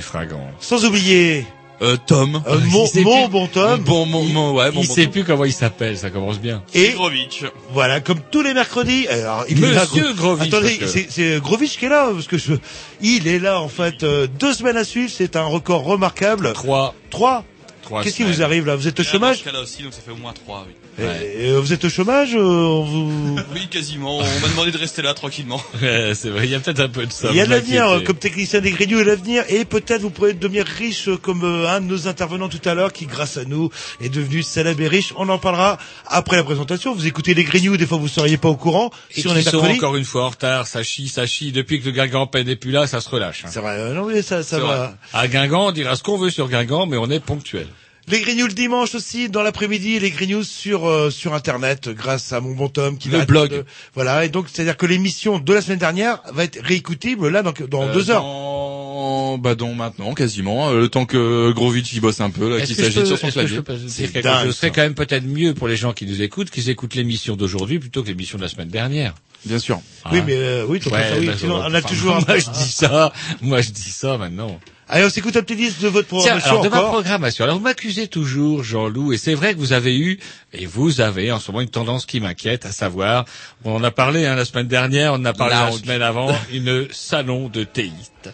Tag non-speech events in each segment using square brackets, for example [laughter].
Fragant. sans oublier Euh, Tom. euh, mon, mon plus- bon Tom. Bon, mon, mon, ouais, il bon sait Tom. plus comment il s'appelle, ça commence bien. Et Grovitch. voilà, comme tous les mercredis. Alors, il est là, Monsieur Gro- Grovitch, Attendez, que- c'est, c'est Grovitch qui est là parce que je, il est là en fait euh, deux semaines à suivre. C'est un record remarquable. Trois. Trois. Trois Qu'est-ce qui vous arrive là? Vous êtes au chômage? Là aussi, donc ça fait au moins trois, oui. Et- et, euh, Vous êtes au chômage euh, on vous... [laughs] Oui, quasiment. On m'a demandé de rester là tranquillement. [laughs] Ouais, c'est vrai, il y a peut-être un peu de ça. Il y a l'avenir euh, comme technicien des Grignoux et l'avenir et peut-être vous pourrez devenir riche euh, comme euh, un de nos intervenants tout à l'heure qui grâce à nous est devenu célèbre et riche. On en parlera après la présentation. Vous écoutez les Grignoux, des fois vous seriez pas au courant. Et si on est sont encore une fois en retard, ça chie, ça chie. Depuis que le Guingamp n'est plus là, ça se relâche. hein. C'est vrai, euh, non mais ça, ça va. À Guingamp, on dira ce qu'on veut sur Guingamp, mais on est ponctuel. Les Grignoux le dimanche aussi, dans l'après-midi, les Grignoux sur euh, sur internet, grâce à mon bon Tom qui Le blog. voilà, et donc c'est-à-dire que l'émission de la semaine dernière va être réécoutible là dans, dans Euh, deux heures. Dans... Bah, donc maintenant, quasiment. Euh, Le temps que Grovitch y bosse un peu, là, Est-ce qu'il que je s'agit peux- sur son clavier. C'est Ce serait quand même peut-être mieux pour les gens qui nous écoutent qu'ils écoutent l'émission d'aujourd'hui plutôt que l'émission de la semaine dernière. Bien sûr. Oui, Hein mais euh, oui, Ouais, ça, oui, bah, sinon, on a toujours [laughs] un Moi, je dis ça. Moi, je dis ça maintenant. Allez, on s'écoute un petit disque de votre Tiens, programmation alors de ma programmation. Alors vous m'accusez toujours, Jean-Loup, et c'est vrai que vous avez eu, et vous avez en ce moment une tendance qui m'inquiète, à savoir, on en a parlé hein, la semaine dernière, on en a parlé la semaine avant, une salon de théiste.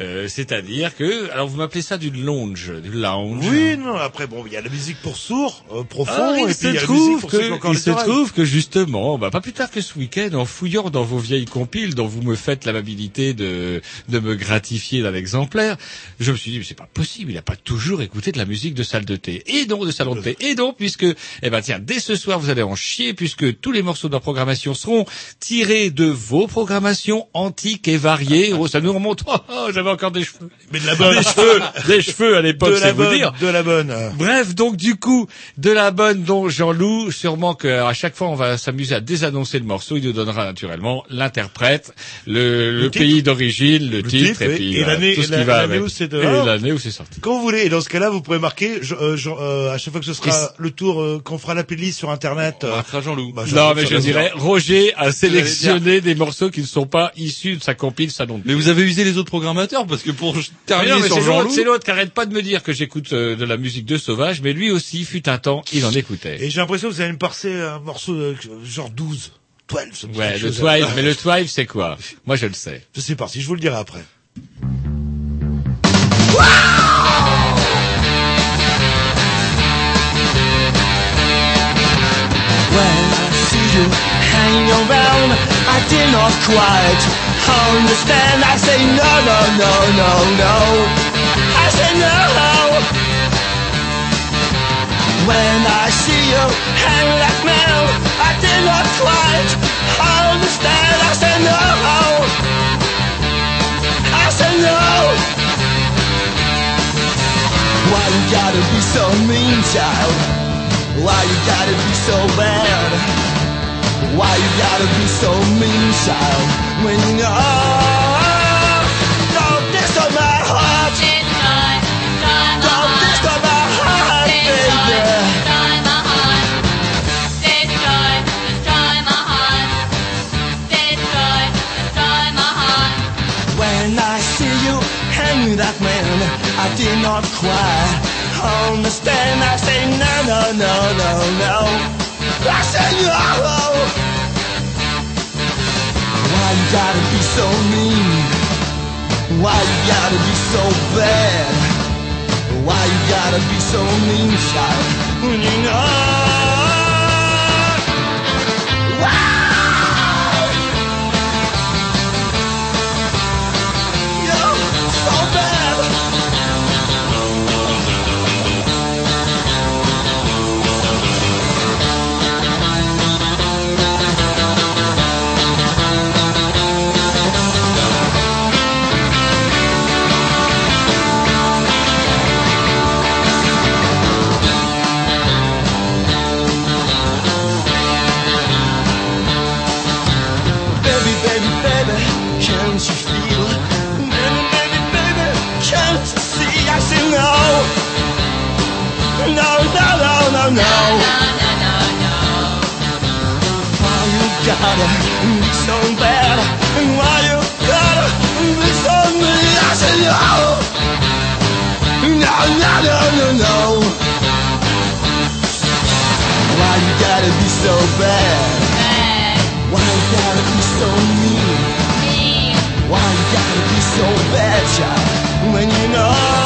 Euh, C'est-à-dire que, alors vous m'appelez ça du lounge, du lounge. Oui, non, après, bon, il y a la musique pour sourds, euh, profond, Ah, et il puis se il y a la musique trouve pour ceux qui ont que, il se trouve que justement, bah, pas plus tard que ce week-end, en fouillant dans vos vieilles compiles dont vous me faites l'amabilité de, de me gratifier d'un exemplaire, je me suis dit, mais c'est pas possible, il a pas toujours écouté de la musique de salle de thé. Et donc, de salon de thé. Et donc, puisque, eh ben, tiens, dès ce soir, vous allez en chier, puisque tous les morceaux de la programmation seront tirés de vos programmations antiques et variées. [laughs] Oh, ça nous remonte, oh, j'avais encore des cheveux. Mais de la bonne. Des cheveux, des cheveux à l'époque, c'est vous dire. de la bonne. Bref, donc du coup, de la bonne dont Jean-Loup, sûrement qu'à chaque fois on va s'amuser à désannoncer le morceau, il nous donnera naturellement l'interprète, le, le, pays d'origine, le, Le titre, titre, et puis Et l'année- tout ce la- qui va avec. où c'est Et l'année où c'est sorti. Quand vous voulez, et dans ce cas-là, vous pourrez marquer, je- euh, je- euh, à chaque fois que ce sera le tour, euh, qu'on fera la playlist sur Internet. On euh, ratera Jean-Loup. bah, Non, mais je dirais. Roger a sélectionné des morceaux qui ne sont pas issus de sa compile Salon de Mais vous avez usé les autres programmateurs parce que pour terminer non, sur c'est l'autre, Jean-Loup. c'est l'autre qui arrête pas de me dire que j'écoute euh, de la musique de Sauvage, mais lui aussi, fut un temps, il en écoutait. Et j'ai l'impression que vous allez me passer un morceau de, genre 12, 12. ça me dit Ouais, le chose. Twive, mais le Twive, c'est quoi? Moi, je le sais. Je sais pas si je vous le dirai après. When I see you hanging around, I did not quite understand. I say no, no, no, no, no. I say no. When I see you hanging like now, I did not quite understand. I say no. I say no. Why you gotta be so mean, child? Why you gotta be so bad? Why you gotta be so mean, child? When you know Don't disturb my heart Don't disturb my heart, baby When I see that man, I did not quite understand. I say no, no, no, no, no. Say no. Why you gotta be so mean? Why you gotta be so bad? Why you gotta be so mean, child? When you know. No, no, no. Why you gotta be so bad? Why you gotta be so mean? I say no. No, no, no, no, no. Why you gotta be so bad? Why you gotta be so mean? Why you gotta be so bad, child? When you know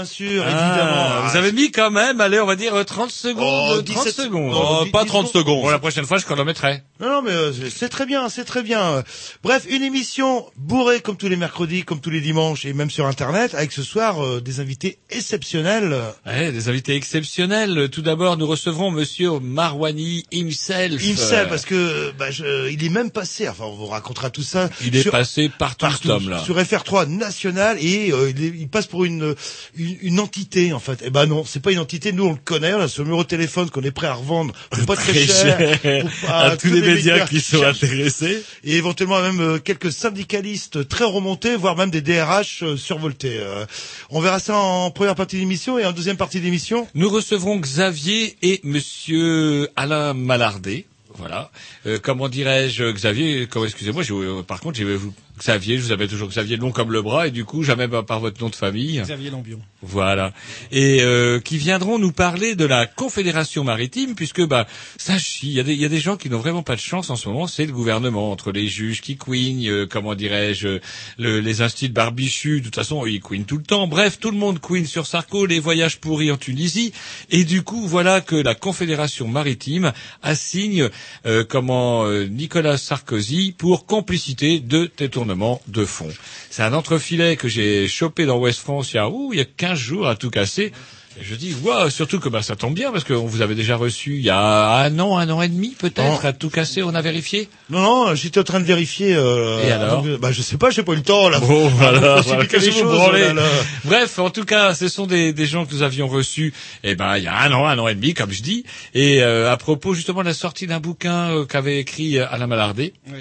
bien sûr, Ah, évidemment. Vous avez mis quand même, allez, on va dire euh, 30 secondes. Oh, euh, 30 17 secondes. Oh, dis- pas dis 30 donc. secondes. Bon, la prochaine fois, je chronométrerai. Non, non, mais euh, c'est- très bien, c'est très bien. Bref, une émission bourrée comme tous les mercredis, comme tous les dimanches et même sur Internet, avec ce soir euh, des invités exceptionnels. Ouais, des invités exceptionnels. Tout d'abord, nous recevrons Monsieur Marwani himself. Euh, parce que bah, je- il est même passé. Enfin, on vous racontera tout ça. Il est passé partout, partout, cet homme-là. sur FR3 national et euh, il, est- il passe pour une, une une entité en fait. Eh ben non, c'est pas une entité. Nous on le connaît, on a ce numéro de téléphone qu'on est prêt à revendre pas très, Très cher, cher pour- [laughs] à tous les médias qui sont intéressés. et éventuellement même euh, quelques syndicalistes très remontés, voire même des DRH euh, survoltés. Euh, on verra ça en première partie d'émission et en deuxième partie d'émission. Nous recevrons Xavier et Monsieur Alain Malardet. Voilà. Euh, comment dirais-je, Xavier comment, Excusez-moi, par contre, j'ai vous Xavier, je vous appelle toujours Xavier, long comme le bras, et du coup, jamais par par votre nom de famille. Xavier Lambion. Voilà. Et euh, qui viendront nous parler de la Confédération maritime, puisque bah ça. Il y a des il y a des gens qui n'ont vraiment pas de chance en ce moment. C'est le gouvernement entre les juges qui couignent, euh, comment dirais-je, le- les instituts de barbichus. De toute façon, ils couinent tout le temps. Bref, tout le monde couine sur Sarko, les voyages pourris en Tunisie. Et du coup, voilà que la Confédération maritime assigne euh, comment euh, Nicolas Sarkozy pour complicité de détournement de fonds. C'est un entrefilet que j'ai chopé dans West France il y a, ouh, il y a 15 jours à tout casser. Et je dis, waouh, surtout que bah, ça tombe bien parce qu'on vous avait déjà reçu il y a un an, un an et demi peut-être, à tout casser, on a vérifié? Non, non, j'étais en train de vérifier. Euh, Et alors? Bah je sais pas, j'ai pas eu le temps là. Bon, [laughs] voilà, voilà, oh là là. Bref, en tout cas, ce sont des, des gens que nous avions reçus, eh ben, il y a un an, un an et demi, comme je dis, et euh, à propos justement de la sortie d'un bouquin euh, qu'avait écrit Alain Malardet. Oui.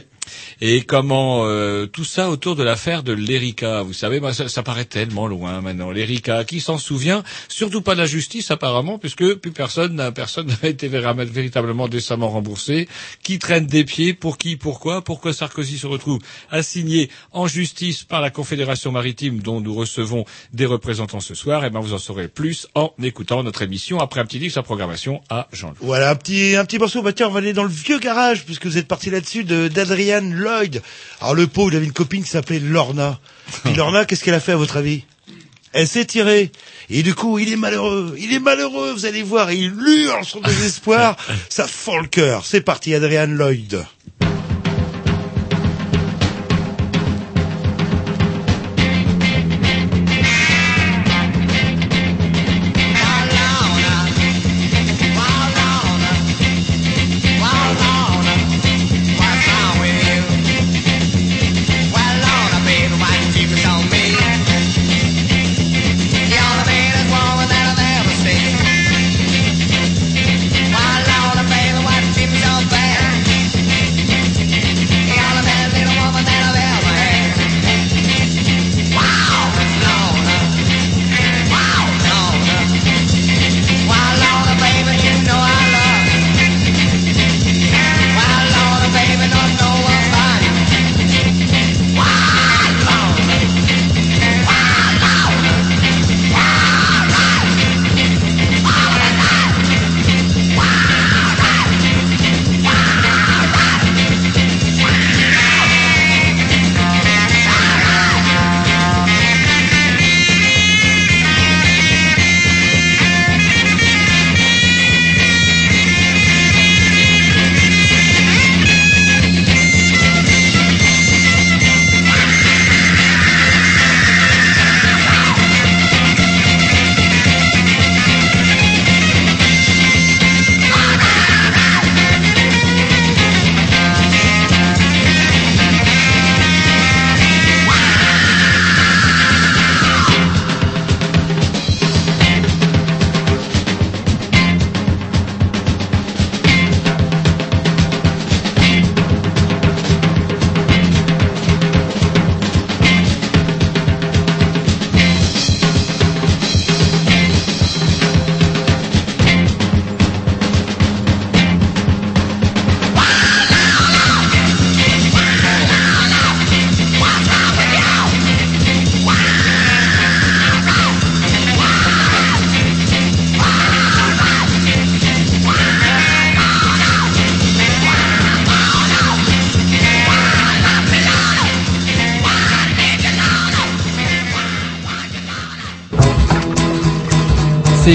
Et comment euh, tout ça autour de l'affaire de l'Erika. Vous savez, bah, ça, ça paraît tellement loin maintenant. L'Erika, qui s'en souvient Surtout pas de la justice apparemment, puisque plus personne n'a personne [laughs] n'a été véritablement décemment remboursé. Qui traîne des pieds Pour qui Pourquoi Pourquoi Sarkozy se retrouve assigné en justice par la Confédération maritime, dont nous recevons des représentants ce soir Et ben, vous en saurez plus en écoutant notre émission après un petit disque sa programmation à Jean-Loup. Voilà, un petit, un petit morceau. Bah tiens, on va aller dans le vieux garage, puisque vous êtes parti là-dessus, de Lloyd. Alors le pauvre, il avait une copine qui s'appelait Lorna. Puis Lorna, qu'est-ce qu'elle a fait à votre avis? Elle s'est tirée. Et du coup, il est malheureux. Il est malheureux, vous allez voir. Il hurle son désespoir. [laughs] Ça fend le cœur. C'est parti, Adrian Lloyd.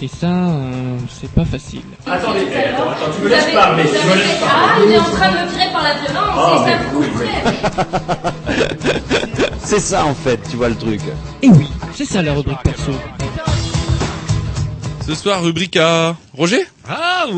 Et ça, euh, c'est pas facile. Attendez, attends, attends, tu me laisses parler, tu me laisses Ah, il est en train de me tirer par la violence, et ça me. [laughs] C'est ça en fait, tu vois le truc. Et oui, c'est ça la rubrique perso. Ce soir, rubrique à Roger?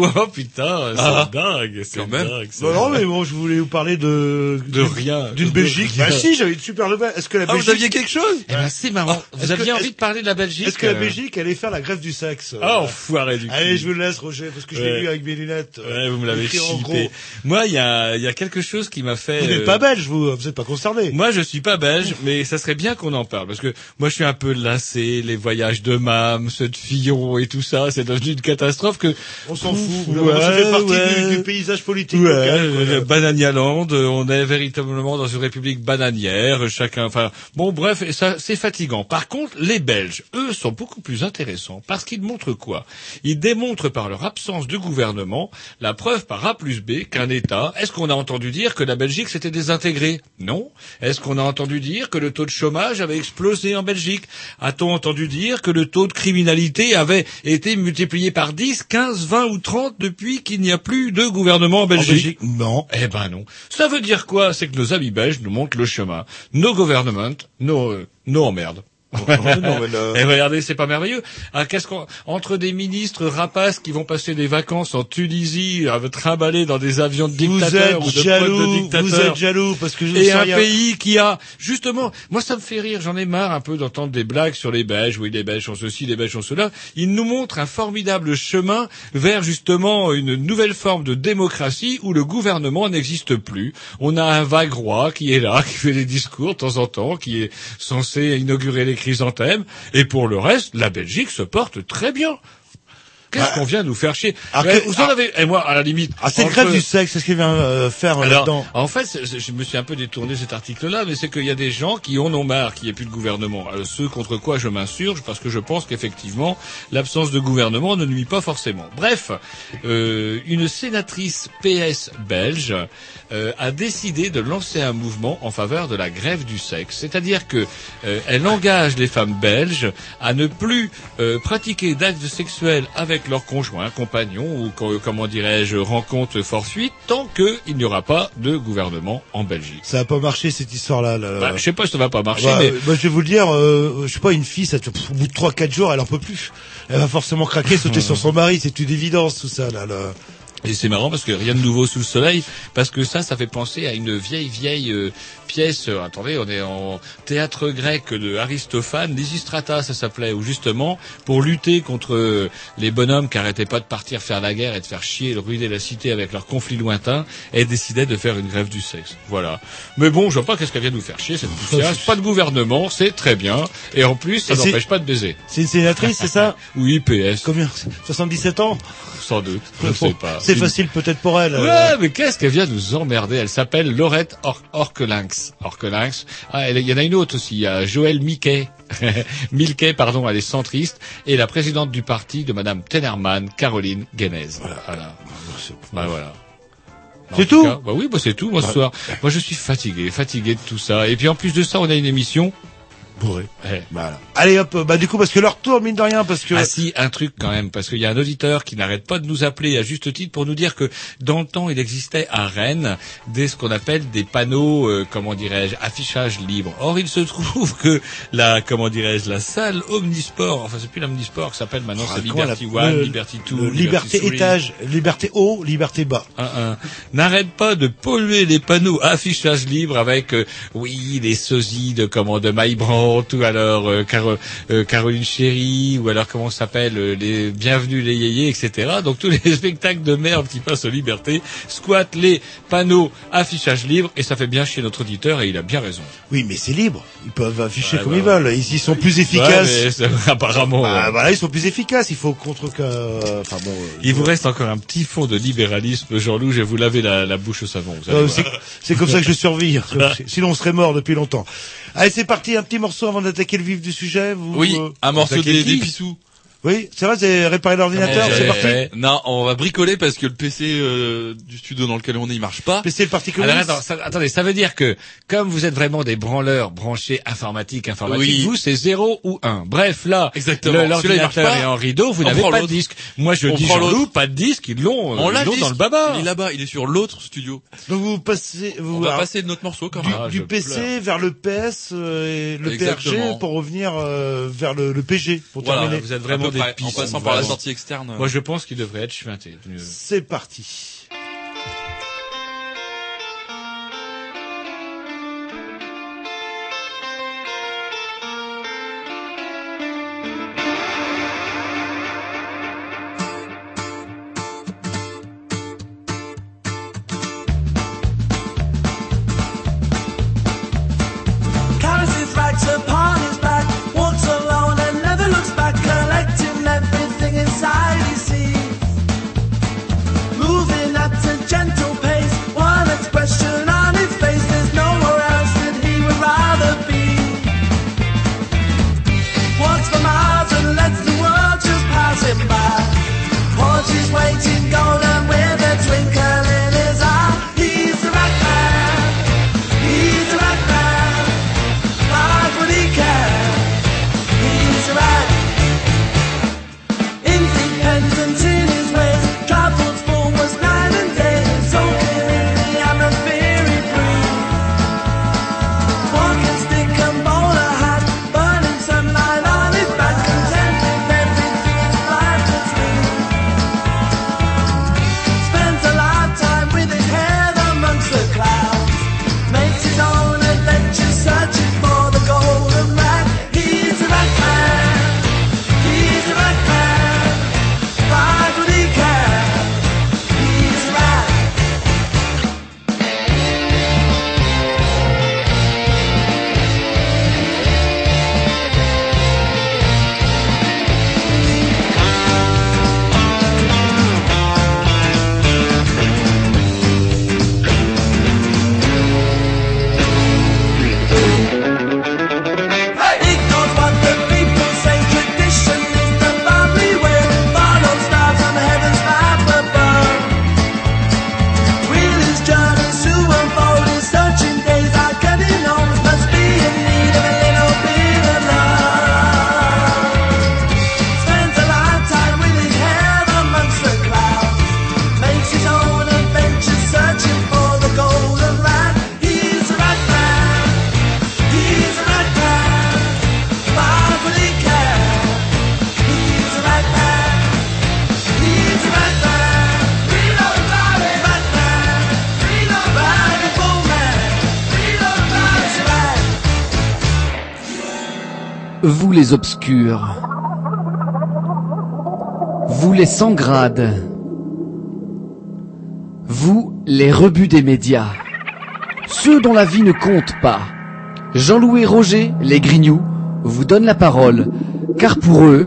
Ah, [laughs] wow, putain, c'est Ah. dingue, c'est Quand même. dingue. c'est Bah non, mais bon, je voulais vous parler de... De rien. D'une Belgique. Bah si, j'avais une super nouvelle. Est-ce que la Ah, Belgique... vous aviez quelque chose Eh ben, c'est marrant. Est-ce Vous aviez que- envie de parler de la Belgique Est-ce que la euh, Belgique allait faire la grève du sexe euh, Ah, enfoiré du cul. Allez, je vous le laisse, Roger, parce que je l'ai Ouais. lu avec mes lunettes. euh, Ouais, vous me l'avez gros. Moi, il y a, il y a quelque chose qui m'a fait... Vous n'êtes euh, pas belge, vous, vous êtes pas concerné. Moi, je suis pas belge, mais ça serait bien qu'on en parle parce que moi, je suis un peu lassé. Les voyages de Mam, ceux de Fillon et tout ça, c'est devenu une catastrophe que. On s'en fout. Ouais, ça fait partie ouais. du, du paysage politique Ouais, local. quoi. le Bananialand, euh, on est véritablement dans une république bananière, chacun, enfin, bon, bref, et ça, c'est fatigant. Par contre, les Belges, eux, sont beaucoup plus intéressants parce qu'ils montrent quoi? Ils démontrent par leur absence de gouvernement la preuve par A plus B qu'un État. Est-ce qu'on a entendu dire que la Belgique s'était désintégrée? Non. Est-ce qu'on a entendu dire que le taux de chômage avait explosé en Belgique? A-t-on entendu dire que le taux de criminalité avait été multiplié par 10, 15, 20 ou 30 depuis qu'il n'y a plus de gouvernement en En Belgique non. eh ben non. Ça veut dire quoi? C'est que nos amis belges nous montrent le chemin. Nos gouvernements, nos, euh, nos emmerdes. Non, mais le- Et regardez, c'est pas merveilleux. Ah, qu'est-ce qu'on entre des ministres rapaces qui vont passer des vacances en Tunisie, à trimballer dans des avions de Vous dictateurs êtes ou de potes de jaloux, dictateurs, vous êtes jaloux, parce que je et un rien. pays qui a justement, moi ça me fait rire, j'en ai marre un peu d'entendre des blagues sur les Belges, oui les Belges ont ceci, les Belges ont cela. Ils nous montrent un formidable chemin vers justement une nouvelle forme de démocratie où le gouvernement n'existe plus. On a un vague roi qui est là, [laughs] qui fait des discours de temps en temps, qui est censé inaugurer les chrysanthèmes, et pour le reste, la Belgique se porte très bien. Qu'est-ce Bah, qu'on vient nous faire chier alors Mais que- Vous en avez, et moi à la limite. Ah, c'est grève du sexe, c'est ce qu'il vient euh, faire euh, là-dedans. en fait, je me suis un peu détourné cet article-là, mais c'est qu'il y a des gens qui en ont marre qu'il n'y ait plus de gouvernement. Euh, ceux contre quoi je m'insurge, parce que je pense qu'effectivement, l'absence de gouvernement ne nuit pas forcément. Bref, euh, une sénatrice PS belge euh, a décidé de lancer un mouvement en faveur de la grève du sexe. C'est-à-dire que euh, elle engage les femmes belges à ne plus euh, pratiquer d'actes sexuels avec leur conjoint, compagnon ou co- comment dirais-je rencontre fortuite tant qu'il n'y aura pas de gouvernement en Belgique. Ça a pas marché cette histoire-là. là. Bah, je sais pas si ça va pas marcher, Bah, mais euh, bah, je vais vous le dire, euh, je sais pas, une fille, ça, au bout de 3-4 jours, elle en peut plus. Elle va forcément craquer, sauter [laughs] sur son mari, c'est une évidence tout ça. Là, là. Et c'est marrant parce que rien de nouveau sous le soleil, parce que ça, ça fait penser à une vieille, vieille euh, pièce. euh, attendez, on est en théâtre grec de Aristophane, Lysistrata, ça s'appelait, où justement, pour lutter contre les bonhommes qui arrêtaient pas de partir faire la guerre et de faire chier et de ruiner la cité avec leurs conflits lointains, elle décidait de faire une grève du sexe. Voilà. Mais bon, je vois pas qu'est-ce qu'elle vient nous faire chier, cette [laughs] poussière. Pas de gouvernement, c'est très bien. Et en plus, ça n'empêche pas de baiser. C'est une sénatrice, c'est ça [laughs] Oui, PS, Combien? 77 ans? Sans doute. Je sais pas. C'est Une- facile peut-être pour elle. euh. Ouais, mais qu'est-ce qu'elle vient nous emmerder? Elle s'appelle Laurette Or Orkelinx. Orkelinx. Ah, il y en a une autre aussi, il y a Joël Miquet. [laughs] Milquet, pardon, elle est centriste. Et la présidente du parti de Madame Tenerman, Caroline Guénez. Voilà. Bah voilà. En C'est tout cas, Bah oui, bah c'est tout, moi, ce soir. Moi, je suis fatigué, fatigué de tout ça. Et puis, en plus de ça, on a une émission. Bourré. Eh, Voilà. Allez hop, bah du coup parce que leur tour mine de rien parce que Ah si, un truc quand même, parce qu'il y a un auditeur qui n'arrête pas de nous appeler à juste titre pour nous dire que dans le temps, il existait à Rennes des ce qu'on appelle des panneaux, euh, comment dirais-je, affichage libre. Or, il se trouve que la, comment dirais-je, la salle Omnisport, enfin c'est plus l'Omnisport qui s'appelle maintenant, c'est Ah, Liberty la- One, le- Liberty Two, le Liberty liberté Three. étage, liberté haut, liberté bas. N'arrête pas de polluer les panneaux affichage libre avec, euh, oui, les sosies de, comment, de Maïbran Plantes, ou alors euh, Caro- euh, Caroline Chéry, ou alors comment s'appelle, euh, les Bienvenus les Yéyés, etc. Donc tous les [laughs] spectacles de merde qui passent aux libertés squattent les panneaux affichage libre, et ça fait bien chier notre auditeur, et il a bien raison. Oui, mais c'est libre. Ils peuvent afficher Ouais, comme bah, ils veulent. Ils, ils sont plus efficaces. Ouais, mais apparemment. Bah, euh, voilà, ils sont plus efficaces. Il faut contre que. Enfin bon. euh, Il vous reste encore un petit fond de libéralisme, Jean-Loup, je vais vous laver la, la bouche au savon. euh, c'est comme ça que je survis. [laughs] Sinon, on serait mort depuis longtemps. Allez, c'est parti. Un petit morceau avant d'attaquer le vif du sujet. Vous, Oui, euh, un morceau des, des pissous. Oui, c'est vrai, c'est réparer l'ordinateur. C'est parti. Non, on va bricoler parce que le PC euh, du studio dans lequel on est, il marche pas. PC le parti Alors attends, ça- attendez, ça veut dire que comme vous êtes vraiment des branleurs branchés informatique, informatique, Oui. vous c'est 0 ou 1. Bref, là, l'ordinateur pas. est en rideau, vous n'avez pas de disque. Moi je On dis prend Jean-Loup, l'autre. pas de disque, ils l'ont, euh, On ils dans le baba. Il est là-bas, il est sur l'autre studio. Donc vous passez, vous On va alors, passer de notre morceau quand du, même. Ah, du je PC pleure. vers le PS euh, et le Exactement. PRG pour revenir euh, vers le, le PG pour Voilà, terminer. Vous êtes vraiment des en passant par la sortie externe. Moi je pense qu'il devrait être chuinté. C'est parti. Les obscurs. Vous les sans grades. Vous les rebuts des médias. Ceux dont la vie ne compte pas. Jean-Louis et Roger, les grignoux, vous donnent la parole. Car pour eux,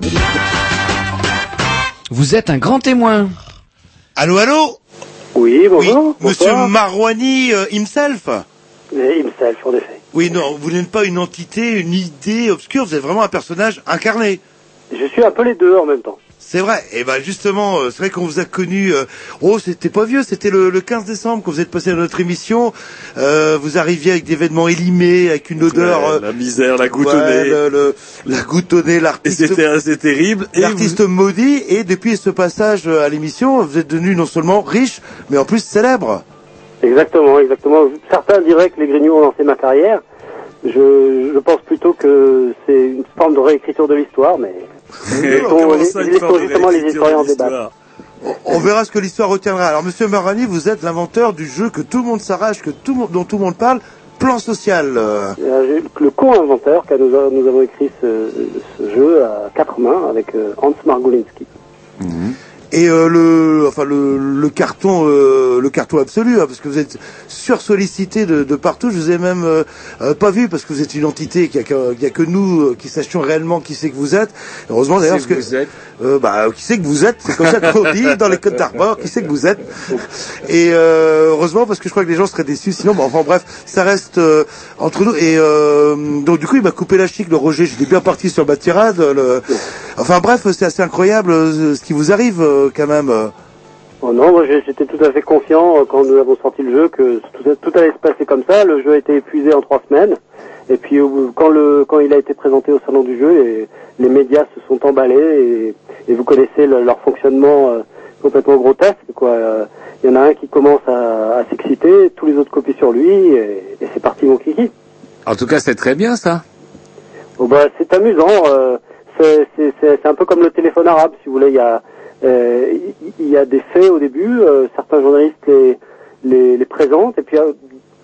vous êtes un grand témoin. Allô, allô. Oui, bonjour. Oui, Monsieur. Marouani euh, himself. Et himself, en effet. Oui, non, vous n'êtes pas une entité, une idée obscure. Vous êtes vraiment un personnage incarné. Je suis un peu les deux en même temps. C'est vrai. Et ben justement, euh, c'est vrai qu'on vous a connu. euh, oh, c'était pas vieux. C'était le, le 15 décembre quand vous êtes passé à notre émission. Euh, vous arriviez avec des vêtements élimés, avec une odeur. Ouais, euh, la misère, la ouais, goutonnée. le- le- la goutonnée, Et l'artiste. c'était assez terrible. Et L'artiste maudit. Et depuis ce passage à l'émission, vous êtes devenu non seulement riche, mais en plus célèbre. Exactement, exactement. Certains diraient que les Grignoux ont lancé ma carrière. Je, je pense plutôt que c'est une forme de réécriture de l'histoire, mais [laughs] justement les historiens l'histoire On verra ce que l'histoire retiendra. Alors, Monsieur Marani, vous êtes l'inventeur du jeu que tout le monde s'arrache, que tout le monde, dont tout le monde parle, plan social. euh, Le co-inventeur, car nous, a- nous avons écrit ce, ce jeu à quatre mains avec euh, Hans Margolinski. Et euh, le, enfin le, le carton, euh, le carton absolu, hein, parce que vous êtes sursollicité de, de partout. Je vous ai même euh, euh, pas vu parce que vous êtes une entité qu'il y a a que nous euh, qui sachions réellement qui c'est que vous êtes. Heureusement d'ailleurs parce que vous êtes. euh, bah qui c'est que vous êtes, c'est comme ça qu'on dit [laughs] dans les codes d'Arbor, qui c'est que vous êtes. Et euh, heureusement parce que je crois que les gens seraient déçus. Sinon, bon, enfin bref, ça reste euh, entre nous. Et euh, donc du coup, il m'a coupé la chic, le Roger. J'étais bien parti sur ma tirade. Le... Enfin bref, c'est assez incroyable ce qui vous arrive quand même. euh. Oh non, moi j'ai- j'étais tout à fait confiant euh, quand nous avons sorti le jeu que tout, tout allait se passer comme ça. Le jeu a été épuisé en trois semaines. Et puis quand, le, quand il a été présenté au salon du jeu, et les médias se sont emballés et, et vous connaissez le- leur fonctionnement euh, complètement grotesque. quoi. Euh, Il y en a un qui commence à, à s'exciter, tous les autres copient sur lui et, et c'est parti mon kiki. En tout cas, c'est très bien ça. Oh bah, c'est amusant. euh, c'est un peu comme le téléphone arabe, si vous voulez. Il y a, euh, il il y a des faits au début. euh, certains journalistes les, les, les présentent et puis euh,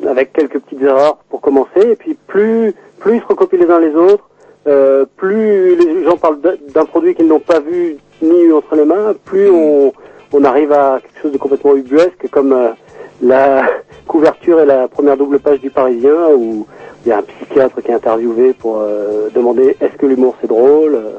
avec quelques petites erreurs pour commencer. Et puis plus plus ils se recopient les uns les autres, euh, plus les gens parlent d'un- produit qu'ils n'ont pas vu ni eu entre les mains, plus on, on arrive à quelque chose de complètement ubuesque comme euh, la [laughs] couverture et la première double page du Parisien où il y a un psychiatre qui est interviewé pour euh, demander est-ce que l'humour c'est drôle euh, euh,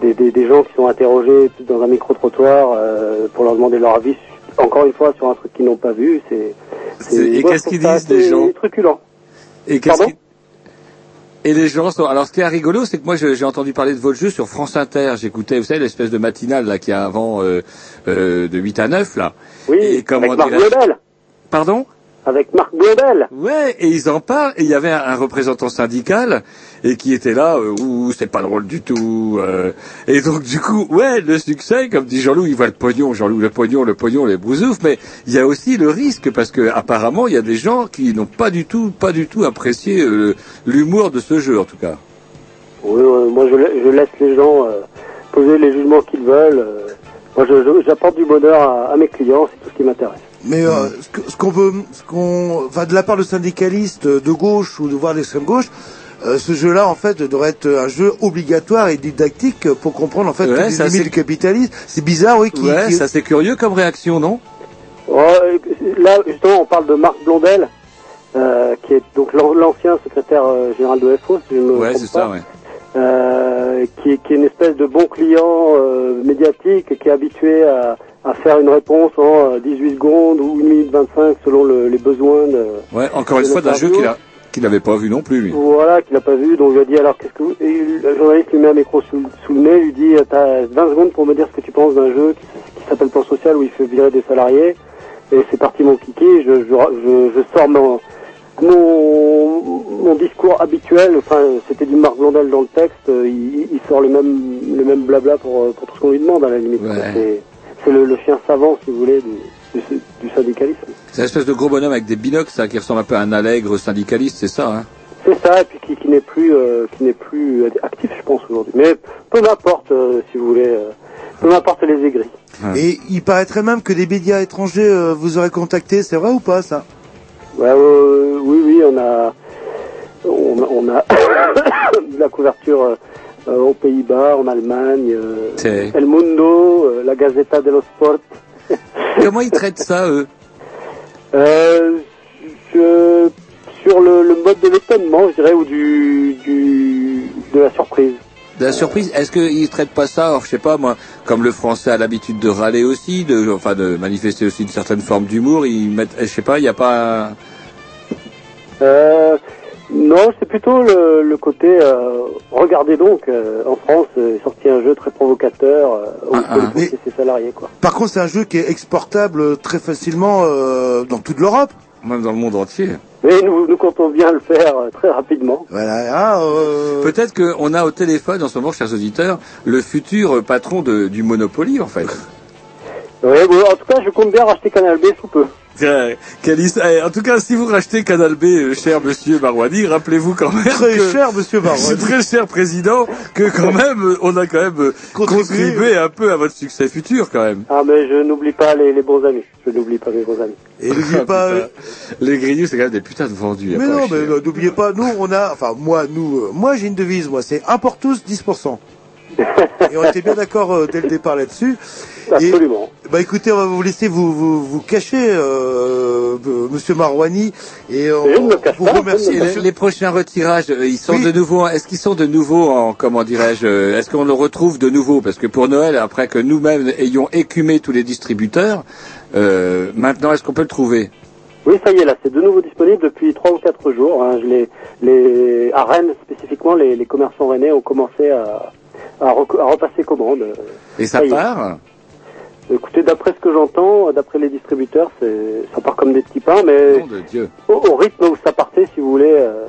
des, des, des gens qui sont interrogés dans un micro-trottoir euh, pour leur demander leur avis encore une fois sur un truc qu'ils n'ont pas vu c'est c'est- Et moi, qu'est-ce qu'ils disent, les gens truculent. Et qu'est-ce Pardon Et les gens sont. Alors, ce qui est rigolo, c'est que moi, j'ai entendu parler de votre jeu sur France Inter. J'écoutais, vous savez, l'espèce de matinale là qui a avant euh, euh, de 8 à 9 là. oui Et comment avec Marc Pardon avec Marc Blondel Ouais, et ils en parlent. Et il y avait un, un représentant syndical et qui était là. Euh, Ouh, c'est pas drôle du tout. euh. et donc du coup, ouais, le succès, comme dit Jean-Loup, il voit le pognon, Jean-Loup, le pognon, le pognon, les brousoufs. Mais il y a aussi le risque parce que apparemment, il y a des gens qui n'ont pas du tout, pas du tout apprécié euh, l'humour de ce jeu, en tout cas. Oui, moi je, la- je laisse les gens euh, poser les jugements qu'ils veulent. euh. moi j'apporte du bonheur à, à mes clients, c'est tout ce qui m'intéresse. Mais euh, ce que- ce qu'on veut, ce qu'on, enfin de la part de syndicalistes de gauche ou de voir l'extrême gauche, euh, ce jeu-là en fait devrait être un jeu obligatoire et didactique pour comprendre en fait Ouais, les limites c'est- du capitalisme. C'est bizarre, oui. Qui, ouais, qui- ça c'est curieux comme réaction, non? Euh, là justement on parle de Marc Blondel, euh, qui est donc l'an- l'ancien secrétaire euh, général de FO, si je me Ouais, c'est ça, ouais. euh, qui, est, qui est une espèce de bon client euh, médiatique qui est habitué à, à faire une réponse en euh, 18 secondes ou 1 minute 25 selon le- les besoins de, Ouais, encore une fois, d'un jeu qu'il a, qu'il n'avait pas vu non plus, lui. Voilà, qu'il n'a pas vu, donc je lui ai dit alors qu'est-ce que vous... Et le journaliste lui met un micro sous, sous le nez, lui dit t'as 20 secondes pour me dire ce que tu penses d'un jeu qui, qui s'appelle Plan Social où il fait virer des salariés. Et c'est parti mon kiki, je, je, je, je sors mon, mon, mon discours habituel, enfin c'était du Marc Blondel dans le texte, euh, il, il sort le même, le même blabla pour, euh, pour tout ce qu'on lui demande à la limite. Ouais. C'est, le, le chien savant, si vous voulez, du, du, du syndicalisme. C'est une espèce de gros bonhomme avec des binocles, ça, qui ressemble un peu à un allègre syndicaliste, c'est ça, hein C'est ça, et puis qui, qui n'est plus, euh, qui n'est plus euh, actif, je pense aujourd'hui. Mais peu m'importe, euh, si vous voulez, euh, peu m'importe les aigris. Et il paraîtrait même que des médias étrangers euh, vous auraient contacté, c'est vrai ou pas ça? Ouais, euh, oui, oui, on a, on a, on a [coughs] de la couverture aux Pays-Bas, en Allemagne, euh, El Mundo, euh, la Gazzetta dello Sport. [laughs] Comment ils traitent ça, eux Euh, je, sur le, le mode de l'étonnement, je dirais, ou du, du, de la surprise. De la surprise, est-ce qu'ils traitent pas ça, alors, je sais pas moi, comme le français a l'habitude de râler aussi, de, enfin de manifester aussi une certaine forme d'humour, ils mettent, je sais pas, il n'y a pas... Euh, non, c'est plutôt le, le côté. euh, regardez donc, euh, en France, euh, est sorti un jeu très provocateur euh, où ah. défoncer ses salariés, quoi. Par contre, c'est un jeu qui est exportable euh, très facilement euh, dans toute l'Europe. Même dans le monde entier. Mais nous, nous comptons bien le faire euh, très rapidement. Voilà. Ah, euh, Peut-être qu'on a au téléphone en ce moment, chers auditeurs, le futur patron de, du Monopoly, en fait. Ouais, bon, en tout cas, je compte bien racheter Canal B sous peu. Quelle- quelle histoire. Eh, En tout cas, si vous rachetez Canal B, euh, cher monsieur Marouani, rappelez-vous quand même Très que- cher, monsieur Marouani. [laughs] C'est très cher président, que quand même, euh, on a quand même euh, contribué un peu à votre succès futur quand même. Ah, mais je n'oublie pas les, les bons amis. Je n'oublie pas mes bons amis. Et n'oubliez pas... Putain. Les Grignoux, c'est quand même des putains de vendus. Mais non, mais n'oubliez pas, nous, on a, enfin, moi, nous, euh, moi, j'ai une devise, moi, c'est 1 pour tous, 10%. [laughs] Et on était bien d'accord euh, dès le départ là-dessus. Absolument. Et, bah écoutez, on va vous laisser vous vous, vous cacher, euh, euh, Monsieur Marouani, et on, vous remercie. Et les, les prochains retirages, euh, ils sont de nouveau. Est-ce qu'ils sont de nouveau en comment dirais-je euh, Est-ce qu'on le retrouve de nouveau? Parce que pour Noël, après que nous-mêmes ayons écumé tous les distributeurs, euh, maintenant est-ce qu'on peut le trouver? Oui, ça y est, là, c'est de nouveau disponible depuis trois ou quatre jours. hein. Je l'ai- les, à Rennes, spécifiquement, les, les commerçants rennais ont commencé à, à, rec- à repasser commande. Et ça part? Écoutez, d'après ce que j'entends, d'après les distributeurs, c'est, ça part comme des petits pains, mais Nom de Dieu. au, au rythme où ça partait, si vous voulez, euh,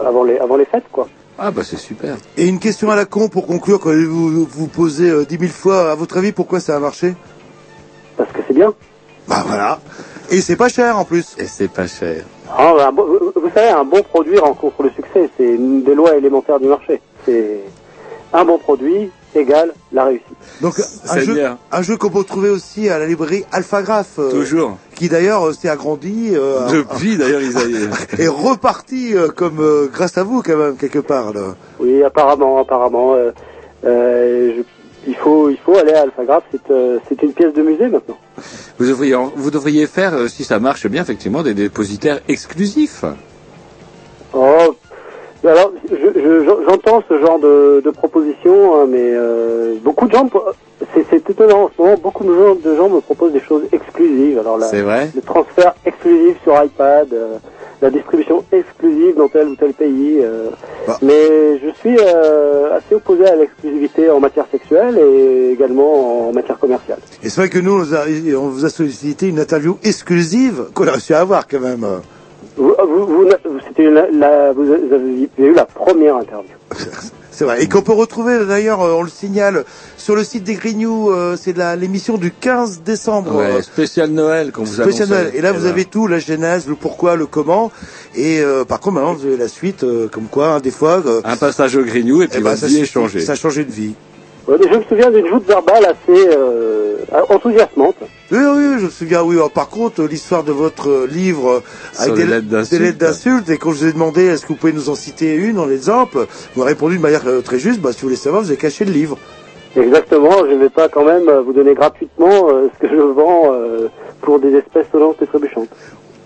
euh, avant les, avant les fêtes, quoi. Ah bah c'est super. Et une question à la con pour conclure, quand vous vous posez euh, dix mille fois, à votre avis, pourquoi ça a marché? Parce que c'est bien. Bah voilà. Et c'est pas cher en plus. Et c'est pas cher. Ah, bah, bon- vous savez, un bon produit rencontre le succès. C'est une des lois élémentaires du marché. C'est un bon produit égale la réussite. Donc un jeu, bien. un jeu qu'on peut trouver aussi à la librairie Alphagraph. euh, Toujours. Qui d'ailleurs euh, s'est agrandi. euh, Depuis d'ailleurs ils [laughs] avaient. est reparti euh, comme euh, grâce à vous quand même quelque part là. Oui, apparemment, apparemment. euh, euh, je- il faut, il faut aller à Alphagraph. C'est, euh, c'est une pièce de musée maintenant. Vous devriez, vous devriez faire, euh, si ça marche bien, effectivement, des dépositaires exclusifs. Oh, alors, je- je- je- j'entends ce genre de, de propositions, hein, mais euh, beaucoup de gens, c'est, étonnant en ce moment, beaucoup de gens, de gens me proposent des choses exclusives. Alors là, C'est vrai le transfert exclusif sur iPad, euh, la distribution exclusive dans tel ou tel pays. euh, Mais je suis assez opposé à l'exclusivité en matière sexuelle et également en matière commerciale. Et c'est vrai que nous, on vous a- on vous a sollicité une interview exclusive qu'on a réussi à avoir quand même. Vous, vous, vous, vous- c'était la, la- vous avez eu la première interview. [laughs] C'est vrai. Et qu'on peut retrouver d'ailleurs, euh, on le signale, sur le site des Grignoux, euh, c'est la- l'émission du 15 décembre. Ouais, euh, spécial Noël qu'on vous spécial. Noël. Et là, vous ben, avez tout, la genèse, le pourquoi, le comment. Et euh, par contre, maintenant, vous avez la suite, euh, comme quoi, hein, des fois... euh, Un passage au grignou et puis eh ben, votre ça vie est changée. Ça a changé de vie. Je me souviens d'une joute verbale assez euh, enthousiasmante. Oui, oui, je me souviens, oui. Alors, par contre, l'histoire de votre euh, livre euh, avec des, lettres d'insultes. des lettres d'insultes, et quand je vous ai demandé est-ce que vous pouvez nous en citer une en exemple, vous m'avez répondu de manière euh, très juste, bah, si vous voulez savoir, vous avez caché le livre. Exactement, je ne vais pas quand même vous donner gratuitement euh, ce que je vends euh, pour des espèces sonnantes et trébuchantes.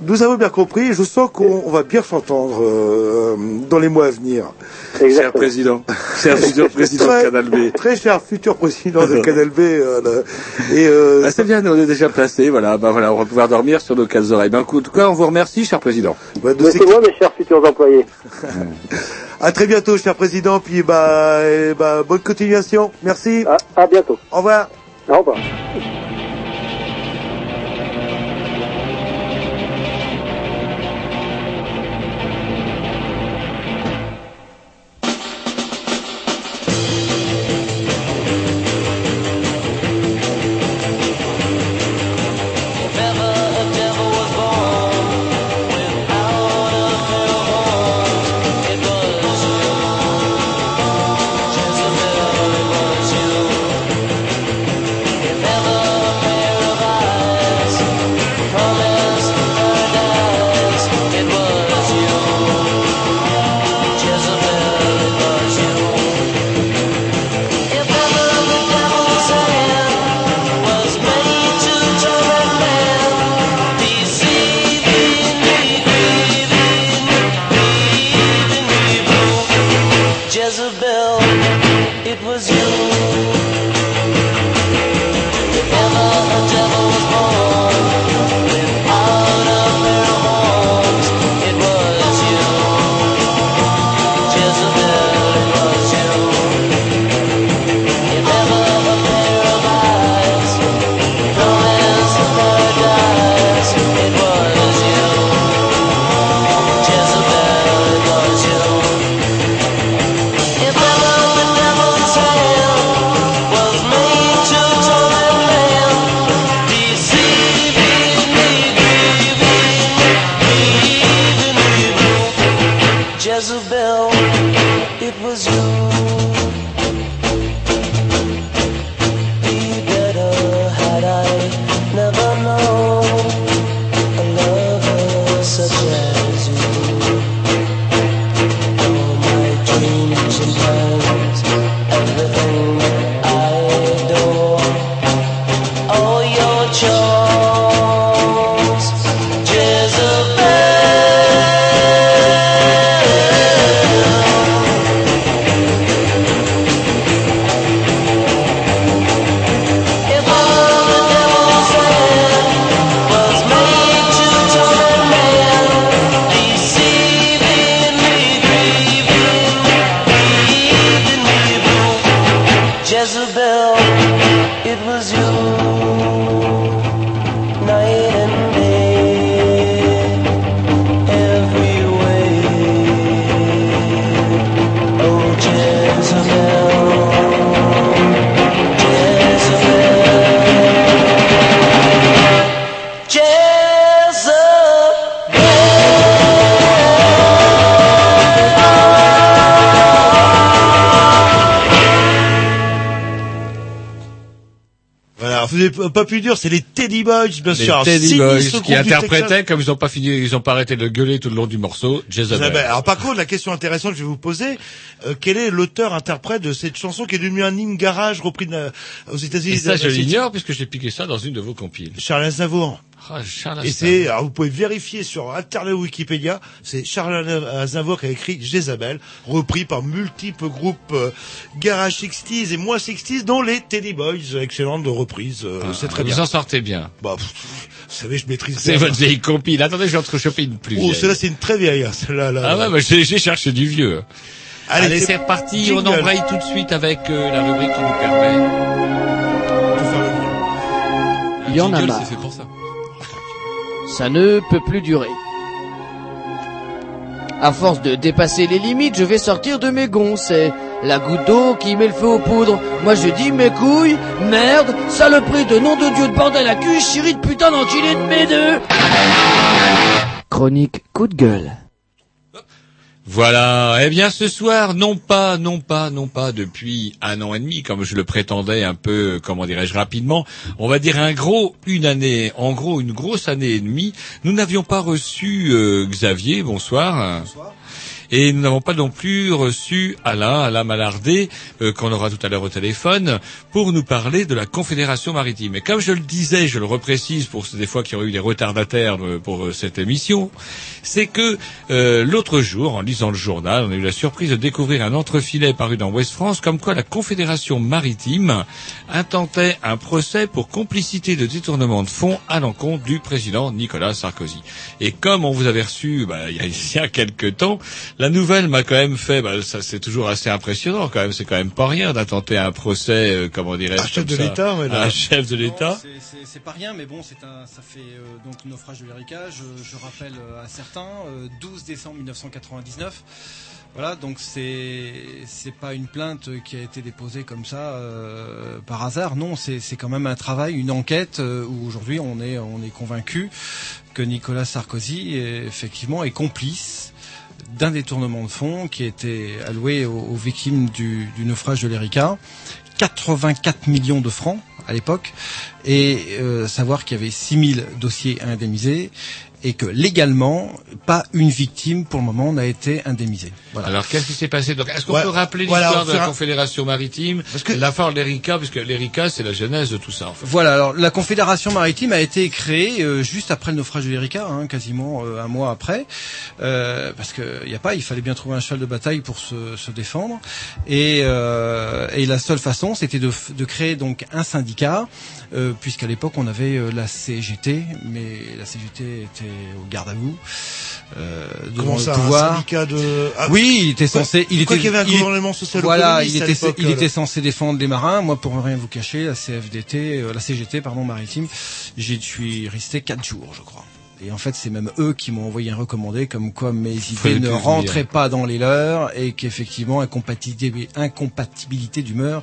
Nous avons bien compris, et je sens qu'on on va bien s'entendre euh, dans les mois à venir. Cher président, cher [laughs] futur président de Très- Canal B. Très cher futur président de [laughs] Canal B. euh, là. et euh, Ah, c'est bien, on est déjà placé, voilà, bah voilà, on va pouvoir dormir sur nos quatre oreilles. Ben, en tout cas, on vous remercie, cher président. bah, c'est moi, mes chers futurs employés. [laughs] À très bientôt, cher président, puis bah, et, bah bonne continuation. Merci. À, à bientôt. Au revoir. Au revoir. was you. Pas pu dire, c'est les Teddy Boys, bien Les sûr. Teddy Boys qui interprétaient, comme ils ont pas fini, ils ont pas arrêté de gueuler tout le long du morceau, Jezebel. Alors par contre, la question intéressante que je vais vous poser, euh, quel est l'auteur-interprète de cette chanson qui est devenue un hymne garage repris de aux États-Unis ça, je l'ignore puisque j'ai piqué ça dans une de vos compiles. Charles Aznavour. Ah, Et c'est, alors vous pouvez vérifier sur Internet Wikipédia, c'est Charles Aznavour qui a écrit Jezabel, repris par multiples groupes euh, garage 60s et moins 60s, dont les Teddy Boys, excellente reprise, euh, c'est très Ah, vous bien. en sortez bien. Bah, pff, vous savez, je maîtrise C'est bien. votre vieille compile. Attendez, je vais entrechoper une plus Oh, celle-là c'est une très vieille, hein, celle-là. Là, Ah ouais, bah, j'ai j'ai cherché du vieux. Allez, Allez, c'est reparti. On embraye tout de suite avec euh, la rubrique qui nous permet. Il y en a marre. c'est fait pour ça. Ça ne peut plus durer. À force de dépasser les limites, je vais sortir de mes gonds. C'est la goutte d'eau qui met le feu aux poudres. Moi je dis mes couilles, merde, saloperie de nom de Dieu de bordel à cul, chérie de putain d'enculé de mes deux. Chronique coup de gueule. Voilà. Eh bien, ce soir, non pas, non pas, non pas depuis un an et demi, comme je le prétendais un peu, comment dirais-je, rapidement, on va dire un gros, une année, en gros, une grosse année et demie, nous n'avions pas reçu euh, Xavier, bonsoir. Et nous n'avons pas non plus reçu Alain, Alain Malardé, euh, qu'on aura tout à l'heure au téléphone, pour nous parler de la Confédération maritime. Et comme je le disais, je le reprécise pour des fois qu'il y aurait eu des retardataires euh, pour euh, cette émission, c'est que euh, l'autre jour, en lisant le journal, on a eu la surprise de découvrir un entrefilet paru dans Ouest France, comme quoi la Confédération maritime intentait un procès pour complicité de détournement de fonds à l'encontre du président Nicolas Sarkozy. Et comme on vous avait reçu bah, il, y a, [laughs] il y a quelque temps, la nouvelle m'a quand même fait, bah, ça c'est toujours assez impressionnant quand même, c'est quand même pas rien d'attenter un procès, euh, comment dirais-je, Un chef comme de l'État, ouais, un chef de l'État. C'est- pas rien, mais bon, c'est un, ça fait euh, donc naufrage de l'Erika. Je, je rappelle euh, à certains, euh, 12 décembre 1999. Voilà, donc c'est c'est pas une plainte qui a été déposée comme ça euh, par hasard. Non, c'est c'est quand même un travail, une enquête euh, où aujourd'hui on est on est convaincu que Nicolas Sarkozy est, effectivement est complice d'un détournement de fonds qui été alloué aux, victimes du, du naufrage de l'Erika. 84 millions de francs à l'époque et euh, savoir qu'il y avait 6000 dossiers à indemniser et que légalement pas une victime pour le moment n'a été indemnisée. Voilà. Alors qu'est-ce qui s'est passé Donc est-ce qu'on Ouais, peut rappeler voilà, l'histoire de la Confédération maritime, l'affaire de l'Erika, puisque l'Erika c'est la genèse de tout ça en fait. Voilà, alors la Confédération maritime a été créée euh, juste après le naufrage de l'Erika, hein, quasiment euh, un mois après, euh, parce que y a pas, il fallait bien trouver un cheval de bataille pour se, se défendre, et, euh, et la seule façon, c'était de, de créer donc un syndicat, euh, puisqu'à l'époque on avait euh, la CGT, mais la CGT était au garde à vous. Euh, devant le pouvoir. de- Ah, oui, il était quoi- censé. Il quoi était. qu'il y avait un il- gouvernement social Voilà, il était. il était censé défendre les marins. Moi, pour rien vous cacher, la CFDT, euh, la CGT, pardon, maritime, j'y suis resté quatre jours, je crois. Et en fait, c'est même eux qui m'ont envoyé un recommandé comme quoi mes idées ne rentraient pas dans les leurs et qu'effectivement, incompatibilité, incompatibilité d'humeur,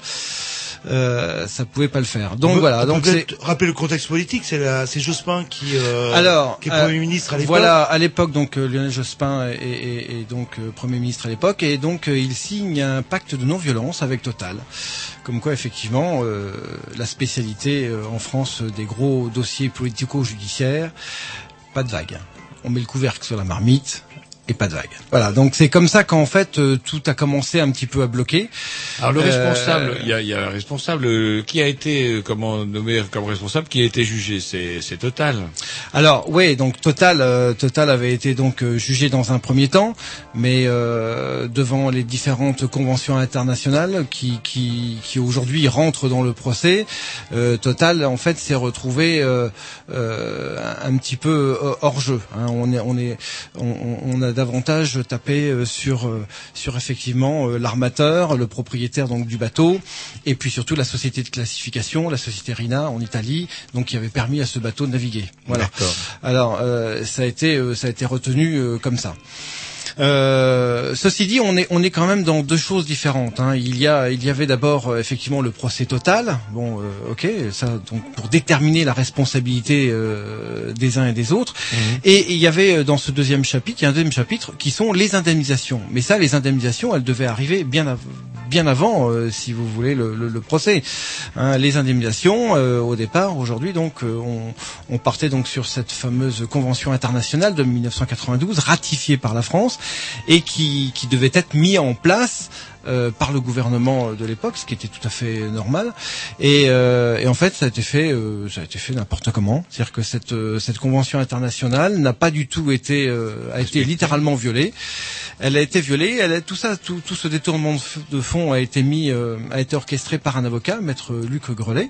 euh, ça pouvait pas le faire. Donc On voilà. on Donc c'est rappeler le contexte politique, c'est la, c'est Jospin qui, euh, Alors, qui est euh, premier ministre à l'époque. Voilà, à l'époque, donc euh, Lionel Jospin est, est- est donc euh, premier ministre à l'époque, et donc euh, il signe un pacte de non-violence avec Total. Comme quoi, effectivement, euh, la spécialité euh, en France des gros dossiers politico-judiciaires, pas de vague. On met le couvercle sur la marmite. Et pas de vague. Voilà, donc c'est comme ça qu'en fait euh, tout a commencé un petit peu à bloquer. Alors le Euh, responsable, il y, a, il y a un responsable euh, qui a été euh, comment nommé comme responsable, qui a été jugé, c'est c'est Total. Alors oui, donc Total, euh, Total avait été donc euh, jugé dans un premier temps, mais euh, devant les différentes conventions internationales qui qui, qui aujourd'hui rentrent dans le procès, euh, Total en fait s'est retrouvé euh, euh, un petit peu hors jeu. hein. On est on est on, on a va davantage taper euh, sur euh, sur effectivement euh, l'armateur, le propriétaire donc du bateau, et puis surtout la société de classification, la société Rina en Italie, donc qui avait permis à ce bateau de naviguer. Voilà. Alors euh, ça a été ça a été retenu euh, comme ça. Euh, ceci dit, on est on est quand même dans deux choses différentes. hein. Il y a il y avait d'abord euh, effectivement le procès total. Bon, euh, ok, ça donc pour déterminer la responsabilité euh, des uns et des autres. Et il y avait euh, dans ce deuxième chapitre, il y a un deuxième chapitre qui sont les indemnisations. Mais ça, les indemnisations, elles devaient arriver bien av- bien avant, euh, si vous voulez, le, procès. Hein, les indemnisations, euh, au départ, aujourd'hui, donc, euh, on, partait donc sur cette fameuse convention internationale de 1992, ratifiée par la France, et qui, qui devait être mis en place euh, par le gouvernement de l'époque, ce qui était tout à fait normal. Et, euh, et en fait, ça a été fait, euh, ça a été fait n'importe comment. C'est-à-dire que cette euh, cette convention internationale n'a pas du tout été euh, a été littéralement violée. Elle a été violée. Elle a, tout ça, tout, tout ce détournement de, fonds a été mis, euh, a été orchestré par un avocat, maître Luc Grelet,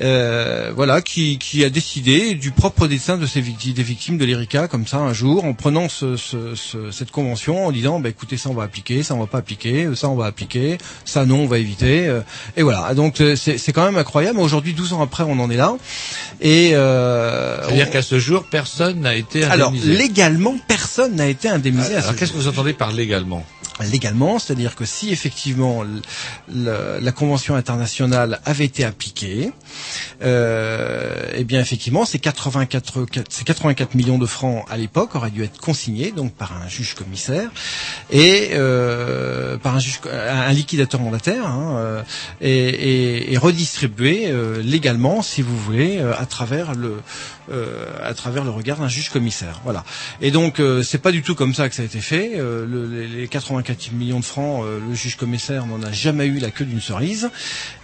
euh, voilà, qui, qui a décidé du propre destin de ces victimes, des victimes de l'Erika, comme ça, un jour, en prenant ce, ce- ce- cette convention, en disant, bah, écoutez, ça on va appliquer, ça on va pas appliquer, ça on va appliquer, ça non, on va éviter, euh, et voilà. Donc euh, c'est c'est quand même incroyable. Aujourd'hui, 12 ans après, on en est là, et euh, C'est-à-dire qu'à ce jour, personne n'a été alors indemnisé. légalement, personne n'a été indemnisé. à ce Alors qu'est-ce que vous entendez par légalement? légalement, c'est-à-dire que si effectivement le, la convention internationale avait été appliquée, euh, eh bien effectivement ces 84, ces 84 millions de francs à l'époque auraient dû être consignés donc par un juge commissaire et euh, par un juge un liquidateur mandataire hein, euh, et, et, et redistribués euh, légalement si vous voulez euh, à travers le à travers le regard d'un juge commissaire. Voilà. Et donc c'est pas du tout comme ça que ça a été fait. Le, les 84 4 millions de francs, euh, le juge commissaire n'en a jamais eu la queue d'une cerise.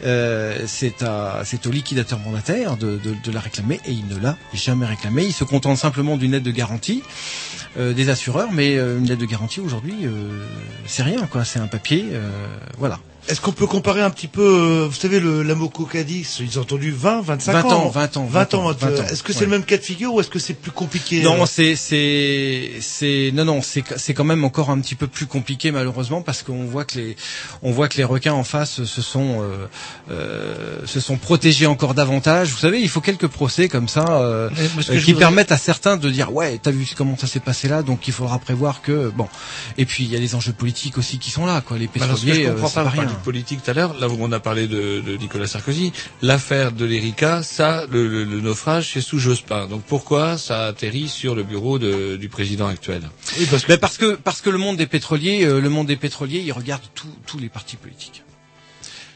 Euh, c'est au liquidateur mandataire de, de, la réclamer et il ne l'a jamais réclamé. Il se contente simplement d'une aide de garantie euh, des assureurs, mais une aide de garantie aujourd'hui, c'est rien, quoi. C'est un papier, voilà. Est-ce qu'on peut comparer un petit peu, euh, vous savez, le, la Moco Cadiz, ils ont entendu 20, 25 20 ans. ans, 20 ans, 20 ans. 20 ans. Est-ce que c'est Ouais. le même cas de figure ou est-ce que c'est plus compliqué Non, euh c'est c'est c'est non non c'est c'est quand même encore un petit peu plus compliqué malheureusement parce qu'on voit que les on voit que les requins en face se sont euh, euh, se sont protégés encore davantage. Vous savez, il faut quelques procès comme ça euh, euh, qui voudrais- permettent à certains de dire ouais t'as vu comment ça s'est passé là donc il faudra prévoir que bon et puis il y a les enjeux politiques aussi qui sont là quoi les je pétroliers euh, politique tout à l'heure, là on a parlé de, Nicolas Sarkozy, l'affaire de l'Erika, ça, le, naufrage, c'est sous Jospin. Donc pourquoi ça atterrit sur le bureau du président actuel? Parce, que parce que le monde des pétroliers, euh, le monde des pétroliers, il regarde tous les partis politiques.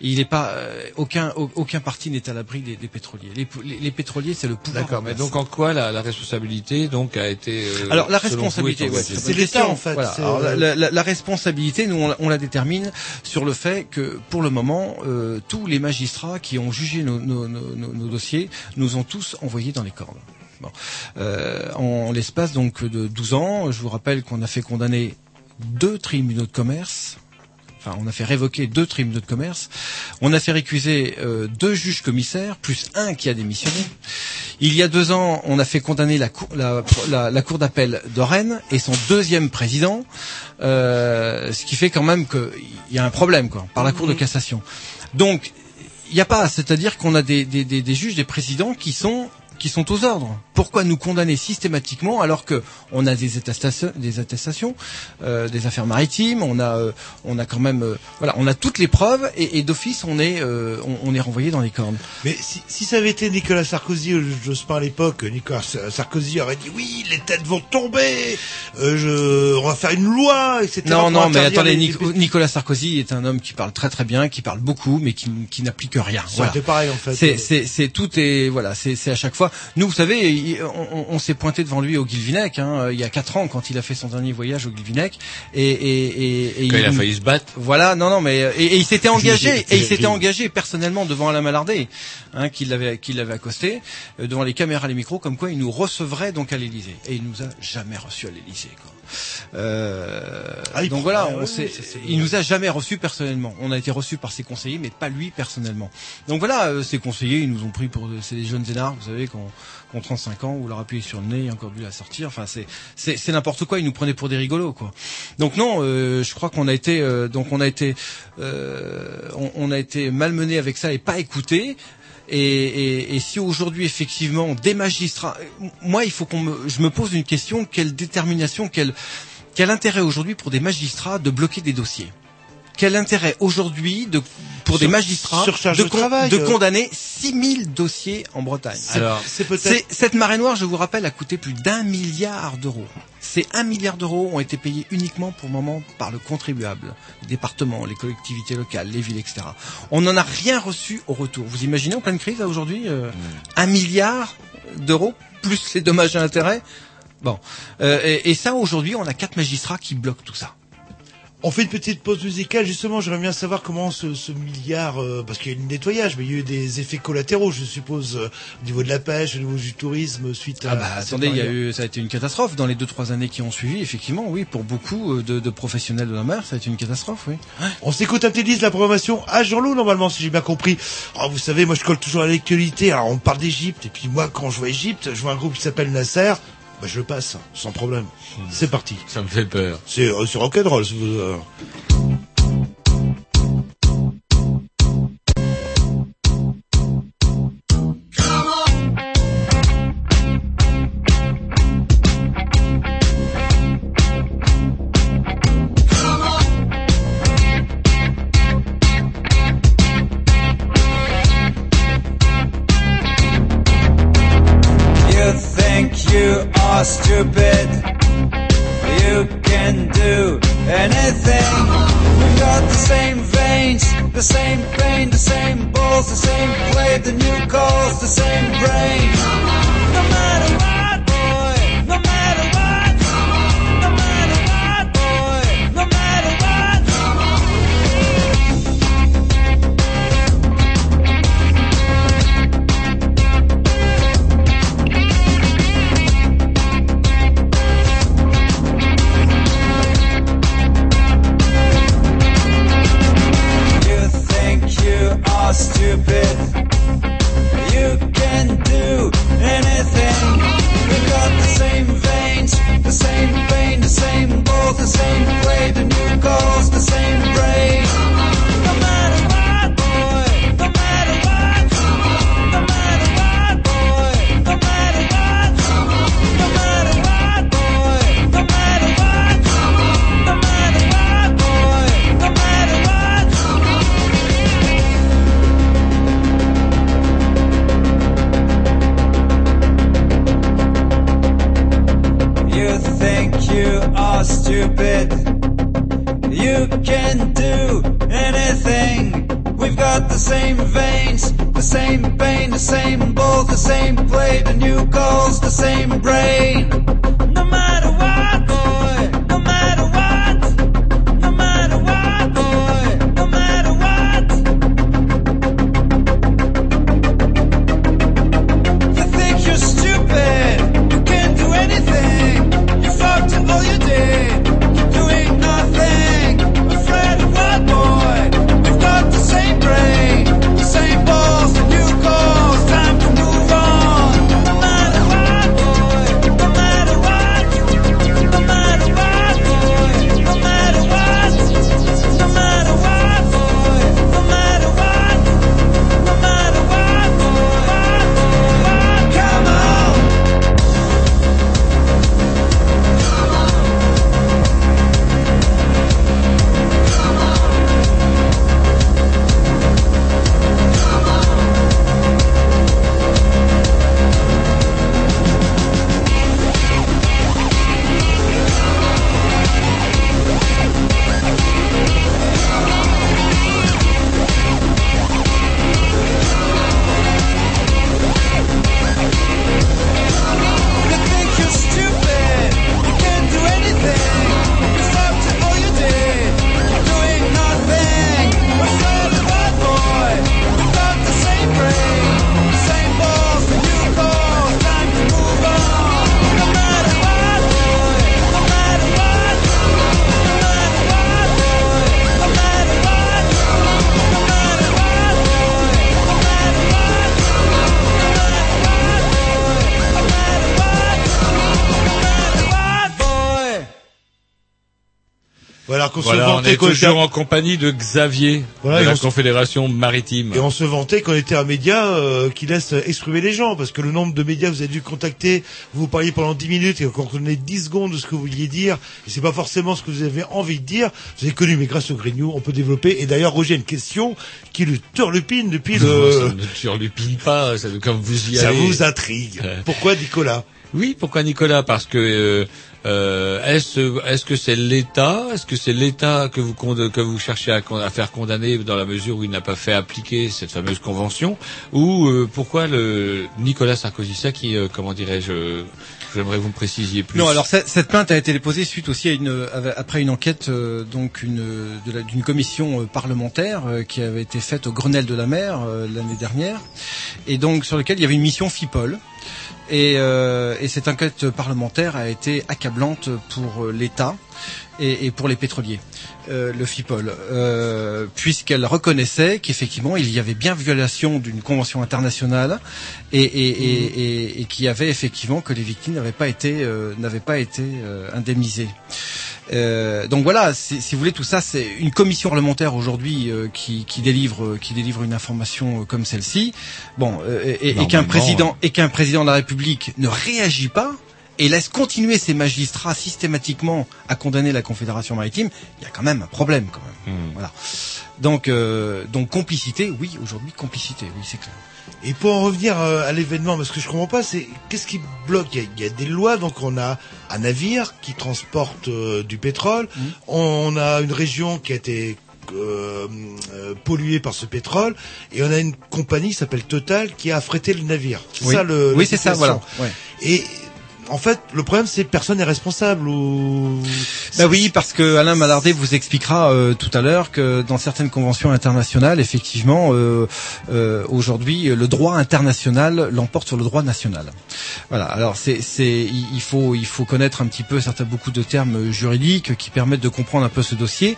Il n'est pas euh, aucun au- aucun parti n'est à l'abri des, des pétroliers. Les, les, les pétroliers, c'est le pouvoir. D'accord, en mais donc en quoi la, la responsabilité donc a été euh, Alors la responsabilité, est ouais, engagée très bonne question. Voilà. Alors, la, la- la- la responsabilité, nous on la, on la détermine sur le fait que pour le moment, euh, tous les magistrats qui ont jugé nos, nos- nos- nos- nos dossiers nous ont tous envoyés dans les cordes. Bon. Euh, en l'espace donc de 12 ans, je vous rappelle qu'on a fait condamner deux tribunaux de commerce. Enfin, on a fait révoquer deux tribunaux de commerce. On a fait récuser euh, deux juges commissaires, plus un qui a démissionné. Il y a deux ans, on a fait condamner la cour, la, la- la cour d'appel de Rennes et son deuxième président, euh, ce qui fait quand même qu'il y a un problème quoi, par la cour de cassation. Donc, il n'y a pas, c'est-à-dire qu'on a des, des, des, des juges, des présidents qui sont qui sont aux ordres. Pourquoi nous condamner systématiquement alors que on a des attestations, des attestations, euh, des affaires maritimes, on a, euh, on a quand même, euh, voilà, on a toutes les preuves et, et d'office on est, euh, on, on est renvoyé dans les cornes. Mais si, si ça avait été Nicolas Sarkozy, euh, j'ose pas à l'époque, Nicolas Sarkozy aurait dit oui, les têtes vont tomber, euh, je, on va faire une loi, etc. Non, non, mais attendez, les- Nicolas Sarkozy est un homme qui parle très très bien, qui parle beaucoup, mais qui, qui n'applique rien. Voilà. fait pareil, en fait. C'est, c'est, c'est tout est voilà, c'est, c'est à chaque fois. Nous, vous savez, il- on, s'est pointé devant lui au Guilvinec, hein, il y a quatre ans quand il a fait son dernier voyage au Guilvinec, et, et, et, et Quand il a failli se battre. Voilà, non, non, mais et, et il s'était engagé, et il s'était engagé personnellement devant Alain Malardé, hein, qui l'avait, qui l'avait accosté euh, devant les caméras, les micros, comme quoi il nous recevrait donc à l'Élysée, et il nous a jamais reçus à l'Élysée. Quoi. Euh, Ah, il donc voilà, on c'est- il nous a jamais reçus personnellement. On a été reçus par ses conseillers, mais pas lui personnellement. Donc voilà, euh, ces conseillers, ils nous ont pris pour c'est des jeunes énarques, vous savez, qui ont 35 ans, ou leur appuyer sur le nez, et encore dû la sortir. Enfin, c'est c'est c'est n'importe quoi. Ils nous prenaient pour des rigolos, quoi. Donc non, euh, je crois qu'on a été euh, donc on a été euh, on, on a été malmené avec ça et pas écouté. Et, si aujourd'hui effectivement des magistrats, moi il faut qu'on je me pose une question quelle détermination, quel intérêt aujourd'hui pour des magistrats de bloquer des dossiers? Quel intérêt aujourd'hui de pour des magistrats de, de travail, de euh. condamner 6000 dossiers en Bretagne Alors, c'est peut-être- cette marée noire, je vous rappelle, a coûté plus d'un milliard d'euros. Ces un milliard d'euros ont été payés uniquement pour le moment par le contribuable, les départements, les collectivités locales, les villes, etc. On n'en a rien reçu au retour. Vous imaginez en pleine crise là, aujourd'hui, euh, un milliard d'euros plus les dommages et intérêts? Bon, Euh, et, et ça aujourd'hui, on a quatre magistrats qui bloquent tout ça. On fait une petite pause musicale, justement, j'aimerais bien savoir comment ce, ce milliard, euh, parce qu'il y a eu le nettoyage, mais il y a eu des effets collatéraux, je suppose, euh, au niveau de la pêche, au niveau du tourisme, suite à... Ah bah à attendez, il y a eu, ça a été une catastrophe dans les deux trois années qui ont suivi. Effectivement, oui, pour beaucoup euh, de, de professionnels de la mer, ça a été une catastrophe, oui. On s'écoute un petit disque la programmation à Jean-Loup, normalement, si j'ai bien compris. Oh, vous savez, moi, je colle toujours à l'actualité. Alors, on parle d'Égypte, et puis moi, quand je vois Égypte, je vois un groupe qui s'appelle Nasser, bah, je le passe, sans problème. C'est parti. Ça me fait peur. C'est, euh, c'est rock'n'roll, Voilà, on est était toujours en compagnie de Xavier Voilà, de la Confédération maritime. Et on se vantait qu'on était un média euh, qui laisse exprimer les gens, parce que le nombre de médias que vous avez dû contacter, vous parliez pendant 10 minutes et qu'on connaît 10 secondes de ce que vous vouliez dire, et c'est pas forcément ce que vous avez envie de dire, vous avez connu, mais grâce au Grignou, on peut développer. Et d'ailleurs, Roger a une question qui le turlupine depuis Non, ça le... ne turlupine pas, ça, comme vous y Ça allez. vous intrigue. Pourquoi Nicolas? Oui, pourquoi Nicolas? Parce que euh, euh, est-ce que c'est l'État? Est-ce que c'est l'État que vous que vous cherchez à, faire condamner dans la mesure où il n'a pas fait appliquer cette fameuse convention? Ou euh, pourquoi le Nicolas Sarkozy? Ça qui, euh, comment dirais-je J'aimerais vous me précisiez plus. Non, alors cette, plainte a été déposée suite aussi à une après une enquête donc une d'une commission parlementaire qui avait été faite au Grenelle de la mer l'année dernière. Et donc sur lequel il y avait une mission FIPOL. Et, euh, et cette enquête parlementaire a été accablante pour euh, l'État et, et pour les pétroliers, euh, le FIPOL, euh, puisqu'elle reconnaissait qu'effectivement il y avait bien violation d'une convention internationale et, et, et, et, et qu'il y avait effectivement que les victimes n'avaient pas été euh, n'avaient pas été euh, indemnisées. Euh, donc voilà, si, si vous voulez, tout ça, c'est une commission parlementaire aujourd'hui euh, qui, qui délivre qui délivre une information comme celle-ci. Bon, euh, et, et qu'un président et qu'un président de la République ne réagit pas et laisse continuer ses magistrats systématiquement à condamner la Confédération maritime, il y a quand même un problème quand même. Hmm. Voilà. Donc euh, donc complicité, oui, aujourd'hui complicité, oui, c'est clair. Et pour en revenir euh, à l'événement, parce que je comprends pas, c'est qu'est-ce qui bloque? Il y, a, il y a des lois, donc on a un navire qui transporte euh, du pétrole, Mhm. on a une région qui a été euh, euh, polluée par ce pétrole, et on a une compagnie qui s'appelle Total qui a affrété le navire. C'est Oui. ça le. Oui, c'est ça, voilà. Ouais. Et en fait, le problème c'est que personne n'est responsable ou. Bah oui, parce que Alain Malardet vous expliquera euh, tout à l'heure que dans certaines conventions internationales, effectivement, euh, euh, aujourd'hui, le droit international l'emporte sur le droit national. Voilà. Alors c'est, c'est, il faut, il faut connaître un petit peu certains beaucoup de termes juridiques qui permettent de comprendre un peu ce dossier.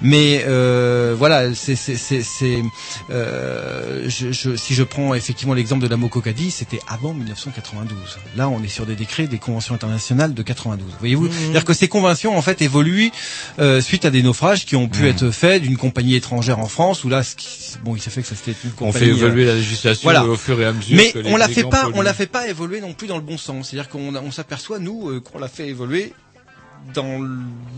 Mais euh, voilà, c'est, c'est, c'est, c'est, euh, je, je- si je prends effectivement l'exemple de la Mococadie, c'était avant 1992. Là, on est sur des décrets des conventions internationales de 92. Voyez-vous, c'est-à-dire que ces conventions en fait évoluent euh, suite à des naufrages qui ont pu Mhm. être faits d'une compagnie étrangère en France. Où là, ce qui- bon, il s'est fait que ça c'était une On compagnie. fait évoluer euh, la législation voilà. au fur et à mesure. Mais que les on la fait pas, on la fait pas évoluer non plus dans le bon sens. C'est-à-dire qu'on on s'aperçoit nous euh, qu'on la fait évoluer dans le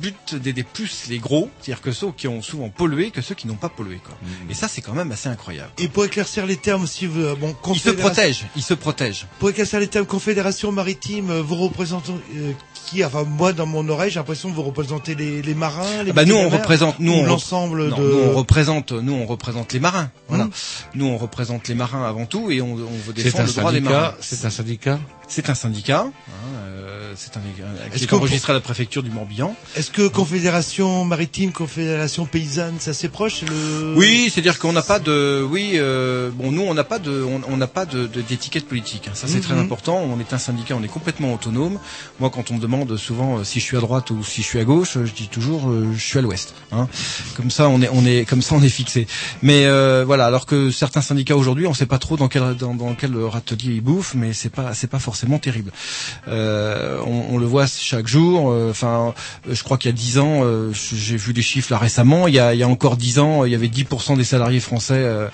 but d'aider plus les gros, c'est-à-dire que ceux qui ont souvent pollué que ceux qui n'ont pas pollué. Quoi. Mhm. Et ça, c'est quand même assez incroyable. Et pour éclaircir les termes, si vous, euh, bon, Ils se protègent, ils se protègent. Pour éclaircir les termes Confédération maritime, euh, vous représentez euh, qui Enfin, moi, dans mon oreille, j'ai l'impression que vous représentez les, les marins, les Ah bah nous on représente nous l'ensemble de. nous on représente nous on représente les marins voilà Hum. nous on représente les marins avant tout et on, on veut défendre le droit des marins syndicat. C'est un syndicat. C'est un syndicat hein, euh, c'est un, un- qui est enregistré à la préfecture du Morbihan Est-ce que Confédération maritime, Confédération paysanne, c'est assez proche c'est le... Oui, c'est-à-dire qu'on n'a pas de, oui, euh, bon, nous on n'a pas de, on n'a pas de d'étiquette politique. hein. Ça c'est très Mhm. important. On est un syndicat, on est complètement autonome. Moi, quand on me demande souvent euh, si je suis à droite ou si je suis à gauche, je dis toujours je suis à l'ouest. Hein. Comme ça, on est, on est, comme ça, on est fixé. Mais voilà, alors que certains syndicats aujourd'hui, on ne sait pas trop dans quel dans, dans quel râtelier ils bouffent, mais c'est pas c'est pas forcément terrible. Euh, on, on le voit chaque jour. euh, Enfin, euh, je crois qu'il y a dix ans, euh, j'ai vu les chiffres là récemment. Il y a, il y a encore dix ans, il y avait 10% des salariés français euh,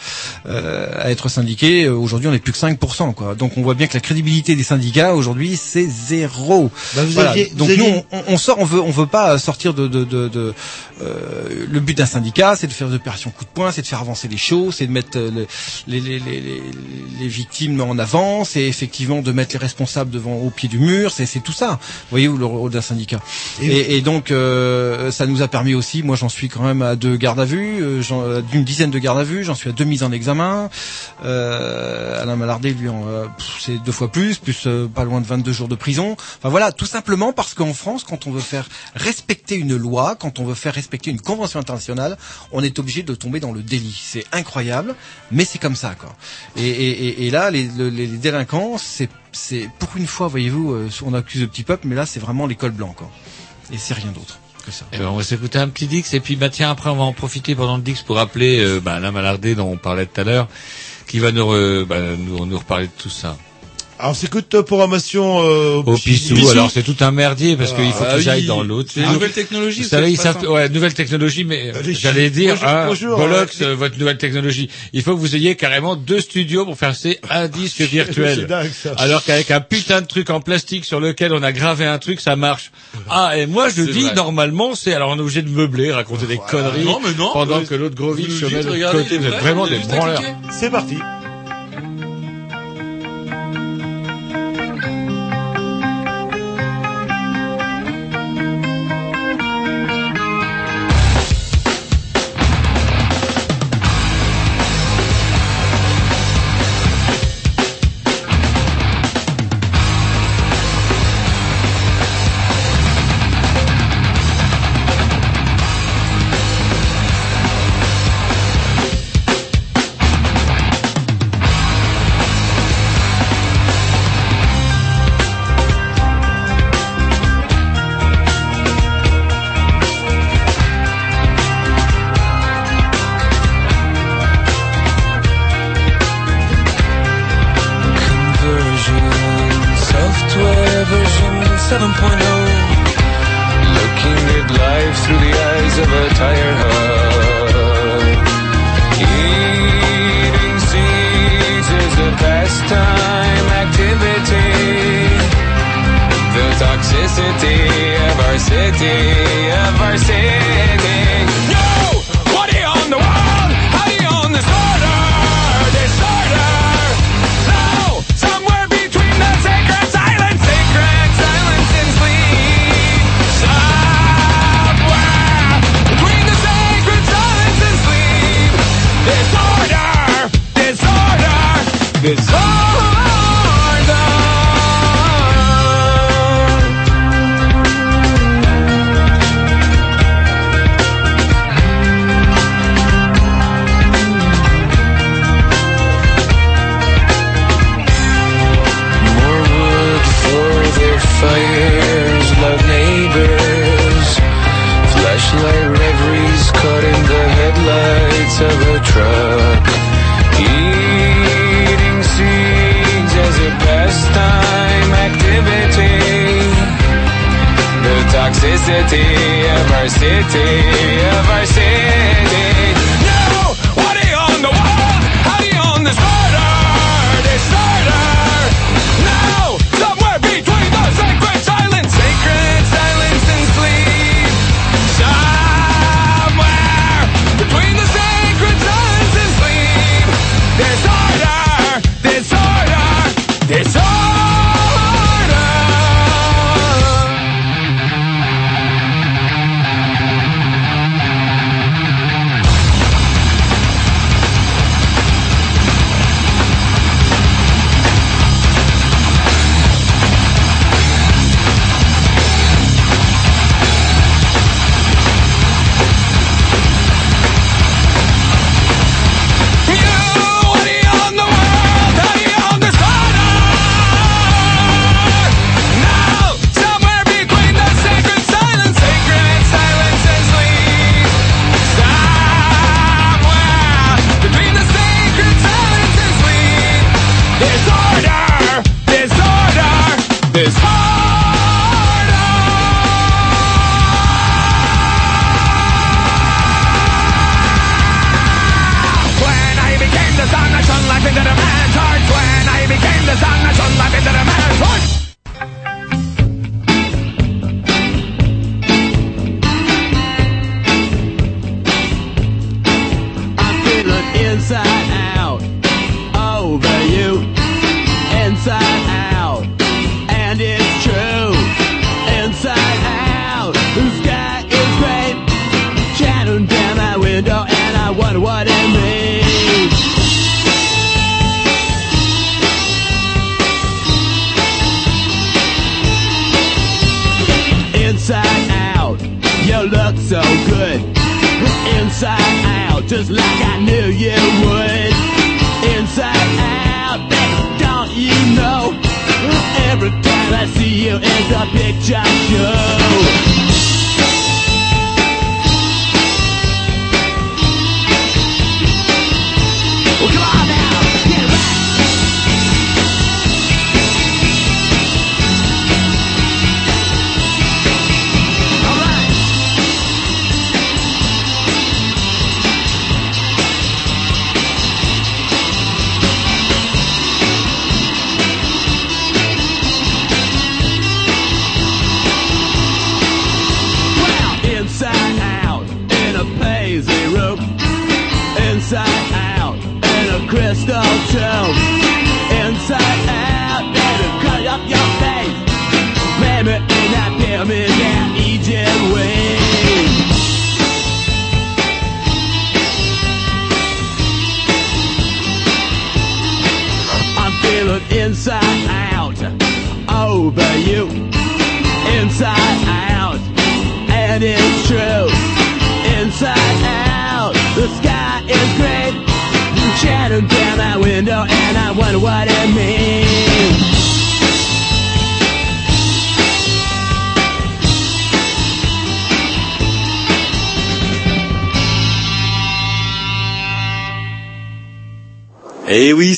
euh, à être syndiqués. Aujourd'hui, on n'est plus que 5%. Quoi. Donc, on voit bien que la crédibilité des syndicats aujourd'hui, c'est zéro. Bah, vous Voilà. aviez- vous Donc, nous, aviez- on, on sort, on veut, on veut pas sortir de. de, de, de le but d'un syndicat, c'est de faire des opérations coup de poing, c'est de faire avancer les choses, c'est de mettre le- les, les, les, les, les victimes en avant, c'est effectivement de mettre les responsables devant au pied du mur, c'est c'est tout ça. Vous voyez où le rôle d'un syndicat. Et- Et, et donc euh, ça nous a permis aussi, moi j'en suis quand même à deux gardes à vue, euh, à d'une dizaine de gardes à vue, j'en suis à deux mises en examen. Euh, Alain Malardet lui euh, c'est deux fois plus, plus euh, pas loin de 22 jours de prison. Enfin voilà, tout simplement parce qu'en France, quand on veut faire respecter une loi, quand on veut faire respecter une convention internationale, on est obligé de tomber dans le délit. C'est incroyable, mais c'est comme ça quoi. Et, et, là, les, le- les délinquants, c'est c'est pour une fois, voyez-vous, euh, on accuse le petit peuple, mais là c'est vraiment l'école blanc quoi. Et c'est rien d'autre que ça. Eh ben, on va s'écouter un petit Dix et puis bah tiens après on va en profiter pendant le Dix pour rappeler euh, bah, dont on parlait tout à l'heure qui va nous, re- bah, nous nous reparler de tout ça. Alors c'est que de programmation euh, au pissou. Pissou. Alors c'est tout un merdier parce qu'il faut ah, que j'aille ah dans l'autre. C'est une nouvelle technologie. Vous savez, ouais, nouvelle technologie, mais bah, j'allais dire, bonjour, hein, hein. Euh, votre nouvelle technologie. Il faut que vous ayez carrément deux studios pour faire ces un ah, disque [laughs] virtuel. Alors qu'avec un putain de truc en plastique sur lequel on a gravé un truc, ça marche. Ah et moi je dis normalement c'est alors on est obligé de meubler, raconter des ah, conneries non, mais non, pendant que l'autre gros vide se met de côté. Vous êtes vraiment des branleurs. C'est parti.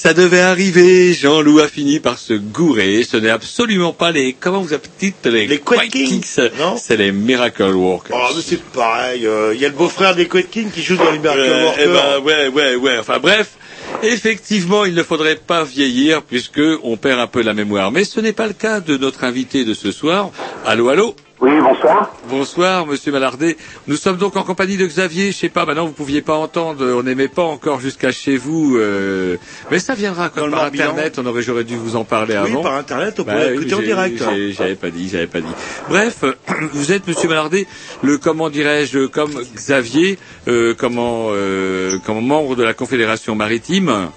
Ça devait arriver. Jean-Loup a fini par se gourer. Ce n'est absolument pas les, comment vous appelez les, les Quake Kings, non C'est les Miracle Workers. Oh, mais c'est pareil. euh, Il y a le beau-frère des Quake Kings qui joue dans les Miracle Euh, Workers. eh ben, ouais, ouais, ouais. Enfin bref, effectivement, il ne faudrait pas vieillir puisque on perd un peu la mémoire. Mais ce n'est pas le cas de notre invité de ce soir. Allô, allô. Oui, bonsoir. Bonsoir, Monsieur Malardet. Nous sommes donc en compagnie de Xavier. Je sais pas, maintenant vous pouviez pas entendre, on n'aimait pas encore jusqu'à chez vous, euh, mais ça viendra comme par Morbihan. internet. On aurait, j'aurais dû vous en parler Oui, avant. par Internet, on Bah pourrait oui, écouter en direct. J'avais pas dit, j'avais pas dit. Bref, [clears throat] vous êtes Monsieur Malardet, le comment dirais-je, comme Xavier, euh, comment, euh, comme membre de la Confédération maritime.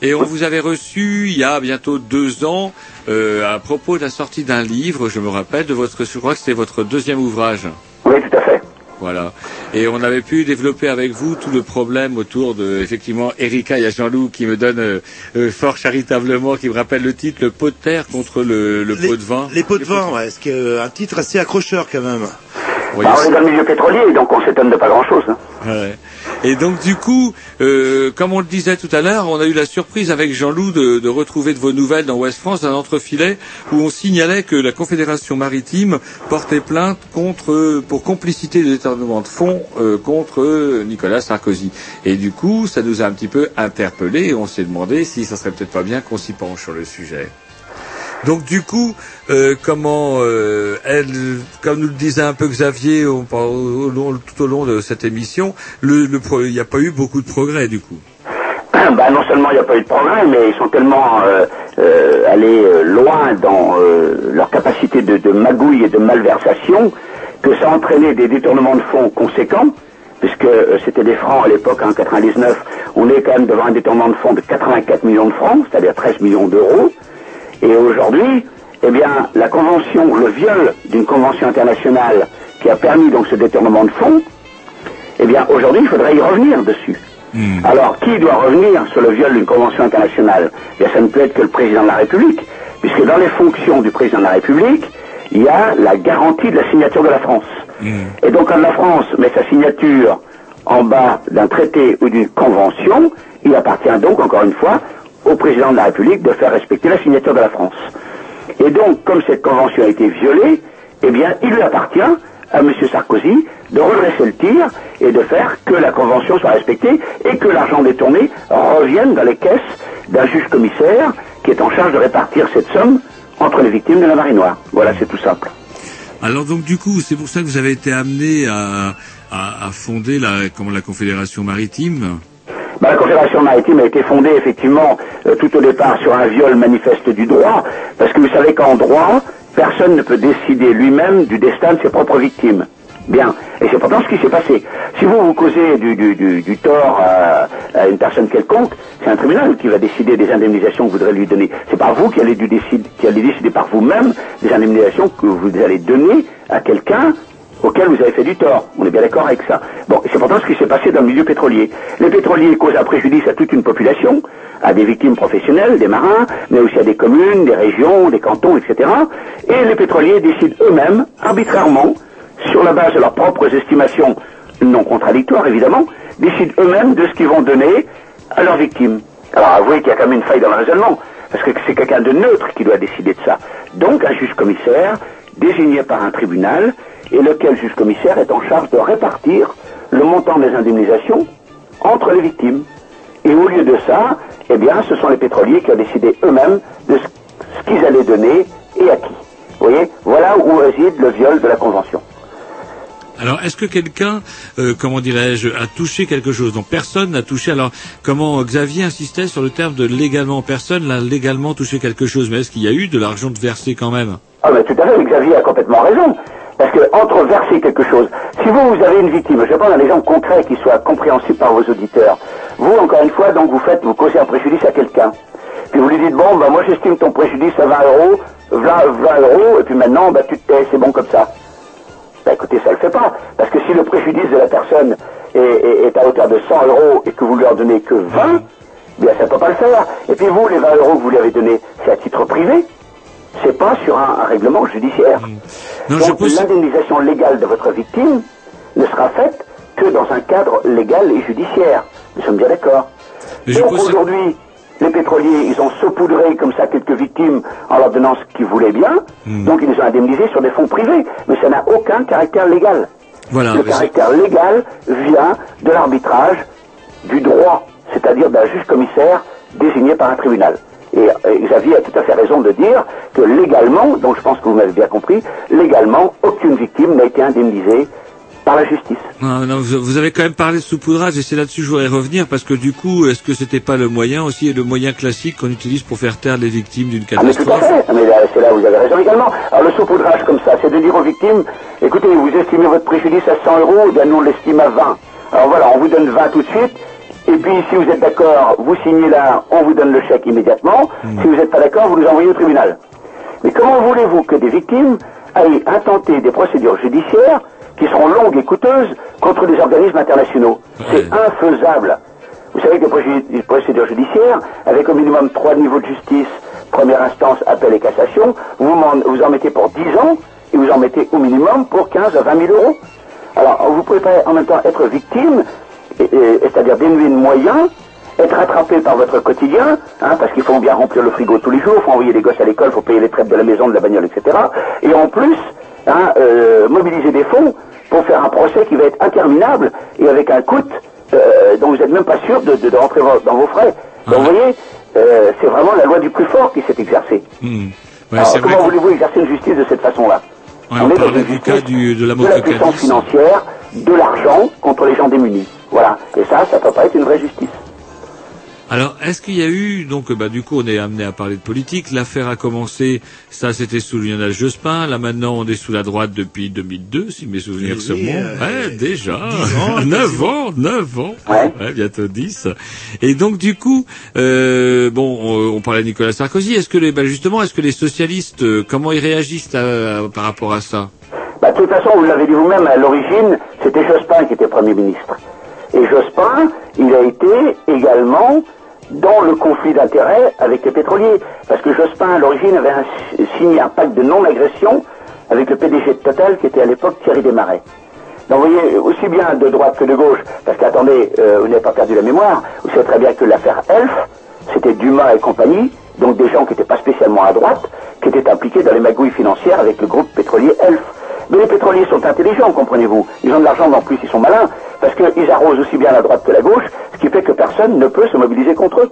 Et on vous avait reçu il y a bientôt deux ans euh, à propos de la sortie d'un livre, je me rappelle, de votre, je crois que c'était votre deuxième ouvrage. Oui, tout à fait. Voilà. Et on avait pu développer avec vous tout le problème autour de, effectivement, Erika, il y a Jean-Loup qui me donne euh, euh, fort charitablement, qui me rappelle le titre, le pot de terre contre le, le pot de vin. Les pots de vin, ouais, ce qui est euh, un titre assez accrocheur quand même. Bah, on est dans le milieu pétrolier, donc on s'étonne de pas grand-chose. hein. Ouais. Et donc du coup, euh, comme on le disait tout à l'heure, on a eu la surprise avec Jean-Loup de, de retrouver de vos nouvelles dans Ouest France un entrefilet où on signalait que la Confédération maritime portait plainte contre pour complicité de détournement de fonds euh, contre Nicolas Sarkozy. Et du coup, ça nous a un petit peu interpellés et on s'est demandé si ça serait peut-être pas bien qu'on s'y penche sur le sujet. Donc du coup, euh, comment euh, elle, comme nous le disait un peu Xavier tout au long de cette émission, il n'y a pas eu beaucoup de progrès du coup. [coughs] Bah, non seulement il n'y a pas eu de progrès, mais ils sont tellement euh, allés loin dans leur capacité de, magouille et de malversation que ça a entraîné des détournements de fonds conséquents, puisque c'était des francs à l'époque, en 99, on est quand même devant un détournement de fonds de 84 millions de francs, c'est-à-dire 13 millions d'euros. Et aujourd'hui, eh bien, la convention, le viol d'une convention internationale qui a permis donc ce détournement de fonds, eh bien, aujourd'hui, il faudrait y revenir dessus. Alors, qui doit revenir sur le viol d'une convention internationale? Eh bien, ça ne peut être que le président de la République, puisque dans les fonctions du président de la République, il y a la garantie de la signature de la France. Et donc, quand la France met sa signature en bas d'un traité ou d'une convention, il appartient donc, encore une fois, au président de la République de faire respecter la signature de la France. Et donc, comme cette convention a été violée, eh bien, il lui appartient à M. Sarkozy de redresser le tir et de faire que la convention soit respectée et que l'argent détourné revienne dans les caisses d'un juge commissaire qui est en charge de répartir cette somme entre les victimes de la marée noire. Voilà, c'est tout simple. Alors donc du coup, c'est pour ça que vous avez été amené à, à, à fonder la, comment, la Confédération maritime? Bah, la Confédération maritime a été fondée effectivement euh, tout au départ sur un viol manifeste du droit, parce que vous savez qu'en droit, personne ne peut décider lui-même du destin de ses propres victimes. Bien, et c'est pourtant ce qui s'est passé. Si vous vous causez du, du, du, tort à, une personne quelconque, c'est un tribunal qui va décider des indemnisations que vous voudrez lui donner. C'est pas vous qui allez, du qui allez décider par vous-même des indemnisations que vous allez donner à quelqu'un auquel vous avez fait du tort. On est bien d'accord avec ça. Bon, c'est pourtant ce qui s'est passé dans le milieu pétrolier. Les pétroliers causent un préjudice à toute une population, à des victimes professionnelles, des marins, mais aussi à des communes, des régions, des cantons, etc. Et les pétroliers décident eux-mêmes, arbitrairement, sur la base de leurs propres estimations non contradictoires évidemment, décident eux-mêmes de ce qu'ils vont donner à leurs victimes. Alors avouez qu'il y a quand même une faille dans le raisonnement, parce que c'est quelqu'un de neutre qui doit décider de ça. Donc un juge commissaire, désigné par un tribunal, et lequel juge commissaire est en charge de répartir le montant des indemnisations entre les victimes. Et au lieu de ça, eh bien, ce sont les pétroliers qui ont décidé eux-mêmes de ce, qu'ils allaient donner et à qui. Vous voyez, voilà où réside le viol de la Convention. Alors, est-ce que quelqu'un, euh, comment dirais-je, a touché quelque chose Donc, personne n'a touché? Alors, comment Xavier insistait sur le terme de légalement Personne n'a légalement touché quelque chose. Mais est-ce qu'il y a eu de l'argent de versé quand même? Ah ben tout à fait, Xavier a complètement raison. Parce que entre verser quelque chose, si vous, vous avez une victime, je prends un exemple concret qui soit compréhensible par vos auditeurs. Vous, encore une fois, donc vous faites, vous causez un préjudice à quelqu'un. Puis vous lui dites, bon, bah moi j'estime ton préjudice à 20 euros, 20, 20 euros, et puis maintenant, bah tu te tais, c'est bon comme ça. Bah écoutez, ça le fait pas. Parce que si le préjudice de la personne est, à hauteur de 100 euros et que vous lui en donnez que 20, bien ça peut pas le faire. Et puis vous, les 20 euros que vous lui avez donnés, c'est à titre privé. C'est pas sur un, un règlement judiciaire. Donc l'indemnisation légale de votre victime ne sera faite que dans un cadre légal et judiciaire. Nous sommes bien d'accord. Donc aujourd'hui, les pétroliers, ils ont saupoudré comme ça quelques victimes en leur donnant ce qu'ils voulaient bien. Donc ils les ont indemnisés sur des fonds privés. Mais ça n'a aucun caractère légal. Voilà. Le c'est- caractère légal vient de l'arbitrage du droit, c'est-à-dire d'un juge commissaire désigné par un tribunal. Et euh, Xavier a tout à fait raison de dire que légalement, donc je pense que vous m'avez bien compris, légalement, aucune victime n'a été indemnisée par la justice. Non, non, vous, avez quand même parlé de saupoudrage et c'est là-dessus que je voudrais revenir parce que du coup, est-ce que c'était pas le moyen aussi et le moyen classique qu'on utilise pour faire taire les victimes d'une Ah mais tout à catastrophe fait, Ah, mais là, c'est là où vous avez raison également. Alors le saupoudrage comme ça, c'est de dire aux victimes, écoutez, vous estimez votre préjudice à 100 euros, eh bien nous on l'estime à 20. Alors voilà, on vous donne 20 tout de suite, et puis si vous êtes d'accord, vous signez là, on vous donne le chèque immédiatement. Si vous n'êtes pas d'accord, vous nous envoyez au tribunal. Mais comment voulez-vous que des victimes aillent intenter des procédures judiciaires qui seront longues et coûteuses contre des organismes internationaux? C'est infaisable. Vous savez que les procé- les procédures judiciaires, avec au minimum trois niveaux de justice, première instance, appel et cassation, vous, en mettez pour 10 ans et vous en mettez au minimum pour 15 à 20 000 euros. Alors, vous pouvez pas en même temps être victime, c'est-à-dire dénué de moyens, être rattrapé par votre quotidien, hein, parce qu'il faut bien remplir le frigo tous les jours, il faut envoyer les gosses à l'école, il faut payer les traites de la maison, de la bagnole, etc. Et en plus, hein, euh, mobiliser des fonds pour faire un procès qui va être interminable et avec un coût euh, dont vous n'êtes même pas sûr de, de- de rentrer dans vos frais. Donc vous voyez, euh, c'est vraiment la loi du plus fort qui s'est exercée. Hmm. Ouais, Alors, comment voulez-vous exercer une justice de cette façon-là? Ouais, On on est dans parlait une du cas du, de la de la puissance financière, de l'argent contre les gens démunis. Voilà. Et ça, ça peut pas être une vraie justice. Alors, est-ce qu'il y a eu, donc, bah, du coup, on est amené à parler de politique. L'affaire a commencé, ça, c'était sous Lionel Jospin. Là, maintenant, on est sous la droite depuis 2002, si mes souvenirs Oui, se euh, ouais, déjà. 10 ans, 9 [laughs] quasiment. ans, 9 ans. Ouais. bientôt 10. Et donc, du coup, euh, bon, on, on parlait de Nicolas Sarkozy. Est-ce que les, bah, justement, est-ce que les socialistes, euh, comment ils réagissent par rapport à ça? Bah, de toute façon, vous l'avez dit vous-même, à l'origine, c'était Jospin qui était Premier ministre. Et Jospin, il a été également dans le conflit d'intérêts avec les pétroliers. Parce que Jospin, à l'origine, avait signé un pacte de non-agression avec le PDG de Total, qui était à l'époque Thierry Desmarais. Donc vous voyez, aussi bien de droite que de gauche, parce qu'attendez, euh, vous n'avez pas perdu la mémoire, vous savez très bien que l'affaire Elf, c'était Dumas et compagnie, donc des gens qui n'étaient pas spécialement à droite, qui étaient impliqués dans les magouilles financières avec le groupe pétrolier Elf. Mais les pétroliers sont intelligents, comprenez-vous. Ils ont de l'argent, mais en plus ils sont malins, parce qu'ils arrosent aussi bien la droite que la gauche, ce qui fait que personne ne peut se mobiliser contre eux.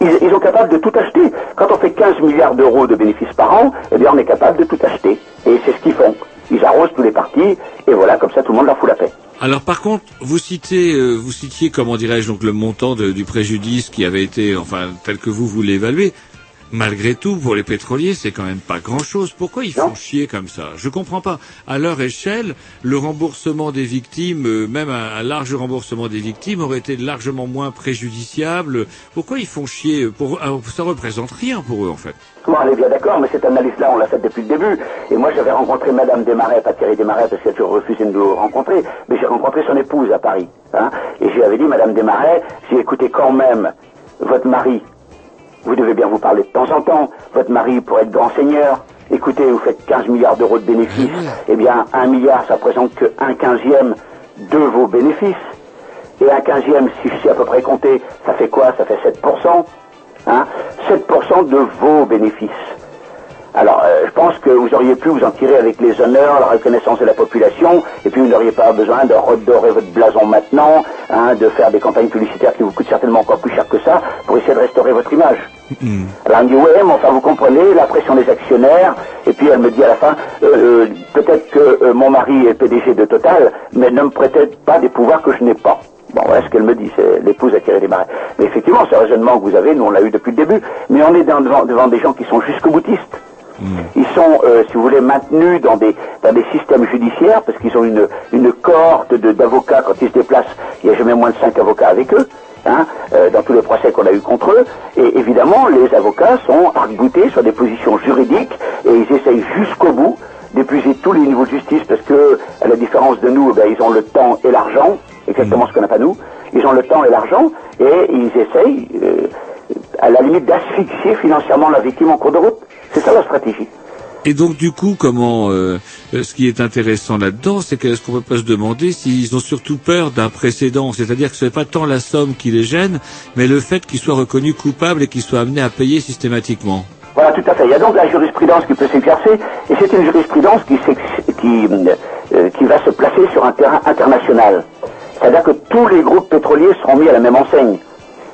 Ils, ils sont capables de tout acheter. Quand on fait 15 milliards d'euros de bénéfices par an, eh bien on est capable de tout acheter. Et c'est ce qu'ils font. Ils arrosent tous les partis, et voilà, comme ça tout le monde leur fout la paix. Alors par contre, vous citez, euh, vous citiez, comment dirais-je, donc le montant de- du préjudice qui avait été, enfin, tel que vous voulez évaluer. Malgré tout, pour les pétroliers, c'est quand même pas grand-chose. Pourquoi ils font chier comme ça? Je comprends pas. À leur échelle, le remboursement des victimes, euh, même un, un large remboursement des victimes, aurait été largement moins préjudiciable. Pourquoi ils font chier? Pour, ah, Ça représente rien pour eux, en fait. Bon, on est bien d'accord, mais cette analyse-là, on l'a faite depuis le début. Et moi, j'avais rencontré Madame Desmarais, pas Thierry Desmarais, parce qu'elle a toujours refusé de nous rencontrer, mais j'ai rencontré son épouse à Paris. Hein, et je lui avais dit, Madame Desmarais, j'ai écouté quand même votre mari. Vous devez bien vous parler de temps en temps. Votre mari pourrait être grand seigneur. Écoutez, vous faites 15 milliards d'euros de bénéfices. Eh bien, un milliard, ça représente que un quinzième de vos bénéfices. Et un quinzième, si je sais à peu près compter, ça fait quoi? Ça fait 7%. Hein? 7% de vos bénéfices. Alors, euh, je pense que vous auriez pu vous en tirer avec les honneurs, la reconnaissance de la population, et puis vous n'auriez pas besoin de redorer votre blason maintenant, hein, de faire des campagnes publicitaires qui vous coûtent certainement encore plus cher que ça, pour essayer de restaurer votre image. Alors elle me dit, ouais, mais enfin vous comprenez, la pression des actionnaires, et puis elle me dit à la fin, euh, euh, peut-être que euh, mon mari est PDG de Total, mais ne me prêtez pas des pouvoirs que je n'ai pas. Bon, voilà ce qu'elle me dit, c'est l'épouse a tiré des marais. Mais effectivement, ce raisonnement que vous avez, nous on l'a eu depuis le début, mais on est dans- devant, devant des gens qui sont jusqu'au boutistes. Ils sont, euh, si vous voulez, maintenus dans des, dans des systèmes judiciaires parce qu'ils ont une, une cohorte d'avocats quand ils se déplacent. Il n'y a jamais moins de cinq avocats avec eux. Hein, euh, dans tous les procès qu'on a eu contre eux. Et évidemment, les avocats sont arc-boutés sur des positions juridiques et ils essayent jusqu'au bout d'épuiser tous les niveaux de justice parce que, à la différence de nous, eh ben, ils ont le temps et l'argent, exactement ce qu'on n'a pas nous. Ils ont le temps et l'argent et ils essayent, euh, à la limite, d'asphyxier financièrement la victime en cours de route. C'est ça la stratégie. Et donc du coup, comment euh, euh, ce qui est intéressant là-dedans, c'est qu'est-ce qu'on peut pas se demander s'ils ont surtout peur d'un précédent, c'est-à-dire que ce n'est pas tant la somme qui les gêne, mais le fait qu'ils soient reconnus coupables et qu'ils soient amenés à payer systématiquement. Voilà, tout à fait. Il y a donc la jurisprudence qui peut s'exercer, et c'est une jurisprudence qui, euh, qui va se placer sur un terrain international. C'est-à-dire que tous les groupes pétroliers seront mis à la même enseigne.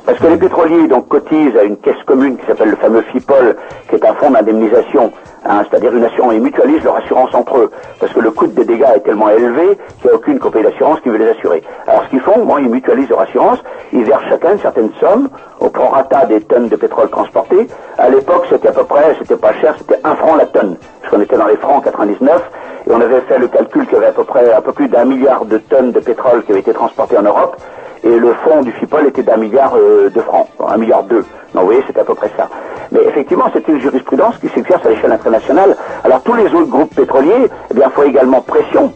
Parce que les pétroliers donc cotisent à une caisse commune qui s'appelle le fameux FIPOL, qui est un fonds d'indemnisation, hein, c'est-à-dire une assurance, ils mutualisent leur assurance entre eux, parce que le coût des dégâts est tellement élevé qu'il n'y a aucune compagnie d'assurance qui veut les assurer. Alors ce qu'ils font, bon, ils mutualisent leur assurance, ils versent chacun une certaine somme au prorata des tonnes de pétrole transportées. À l'époque, c'était à peu près, c'était pas cher, c'était un franc la tonne, parce qu'on était dans les francs en 99, et on avait fait le calcul qu'il y avait à peu près un peu plus d'un milliard de tonnes de pétrole qui avaient été transportées en Europe, et le fonds du FIPOL était d'un milliard euh, de francs, un milliard deux. Donc vous voyez, c'est à peu près ça. Mais effectivement, c'est une jurisprudence qui s'exerce à l'échelle internationale. Alors tous les autres groupes pétroliers, eh bien, font également pression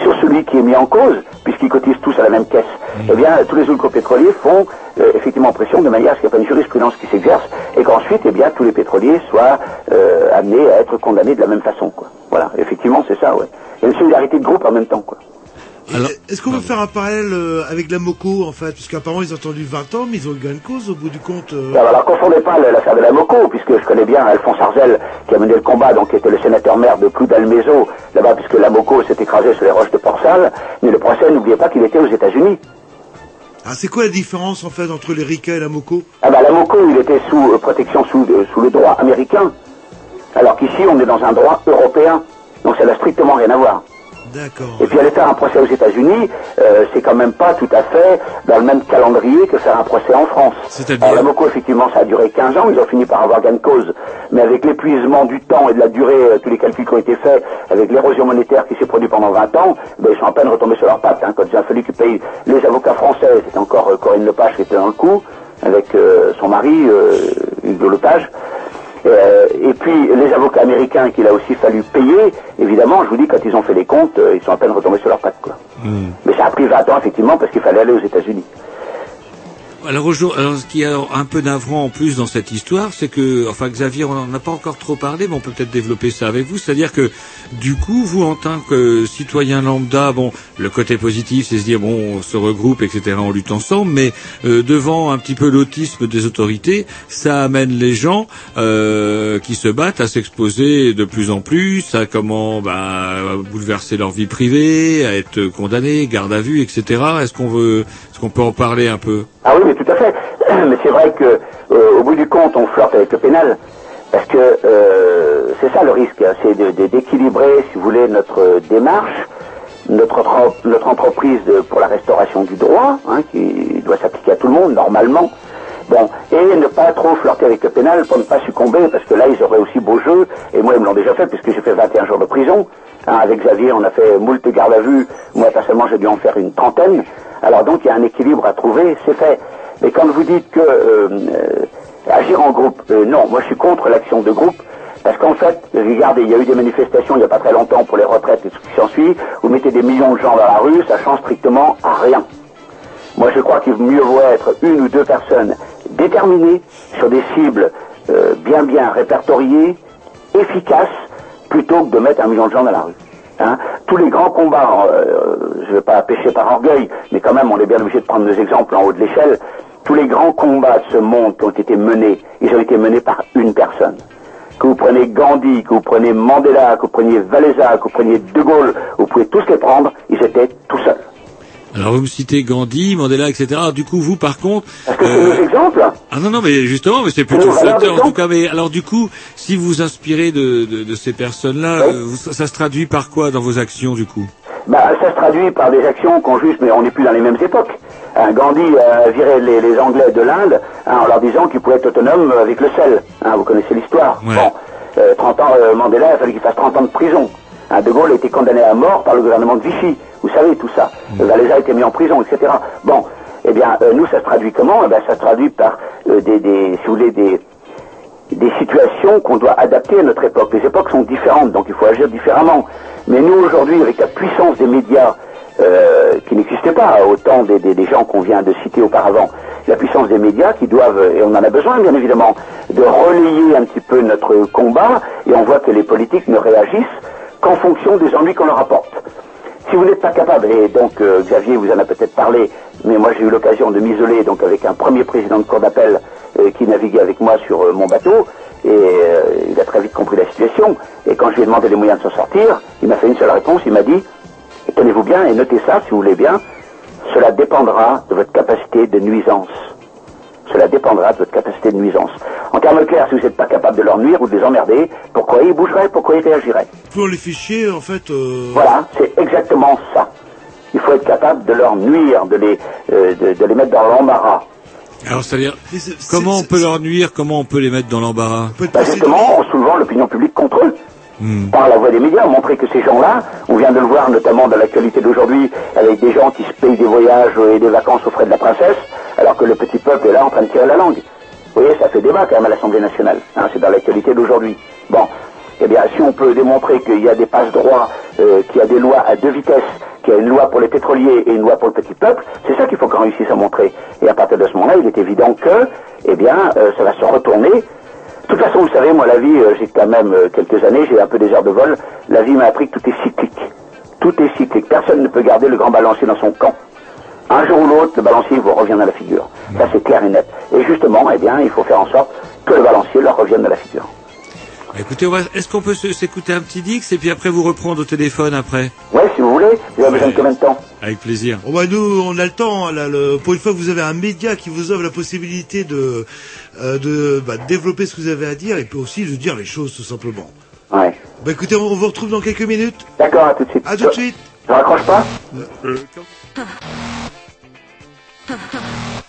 sur celui qui est mis en cause, puisqu'ils cotisent tous à la même caisse. Eh bien, tous les autres groupes pétroliers font euh, effectivement pression de manière à ce qu'il n'y ait pas une jurisprudence qui s'exerce et qu'ensuite, eh bien, tous les pétroliers soient euh, amenés à être condamnés de la même façon. Quoi. Voilà, effectivement, c'est ça, ouais. Il y a une solidarité de groupe en même temps, quoi. Est-ce qu'on peut faire un parallèle euh, avec la Moco, en fait? Puisqu'apparemment, ils ont attendu 20 ans, mais ils ont eu gain de cause au bout du compte. euh. Alors, alors, confondez pas l'affaire de la Moco, puisque je connais bien Alphonse Arzel, qui a mené le combat, donc qui était le sénateur-maire de Cloud-Almézo, là-bas, puisque la Moco s'est écrasée sur les roches de Port-Salle. Mais le procès, n'oubliez pas qu'il était aux États-Unis. Ah, c'est quoi la différence, en fait, entre les et la Moco? Ah bah, la Moco, il était sous euh, protection, sous, euh, sous le droit américain, alors qu'ici, on est dans un droit européen. Donc, ça n'a strictement rien à voir. D'accord. Et puis aller faire un procès aux États-Unis, euh, c'est quand même pas tout à fait dans le même calendrier que faire un procès en France. Alors la Moco, effectivement, ça a duré 15 ans, ils ont fini par avoir gain de cause. Mais avec l'épuisement du temps et de la durée, euh, tous les calculs qui ont été faits, avec l'érosion monétaire qui s'est produite pendant 20 ans, ben, ils sont à peine retombés sur leurs pattes. Hein, quand il a fallu qu'ils payent les avocats français, c'était encore euh, Corinne Lepage qui était dans le coup, avec son mari, euh, Hugo Lepage. Euh, et puis les avocats américains qu'il a aussi fallu payer, évidemment, je vous dis, quand ils ont fait les comptes, euh, ils sont à peine retombés sur leurs pattes. Quoi. Mais ça a pris 20 ans, effectivement, parce qu'il fallait aller aux États-Unis. Alors, alors, ce qui est un peu navrant en plus dans cette histoire, c'est que, enfin Xavier, on n'en a pas encore trop parlé, mais on peut peut-être développer ça avec vous. C'est-à-dire que, du coup, vous en tant que citoyen lambda, bon, le côté positif, c'est se dire bon, on se regroupe, etc., on lutte ensemble, mais euh, devant un petit peu l'autisme des autorités, ça amène les gens euh, qui se battent à s'exposer de plus en plus, à comment bah, bouleverser leur vie privée, à être condamnés, garde à vue, etc. Est-ce qu'on veut, est-ce qu'on peut en parler un peu? Ah oui, mais tout à fait. [clears throat] Mais c'est vrai que euh, au bout du compte, on flirte avec le pénal. Parce que euh, c'est ça le risque, hein, c'est d'équilibrer, si vous voulez, notre démarche, notre, entre- notre entreprise pour la restauration du droit, hein, qui doit s'appliquer à tout le monde normalement. Bon, et ne pas trop flirter avec le pénal pour ne pas succomber, parce que là, ils auraient aussi beau jeu, et moi, ils me l'ont déjà fait, puisque j'ai fait 21 jours de prison. Hein, avec Xavier, on a fait moult garde à vue. Moi, personnellement, j'ai dû en faire une trentaine. Alors donc, il y a un équilibre à trouver, c'est fait. Mais quand vous dites que euh, euh, agir en groupe, euh, non, moi, je suis contre l'action de groupe. Parce qu'en fait, regardez, il y a eu des manifestations il n'y a pas très longtemps pour les retraites et tout ce qui s'ensuit. Vous mettez des millions de gens dans la rue, ça change strictement à rien. Moi, je crois qu'il vaut mieux vaut être une ou deux personnes déterminées sur des cibles bien bien répertoriées, efficaces, plutôt que de mettre un million de gens dans la rue. Hein. Tous les grands combats, euh, je ne vais pas pêcher par orgueil, mais quand même, on est bien obligé de prendre des exemples en haut de l'échelle. Tous les grands combats de ce monde qui ont été menés, ils ont été menés par une personne. que vous preniez Gandhi, que vous preniez Mandela, que vous preniez Valéza, que vous preniez De Gaulle, vous pouvez tous les prendre, ils étaient tout seuls. Alors vous me citez Gandhi, Mandela, etc. Alors, du coup, vous, par contre... Est-ce que c'est nos exemples Ah non, non, mais justement, mais c'est plutôt flatteur en tout cas. Mais alors du coup, si vous vous inspirez de, de, de ces personnes-là, euh, ça, ça se traduit par quoi dans vos actions du coup? Bah, ça se traduit par des actions qu'on juge, mais on n'est plus dans les mêmes époques. Hein, Gandhi a viré les, les Anglais de l'Inde hein, en leur disant qu'ils pouvaient être autonomes avec le sel. Hein, vous connaissez l'histoire. Bon, euh, 30 ans, euh, Mandela, il a fallu qu'il fasse 30 ans de prison. De Gaulle a été condamné à mort par le gouvernement de Vichy. Vous savez tout ça. Euh, Valéza a été mis en prison, etc. Bon, eh bien, euh, nous, ça se traduit comment Eh bien, ça se traduit par euh, des, des, si vous voulez, des, des situations qu'on doit adapter à notre époque. Les époques sont différentes, donc il faut agir différemment. Mais nous, aujourd'hui, avec la puissance des médias euh, qui n'existaient pas au temps des, des- des gens qu'on vient de citer auparavant, la puissance des médias qui doivent, et on en a besoin bien évidemment, de relayer un petit peu notre combat, et on voit que les politiques ne réagissent qu'en fonction des ennuis qu'on leur apporte. Si vous n'êtes pas capable, et donc euh, Xavier vous en a peut-être parlé, mais moi j'ai eu l'occasion de m'isoler donc avec un premier président de cour d'appel euh, qui naviguait avec moi sur euh, mon bateau, et il a très vite compris la situation, et quand je lui ai demandé les moyens de s'en sortir, il m'a fait une seule réponse, il m'a dit, tenez-vous bien et notez ça si vous voulez bien, cela dépendra de votre capacité de nuisance. Cela dépendra de votre capacité de nuisance. En termes clairs, si vous n'êtes pas capable de leur nuire ou de les emmerder, pourquoi ils bougeraient, pourquoi ils réagiraient on les fait chier, en fait... euh, voilà, c'est exactement ça. Il faut être capable de leur nuire, de les, euh, de, de les mettre dans l'embarras. Alors c'est-à-dire, comment on peut leur nuire, comment on peut les mettre dans l'embarras Bah, justement, en soulevant l'opinion publique contre eux. Par la voie des médias, montrer que ces gens-là, on vient de le voir notamment dans l'actualité d'aujourd'hui, avec des gens qui se payent des voyages et des vacances aux frais de la princesse, alors que le petit peuple est là en train de tirer la langue. Vous voyez, ça fait débat quand même à l'Assemblée nationale. hein, c'est dans l'actualité d'aujourd'hui. Bon, eh bien, si on peut démontrer qu'il y a des passe-droits, euh, qu'il y a des lois à deux vitesses, qu'il y a une loi pour les pétroliers et une loi pour le petit peuple, c'est ça qu'il faut qu'on réussisse à montrer. Et à partir de ce moment-là, il est évident que, eh bien, euh, ça va se retourner. De toute façon, vous savez, moi, la vie, euh, j'ai quand même quelques années, j'ai un peu des heures de vol. La vie m'a appris que tout est cyclique. Tout est cyclique. Personne ne peut garder le grand balancier dans son camp. Un jour ou l'autre, le balancier vous revient dans la figure. Ça, c'est clair et net. Et justement, eh bien, il faut faire en sorte que le balancier leur revienne dans la figure. Écoutez, on va- est-ce qu'on peut s'écouter un petit Dix et puis après vous reprendre au téléphone après Ouais, si vous voulez. Vous avez besoin de combien de temps? Avec plaisir. Bon, bah, nous, on a le temps. hein, là, le- pour une fois que vous avez un média qui vous offre la possibilité de, euh, de, bah, de développer ce que vous avez à dire et puis aussi de dire les choses tout simplement. Ouais. Bah écoutez, on, on vous retrouve dans quelques minutes. D'accord, à tout de suite. À tout de suite. Je raccroche pas? 哈 [laughs] 哈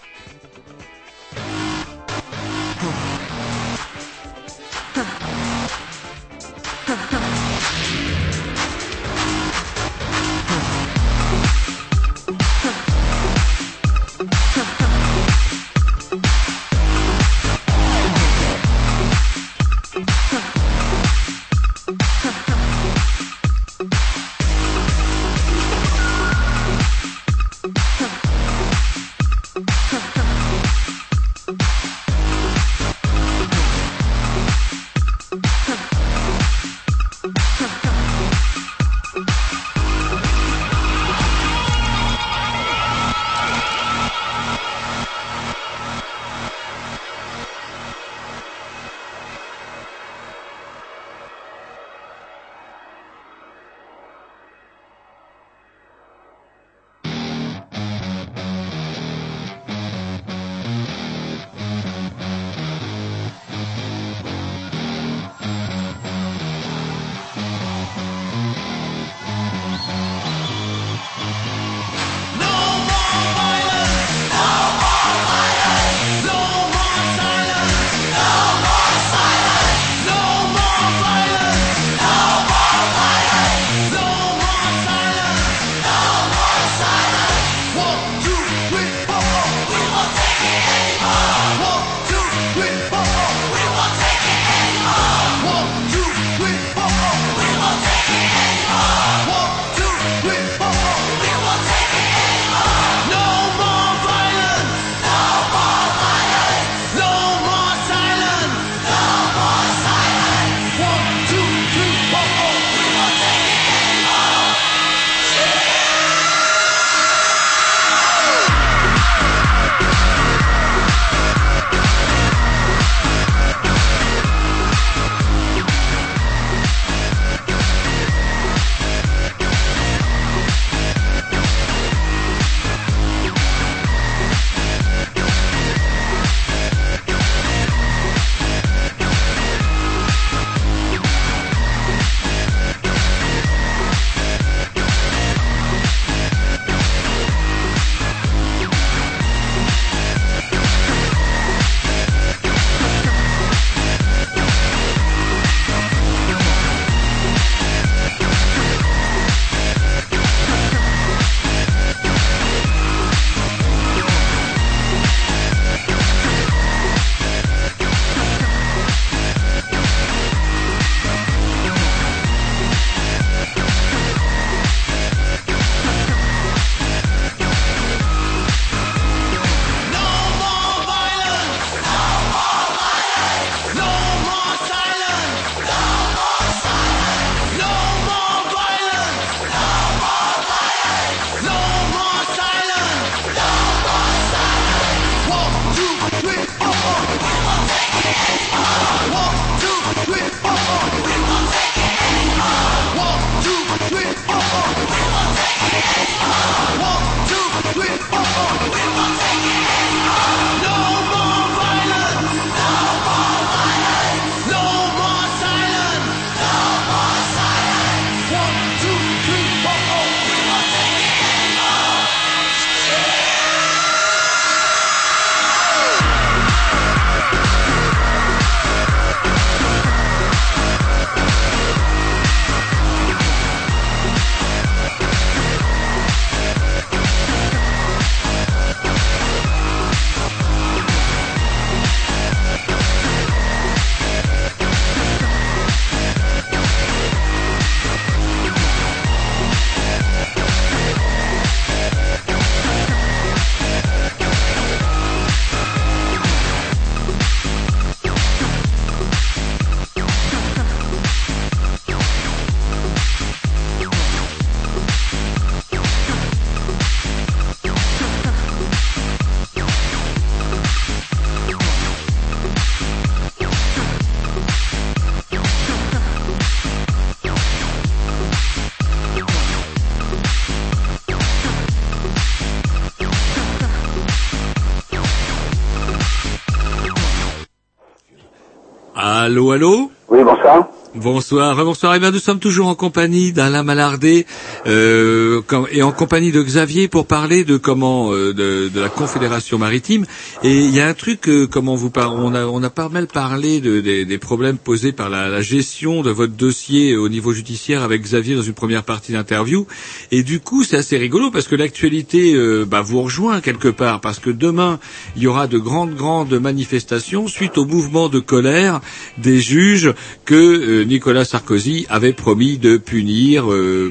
Allô, allô Oui, bonsoir. Bonsoir, bonsoir. Eh bien, nous sommes toujours en compagnie d'Alain Malardé euh, et en compagnie de Xavier pour parler de comment euh, de, de la Confédération maritime. Et il y a un truc, euh, comment vous par- on a on a pas mal parlé de, des, des problèmes posés par la, la gestion de votre dossier au niveau judiciaire avec Xavier dans une première partie d'interview. Et du coup, c'est assez rigolo parce que l'actualité euh, bah, vous rejoint quelque part parce que demain il y aura de grandes grandes manifestations suite au mouvement de colère des juges que euh, Nicolas Sarkozy avait promis de punir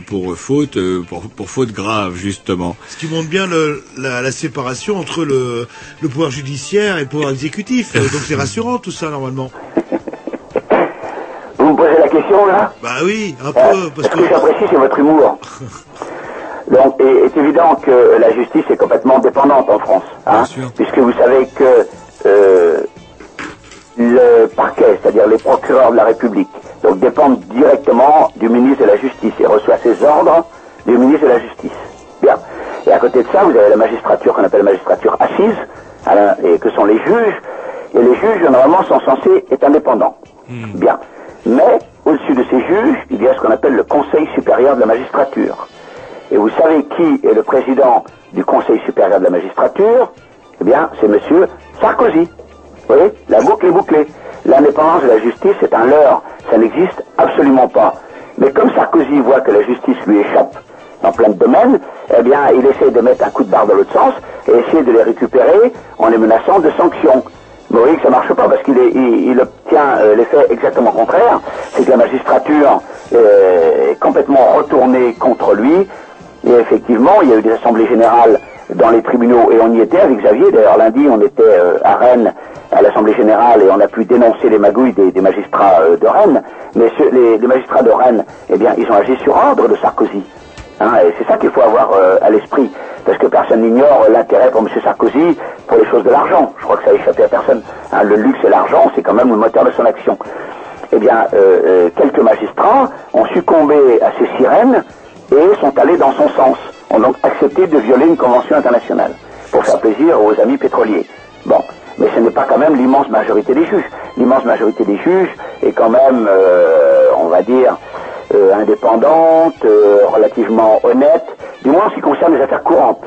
pour faute euh, pour, pour faute grave justement. Ce qui montre bien le- la, la séparation entre le, le pouvoir judiciaire et le pouvoir exécutif. Euh, Donc c'est rassurant tout ça normalement. Vous me posez la question là? Bah oui, un Euh, peu, parce ce que... que j'apprécie, c'est votre humour. [laughs] Donc, il est évident que la justice est complètement dépendante en France, hein, puisque vous savez que euh, le parquet, c'est-à-dire les procureurs de la République, donc dépendent directement du ministre de la Justice et reçoit ses ordres du ministre de la Justice. Bien. Et à côté de ça, vous avez la magistrature qu'on appelle la magistrature assise, hein, et que sont les juges. Et les juges, normalement, sont censés être indépendants. Bien. Mais, au-dessus de ces juges, il y a ce qu'on appelle le Conseil supérieur de la magistrature. Et vous savez qui est le président du Conseil supérieur de la magistrature? Eh bien, c'est Monsieur Sarkozy. Vous voyez La boucle est bouclée. L'indépendance de la justice est un leurre. Ça n'existe absolument pas. Mais comme Sarkozy voit que la justice lui échappe dans plein de domaines, eh bien, il essaie de mettre un coup de barre dans l'autre sens et essaie de les récupérer en les menaçant de sanctions. Mais vous voyez que ça marche pas parce qu'il il obtient euh, l'effet exactement contraire, c'est que la magistrature euh, est complètement retournée contre lui. Et effectivement, il y a eu des assemblées générales dans les tribunaux et on y était avec Xavier. D'ailleurs, lundi, on était euh, à Rennes à l'assemblée générale et on a pu dénoncer les magouilles des, magistrats euh, de Rennes. Mais les, les magistrats de Rennes, eh bien, ils ont agi sur ordre de Sarkozy. Hein, et c'est ça qu'il faut avoir euh, à l'esprit, parce que personne n'ignore l'intérêt pour M. Sarkozy pour les choses de l'argent. Je crois que ça a échappé à personne. Hein, le luxe et l'argent, c'est quand même le moteur de son action. Eh bien, euh, euh, quelques magistrats ont succombé à ces sirènes et sont allés dans son sens, ont donc accepté de violer une convention internationale pour faire plaisir aux amis pétroliers. Bon, mais ce n'est pas quand même l'immense majorité des juges. L'immense majorité des juges est quand même, euh, on va dire, euh, indépendante, euh, relativement honnête, du moins en ce qui concerne les affaires courantes.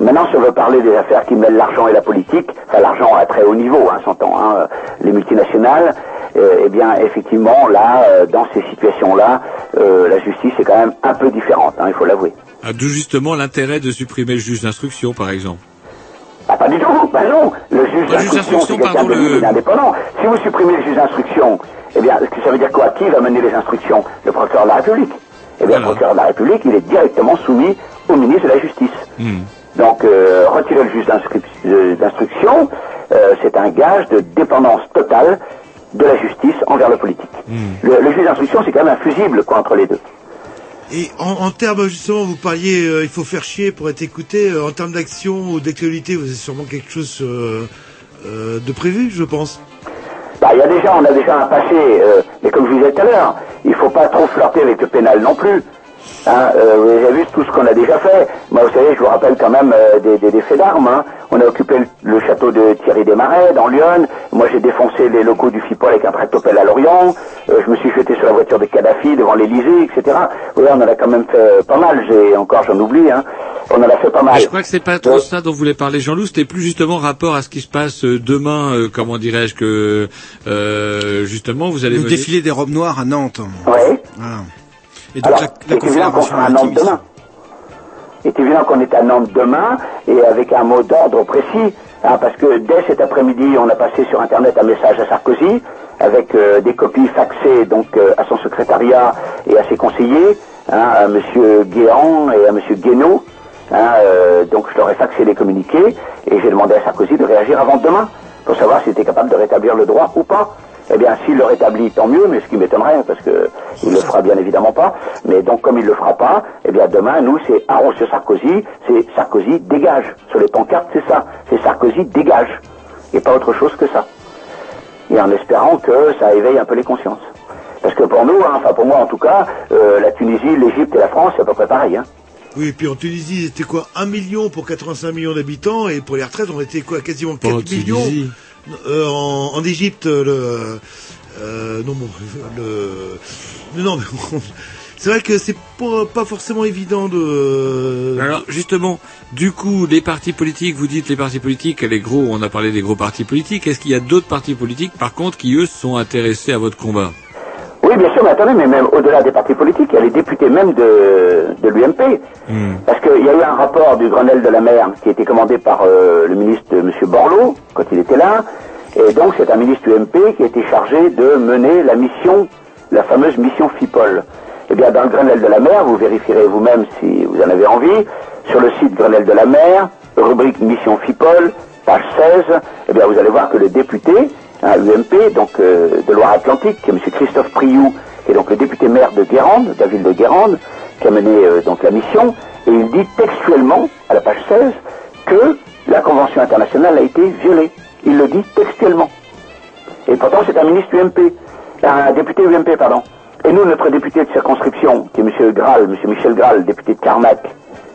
Maintenant, si on veut parler des affaires qui mêlent l'argent et la politique, enfin l'argent à très haut niveau, hein, s'entend, hein, les multinationales, eh bien, effectivement, là, dans ces situations-là, la justice est quand même un peu différente, hein, il faut l'avouer. Ah, D'où justement l'intérêt de supprimer le juge d'instruction par exemple. Ah, pas du tout, pas non. Le juge d'instruction, c'est quelqu'un de indépendant. Si vous supprimez le juge d'instruction, eh bien, ça veut dire quoi? Qui va mener les instructions? Le procureur de la République. Eh bien, le procureur de la République, il est directement soumis au ministre de la Justice. Donc, euh, retirer le juge d'instruction, euh, c'est un gage de dépendance totale de la justice envers le politique. Le, le juge d'instruction, c'est quand même un fusible quoi, entre les deux. Et en, en termes, justement, vous parliez, euh, il faut faire chier pour être écouté. euh, en termes d'action ou d'actualité, vous avez sûrement quelque chose euh, de prévu, je pense. Bah, il y a déjà, on a déjà un passé, mais comme je vous disais tout à l'heure, il faut pas trop flirter avec le pénal non plus. Hein, euh, vous avez vu tout ce qu'on a déjà fait. Moi, vous savez, je vous rappelle quand même euh, des, des, des faits d'armes. hein. On a occupé le, le château de Thierry Desmarais, dans Lyon. Moi, j'ai défoncé les locaux du FIPOL avec un tractopelle à Lorient. Euh, je me suis jeté sur la voiture de Kadhafi devant l'Élysée, etc. Vous voyez, on en a quand même fait pas mal. J'ai encore, j'en oublie. Hein. On en a fait pas mal. Je crois que c'est pas trop ça dont voulait parler Jean-Loup, c'était plus justement rapport à ce qui se passe euh, demain, euh, comment dirais-je que euh, justement vous allez Le défilé des robes noires à Nantes. Oui. Voilà. Et donc Alors, la, la Nantes maritime. demain. Il est évident qu'on est à Nantes demain et avec un mot d'ordre précis, hein, parce que dès cet après-midi, on a passé sur Internet un message à Sarkozy avec euh, des copies faxées donc euh, à son secrétariat et à ses conseillers, hein, à Monsieur Guéant et à Monsieur Guénaud. hein, euh, donc je leur ai faxé les communiqués et j'ai demandé à Sarkozy de réagir avant demain pour savoir s'il était capable de rétablir le droit ou pas. Eh bien, s'il le rétablit, tant mieux, mais ce qui m'étonnerait, parce que il le fera bien évidemment pas. Mais donc, comme il le fera pas, eh bien, demain, nous, c'est Arros sur Sarkozy, c'est Sarkozy dégage. Sur les pancartes, c'est ça. C'est Sarkozy dégage. Et pas autre chose que ça. Et en espérant que ça éveille un peu les consciences. Parce que pour nous, hein, enfin pour moi en tout cas, euh, la Tunisie, l'Égypte et la France, c'est à peu près pareil. Hein. Oui, et puis en Tunisie, c'était quoi? 1 million pour 85 millions d'habitants, et pour les retraites, on était quoi? Quasiment 4 en millions Tunisie. Euh, en, en Égypte, le, Euh, non, bon, le... mais non, mais bon, c'est vrai que c'est pas, pas forcément évident de... Alors justement, du coup, les partis politiques, vous dites les partis politiques, les gros, on a parlé des gros partis politiques. Est-ce qu'il y a d'autres partis politiques, par contre, qui eux sont intéressés à votre combat? Oui, bien sûr, mais attendez, mais même au-delà des partis politiques, il y a les députés même de, de l'UMP. Parce qu'il y a eu un rapport du Grenelle de la mer qui a été commandé par euh, le ministre M. Borloo, quand il était là. Et donc, c'est un ministre UMP qui a été chargé de mener la mission, la fameuse mission FIPOL. Eh bien, dans le Grenelle de la mer, vous vérifierez vous-même si vous en avez envie, sur le site Grenelle de la mer, rubrique mission FIPOL, page 16, eh bien, vous allez voir que le député, un UMP, donc euh, de Loire-Atlantique, qui est M. Christophe Priou, qui est donc le député maire de Guérande, de la ville de Guérande, qui a mené euh, donc la mission, et il dit textuellement, à la page 16, que la Convention internationale a été violée. Il le dit textuellement. Et pourtant, c'est un ministre UMP, un député UMP, pardon. Et nous, notre député de circonscription, qui est M. Graal, M. Michel Graal, député de Carnac,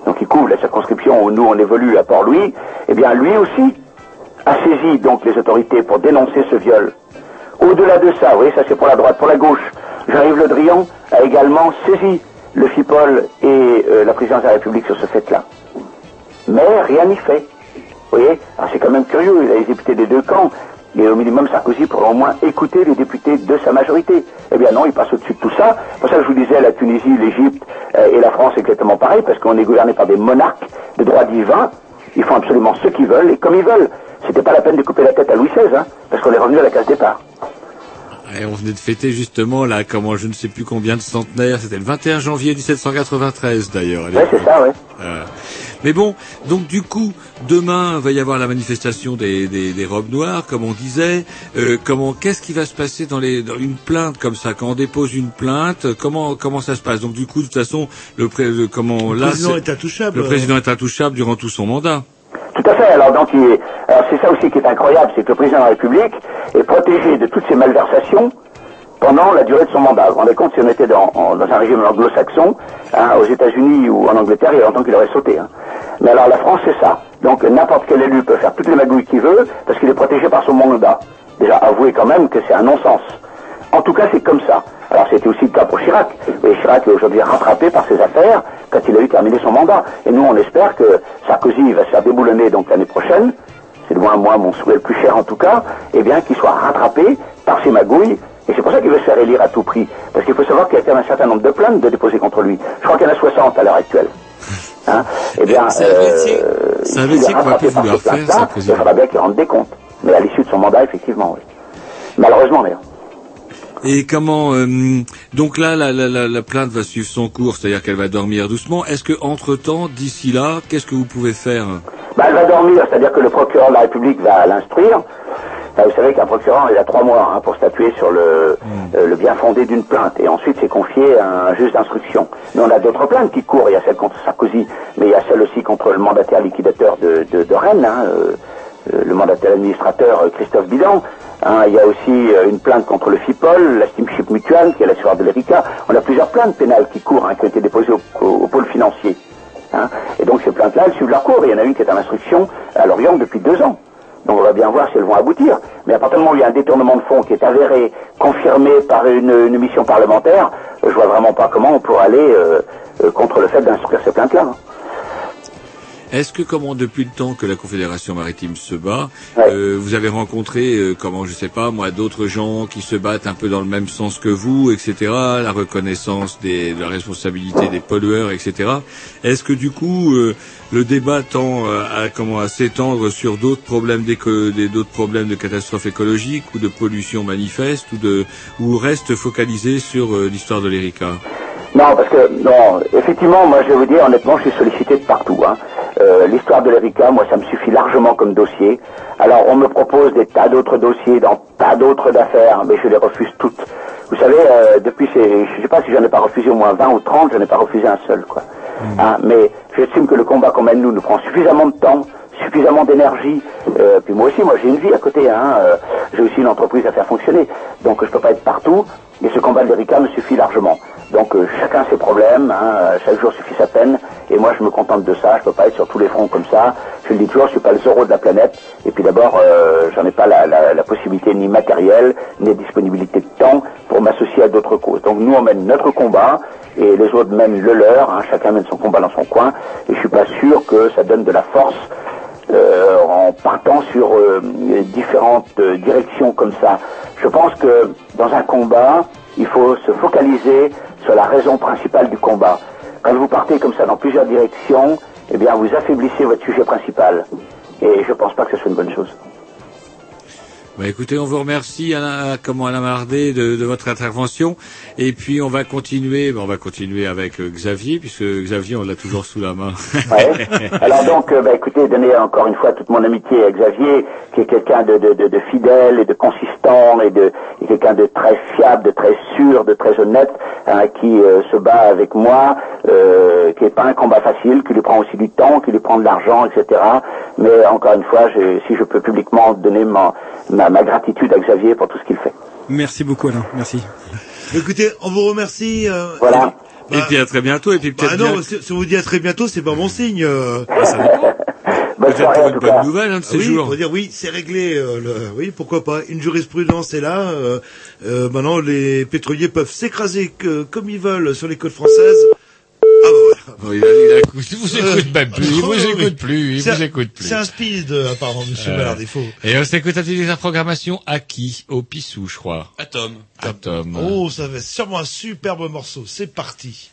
donc il couvre la circonscription où nous on évolue à Port-Louis, eh bien lui aussi a saisi donc les autorités pour dénoncer ce viol. Au-delà de ça, vous voyez, ça c'est pour la droite, pour la gauche, Jean-Yves Le Drian a également saisi le FIPOL et euh, la présidence de la République sur ce fait-là. Mais rien n'y fait. Vous voyez c'est quand même curieux, il a les députés des deux camps, et au minimum Sarkozy pourrait au moins écouter les députés de sa majorité. Eh bien non, il passe au-dessus de tout ça. C'est pour ça que je vous disais, la Tunisie, l'Égypte euh, et la France exactement pareil, parce qu'on est gouverné par des monarques de droit divin. Ils font absolument ce qu'ils veulent et comme ils veulent. C'était pas la peine de couper la tête à Louis XVI, hein, parce qu'on est revenu à la case départ. Et on venait de fêter justement là, comment je ne sais plus combien de centenaires, c'était le 21 janvier 1793 d'ailleurs. Ouais, c'est ça, ouais. Euh, mais bon, donc du coup, demain va y avoir la manifestation des, des, des robes noires, comme on disait. Euh, comment, qu'est-ce qui va se passer dans, les, dans une plainte comme ça? Quand on dépose une plainte, comment comment ça se passe? Donc du coup, de toute façon, le, pré, le- comment Le là, président est intouchable. Le président est intouchable durant tout son mandat. Tout à fait. Alors donc, il c'est ça aussi qui est incroyable, c'est que le président de la République est protégé de toutes ces malversations pendant la durée de son mandat. Vous vous rendez compte, si on était dans, un régime anglo-saxon, hein, aux États-Unis ou en Angleterre, il y a longtemps qu'il aurait sauté. hein. Mais alors la France, c'est ça. Donc n'importe quel élu peut faire toutes les magouilles qu'il veut parce qu'il est protégé par son mandat. Déjà, avouez quand même que c'est un non-sens. En tout cas, c'est comme ça. Alors, c'était aussi le cas pour Chirac. Et Chirac est aujourd'hui rattrapé par ses affaires quand il a eu terminé son mandat. Et nous, on espère que Sarkozy va se faire déboulonner donc l'année prochaine. C'est moins moi mon souhait le plus cher en tout cas. Et bien, qu'il soit rattrapé par ses magouilles. Et c'est pour ça qu'il veut se faire élire à tout prix. Parce qu'il faut savoir qu'il y a quand même un certain nombre de plaintes de déposer contre lui. Je crois qu'il y en a 60 à l'heure actuelle. [laughs] Hein? Eh bien, C'est un euh, métier- c'est un métier qu'on va plus vouloir faire, Sarkozy. Il faudra bien qu'il rende des comptes. Mais à l'issue de son mandat, effectivement, oui. Malheureusement, d'ailleurs. Et comment euh, donc là la, la, la, la plainte va suivre son cours, c'est-à-dire qu'elle va dormir doucement. Est-ce que entre temps, d'ici là, qu'est-ce que vous pouvez faire? Bah, elle va dormir, c'est-à-dire que le procureur de la République va l'instruire. Bah, vous savez qu'un procureur, il a trois mois hein, pour statuer sur le, euh, le bien fondé d'une plainte. Et ensuite, c'est confié à un juge d'instruction. Mais on a d'autres plaintes qui courent. Il y a celle contre Sarkozy, mais il y a celle aussi contre le mandataire liquidateur de, de, de Rennes, hein, euh, le mandataire administrateur Christophe Bidan. Hein, il y a aussi euh, une plainte contre le FIPOL, la Steamship Mutual, qui est l'assureur de l'ERICA. On a plusieurs plaintes pénales qui courent, hein, qui ont été déposées au, pôle financier. Hein. Et donc ces plaintes-là, elles suivent leur cours. Il y en a une qui est en instruction à Lorient depuis deux ans. Donc on va bien voir si elles vont aboutir. Mais à partir du moment où il y a un détournement de fonds qui est avéré, confirmé par une, mission parlementaire, je vois vraiment pas comment on pourrait aller euh, euh, contre le fait d'instruire ces plaintes-là. Est-ce que comment depuis le temps que la Confédération maritime se bat, euh, vous avez rencontré euh, comment je sais pas moi d'autres gens qui se battent un peu dans le même sens que vous, etc. La reconnaissance des, de la responsabilité des pollueurs, etc. Est-ce que du coup euh, le débat tend euh, à comment à s'étendre sur d'autres problèmes d'autres problèmes de catastrophes écologiques ou de pollution manifeste ou de ou reste focalisé sur l'histoire de l'Erika? Non, parce que, non, effectivement, moi je vais vous dire, honnêtement, je suis sollicité de partout. Hein. Euh, L'histoire de l'Erika, moi ça me suffit largement comme dossier. Alors on me propose des tas d'autres dossiers dans tas d'autres affaires, mais je les refuse toutes. Vous savez, euh, depuis, ces, je sais pas si j'en ai pas refusé au moins 20 ou 30, je n'ai pas refusé un seul, quoi. Hein, mais j'estime que le combat qu'on mène nous nous prend suffisamment de temps, suffisamment d'énergie. Euh, puis moi aussi, moi j'ai une vie à côté, hein. euh, j'ai aussi une entreprise à faire fonctionner, donc je peux pas être partout. Et ce combat de me suffit largement. Donc euh, chacun ses problèmes, hein, chaque jour suffit sa peine, et moi je me contente de ça, je peux pas être sur tous les fronts comme ça. Je le dis toujours, je suis pas le Zorro de la planète, et puis d'abord, euh, j'en ai pas la, la- la possibilité ni matérielle, ni disponibilité de temps pour m'associer à d'autres causes. Donc nous on mène notre combat, et les autres mènent le leur, hein, chacun mène son combat dans son coin, et je suis pas sûr que ça donne de la force euh, en partant sur euh, différentes euh, directions comme ça. Je pense que dans un combat, il faut se focaliser sur la raison principale du combat. Quand vous partez comme ça dans plusieurs directions, eh bien vous affaiblissez votre sujet principal. Et je pense pas que ce soit une bonne chose. Bah, écoutez, on vous remercie, Alain, comment Alain Mardet, de, votre intervention. Et puis, on va continuer, bah, on va continuer avec euh, Xavier, puisque Xavier, on l'a toujours sous la main. [laughs] Alors donc, euh, bah, écoutez, donner encore une fois toute mon amitié à Xavier, qui est quelqu'un de, de, de, fidèle et de consistant et quelqu'un de très fiable, de très sûr, de très honnête, hein, qui euh, se bat avec moi, euh, qui est pas un combat facile, qui lui prend aussi du temps, qui lui prend de l'argent, etc. Mais encore une fois, si je peux publiquement donner ma, ma gratitude à Xavier pour tout ce qu'il fait. Merci beaucoup Alain, merci. Écoutez, on vous remercie. euh, Voilà. Et puis à très bientôt. Et puis Bah peut-être non, bien- si si on vous dit à très bientôt, c'est pas bon signe. euh. [laughs] peut-être pour une bonne nouvelle, un de ces oui, jours. On va dire oui, c'est réglé. euh, le- oui, pourquoi pas. Une jurisprudence est là. euh, euh, maintenant, les pétroliers peuvent s'écraser comme ils veulent sur les côtes françaises. Il a, il a écoute- il vous Euh, écoute même plus, il vous oui. écoute plus, il C'est vous un- écoute plus. C'est un speed, euh, apparemment, monsieur Euh, Ballard, il faut. Et on s'écoute à la programmation à qui? Au Pissou, je crois. Atom. Atom. Oh, ça va être sûrement un superbe morceau. C'est parti.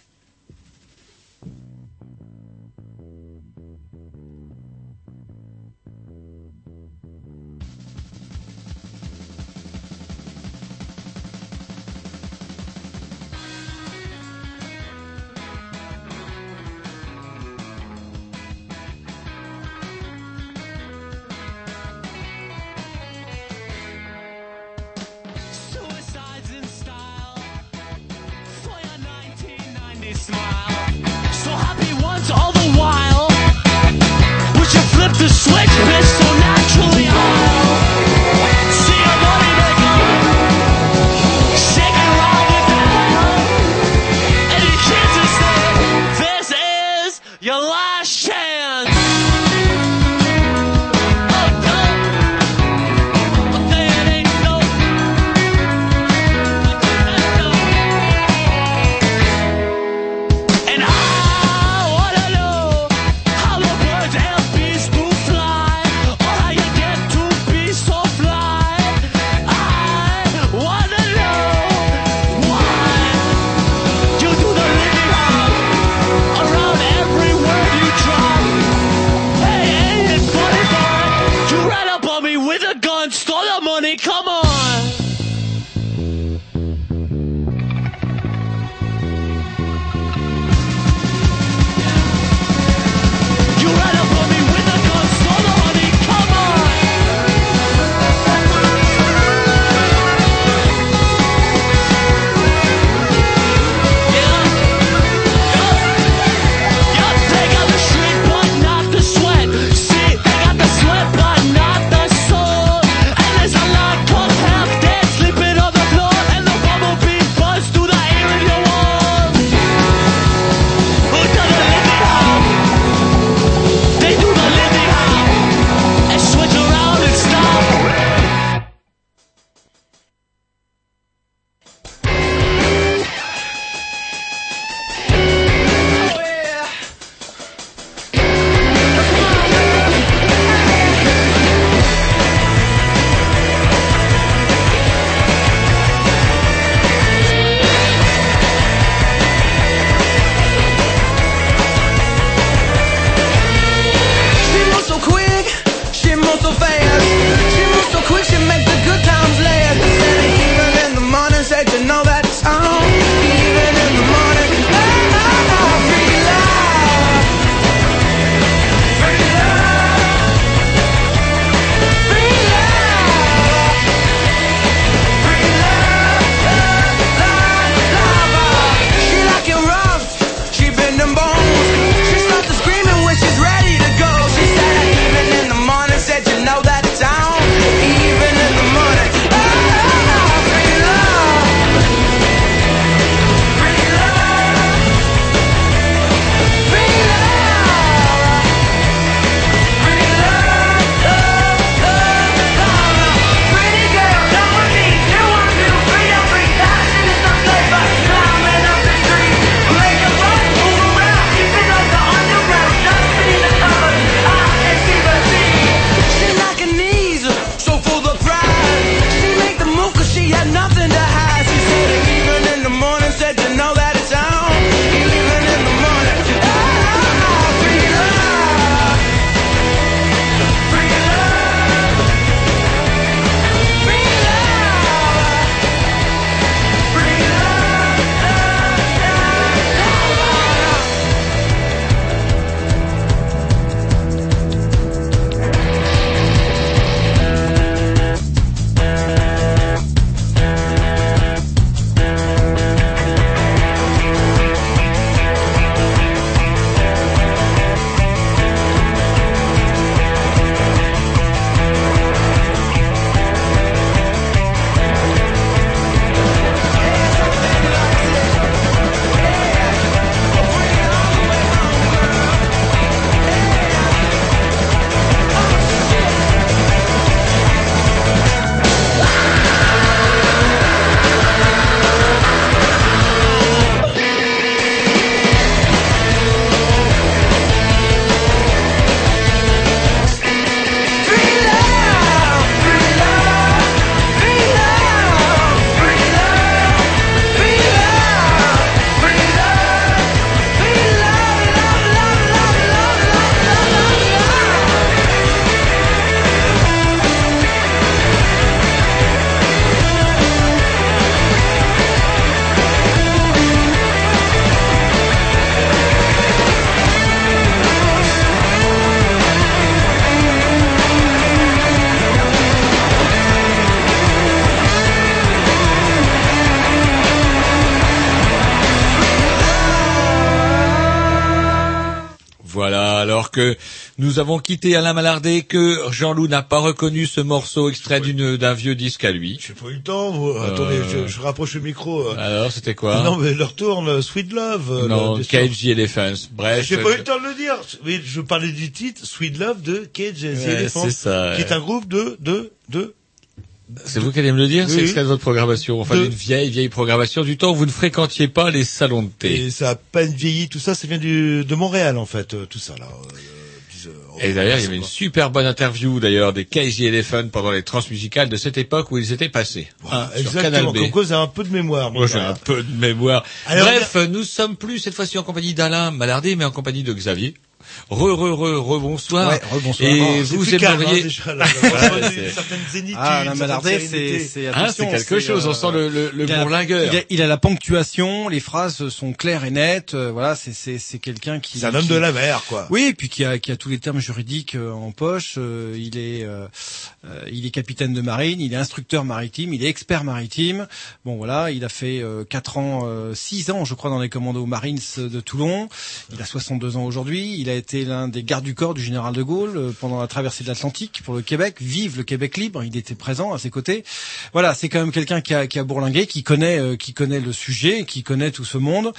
the switch been so natural. Avons quitté Alain Malardé, que Jean-Loup n'a pas reconnu ce morceau extrait d'une d'un vieux disque à lui. J'ai pas eu le temps. vous- Attendez, je, je rapproche le micro. euh. Alors, c'était quoi? Non, mais leur tourne, euh, Sweet Love. euh, Non, le-. Cage the Elephants. Bref. J'ai pas eu le temps de le dire. Oui, je parlais du titre Sweet Love de Cage the Ouais, Elephant, c'est ça, qui ouais. est un groupe de de de. C'est vous qui allez me le dire, Oui, c'est extrait de votre programmation, enfin d'une vieille, vieille programmation du temps où vous ne fréquentiez pas les salons de thé. Et ça a peine vieilli. Tout ça, ça vient du de Montréal en fait. euh, Tout ça là. Euh, Et d'ailleurs, il y avait une super bonne interview d'ailleurs des the Elephant pendant les transmusicales de cette époque où ils étaient passés. Hein, sur Canal Exactement. B. Comme quoi, j'ai un peu de mémoire. Moi, j'ai un peu de mémoire. Alors, Bref, nous sommes plus cette fois-ci en compagnie d'Alain Malardé, mais en compagnie de Xavier. Re, re, re, re, bonsoir. Ouais, rebonsoir. Et Oh, c'est vous aimeriez... hein, Ah, la Malardais, c'est, Hein, quelque chose, on sent le, le, le il a la-. Il a, il a la ponctuation, les phrases sont claires et nettes. euh, voilà, c'est, c'est, c'est quelqu'un qui. C'est un homme qui- de la mer, quoi. Oui, et puis qui a, qui a tous les termes juridiques euh, en poche. euh, il est, euh, euh, il est capitaine de marine, il est instructeur maritime, il est expert maritime. Bon voilà, il a fait euh, quatre ans, euh, six ans, je crois, dans les commandos Marines de Toulon. Il a 62 ans aujourd'hui. Il a été l'un des gardes du corps du général de Gaulle euh, pendant la traversée de l'Atlantique pour le Québec. Vive le Québec libre. Il était présent à ses côtés. Voilà, c'est quand même quelqu'un qui a, qui a bourlingué, qui connaît, euh, qui connaît le sujet, qui connaît tout ce monde.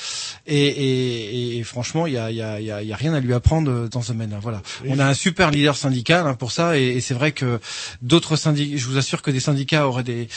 Et, et, et franchement, il y a, il y, a, il y, a, y a rien à lui apprendre euh, dans ce domaine-là. Voilà. On a un super leader syndical hein, pour ça, et, et c'est vrai que d'autres syndicats, je vous assure que des syndicats auraient des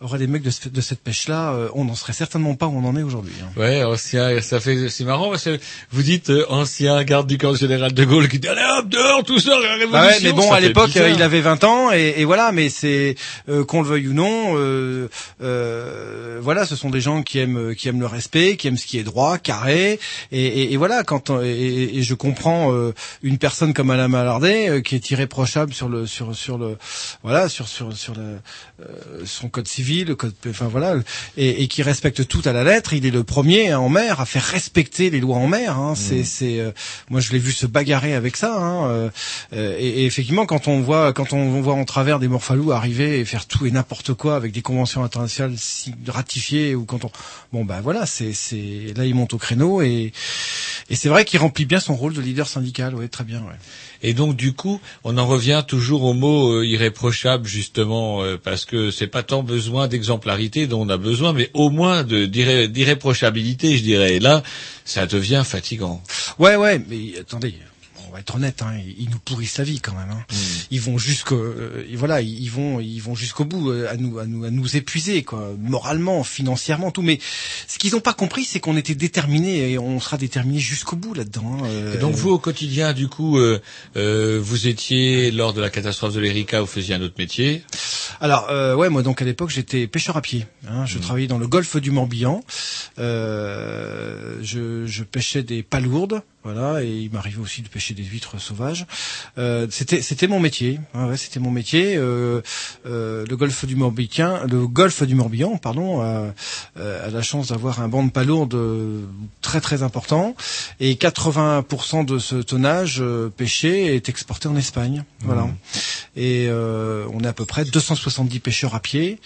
auraient des mecs de, ce- de cette pêche-là, euh, on n'en serait certainement pas où on en est aujourd'hui. hein. Ouais, ancien, ça fait, c'est marrant parce que vous dites euh, ancien garde du corps général de Gaulle qui dit allez hop dehors tout ça la révolution. Bah ouais, mais bon, ça à l'époque, euh, il avait 20 ans, et, et voilà. Mais c'est euh, qu'on le veuille ou non, euh, euh, voilà, ce sont des gens qui aiment, qui aiment le respect, qui aiment ce qui est droit, carré, et, et- et voilà. Quand on- et, et- je comprends euh, une personne comme Alain Malardé euh, qui est irréprochable sur le, sur, sur le, voilà, sur, sur, sur le, euh, son code civil, le code, enfin voilà, et, et qui respecte tout à la lettre. Il est le premier hein, en mer à faire respecter les lois en mer. Hein. C'est, c'est, euh, moi je l'ai vu se bagarrer avec ça. Hein. euh, euh, et, effectivement, quand on voit, quand on voit en travers des morphalous arriver et faire tout et n'importe quoi avec des conventions internationales ratifiées ou quand on, bon ben voilà, c'est, c'est, là il monte au créneau et, et c'est vrai qu'il remplit bien son rôle de leader syndical. Ouais, très bien. Et donc du coup, on en revient toujours au mot euh, irréprochable justement euh, parce que c'est pas tant besoin d'exemplarité dont on a besoin, mais au moins d'irréprochabilité, je dirais. Et là, ça devient fatigant. Ouais, ouais, mais attendez, va être honnête, hein, ils ils nous pourrissent la vie quand même. Hein. Ils vont jusqu'au, euh, voilà, ils vont, ils vont jusqu'au bout, euh, à nous, à nous, à nous épuiser, quoi, moralement, financièrement, tout. Mais ce qu'ils n'ont pas compris, c'est qu'on était déterminés et on sera déterminés jusqu'au bout là-dedans. hein, euh, donc vous au quotidien, du coup, euh, euh, vous étiez lors de la catastrophe de l'Erika, vous faisiez un autre métier? Alors euh, ouais, moi donc à l'époque j'étais pêcheur à pied. Hein, Mmh. je travaillais dans le golfe du Morbihan. Euh, je, je pêchais des palourdes, voilà, et il m'arrivait aussi de pêcher des huîtres sauvages. Euh, c'était c'était mon métier. hein, ouais, c'était mon métier. Euh, euh, le golfe du Morbihan, le golfe du Morbihan, pardon, a, euh, a la chance d'avoir un banc de palourdes euh, très très important et 80% de ce tonnage euh, pêché est exporté en Espagne. Voilà. Mhm. Et euh, on est à peu près 270 pêcheurs à pied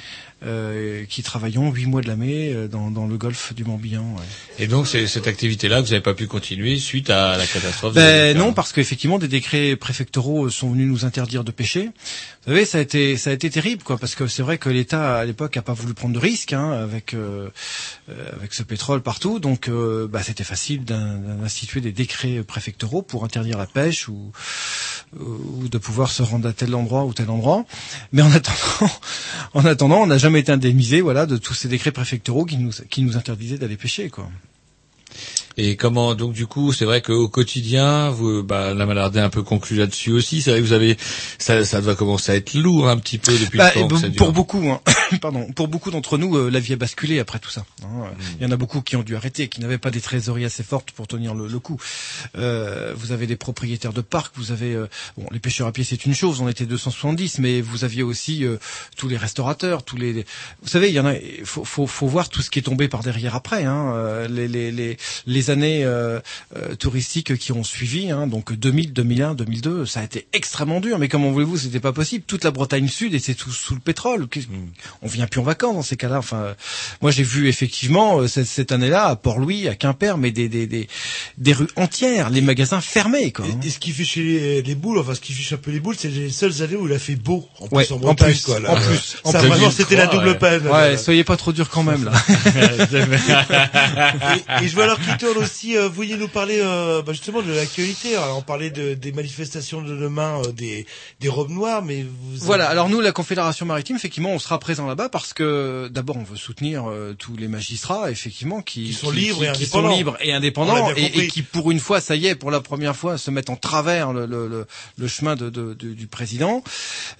qui travaillons huit mois de l'année euh, dans, dans le golfe du Morbihan. ouais. Et donc c'est cette activité-là que vous n'avez pas pu continuer suite à la catastrophe. Ben non, parce qu'effectivement des décrets préfectoraux sont venus nous interdire de pêcher. Vous savez, ça a été ça a été terrible, quoi, parce que c'est vrai que l'État à l'époque a pas voulu prendre de risques hein, avec euh, euh, avec ce pétrole partout, donc euh, bah, c'était facile d'in- d'instituer des décrets préfectoraux pour interdire la pêche ou ou de pouvoir se rendre à tel endroit ou tel endroit. Mais en attendant, [laughs] en attendant, on n'a jamais été indemnisé, voilà, de tous ces décrets préfectoraux qui nous qui nous interdisaient d'aller pêcher, quoi. Et comment donc du coup c'est vrai qu'au quotidien vous bah la maladie un peu conclu là-dessus aussi c'est vrai que vous avez ça ça doit commencer à être lourd un petit peu depuis Bah, le temps que et ça be- dure. pour beaucoup, hein, [coughs] pardon, pour beaucoup d'entre nous, euh, la vie a basculé après tout ça. hein. Il y en a beaucoup qui ont dû arrêter, qui n'avaient pas des trésoreries assez fortes pour tenir le, le coup. Euh, vous avez des propriétaires de parcs, vous avez euh, bon, les pêcheurs à pied, c'est une chose, on était 270, mais vous aviez aussi euh, tous les restaurateurs, tous les. Vous savez, il y en a. Faut, faut, faut voir tout ce qui est tombé par derrière après. Hein, euh, les, les, les, les années euh, euh, touristiques qui ont suivi, hein, donc 2000, 2001, 2002, ça a été extrêmement dur. Mais comment voulez-vous, c'était pas possible. Toute la Bretagne Sud était tout sous le pétrole. Qu'est- on vient plus en vacances dans ces cas-là. Enfin, moi j'ai vu effectivement euh, cette, cette année-là à Port-Louis, à Quimper, mais des, des, des, des rues entières, les magasins fermés. Quoi, hein. Et ce qui fait chez les, les boules, enfin ce qui fiche un peu les boules, c'est les seules années où il a fait beau. En plus Ouais, en en Bretagne, plus, quoi. là. en plus, en ça plus. vraiment c'était la 2003, double ouais. peine. Ouais, là. soyez pas trop dur quand même là. [laughs] et, et je vois alors qu'il tourne aussi, euh, vous vouliez nous parler euh, bah, justement de l'actualité. Alors, on parlait de, des manifestations de demain, euh, des, des robes noires, mais vous... Voilà, alors nous, la Confédération maritime, effectivement, on sera présent là-bas parce que d'abord, on veut soutenir euh, tous les magistrats, effectivement, qui, Qui sont libres et qui sont indépendants. libres et indépendants qui, pour une fois, ça y est, pour la première fois, se mettent en travers le, le, le, le chemin de, de- de- du président.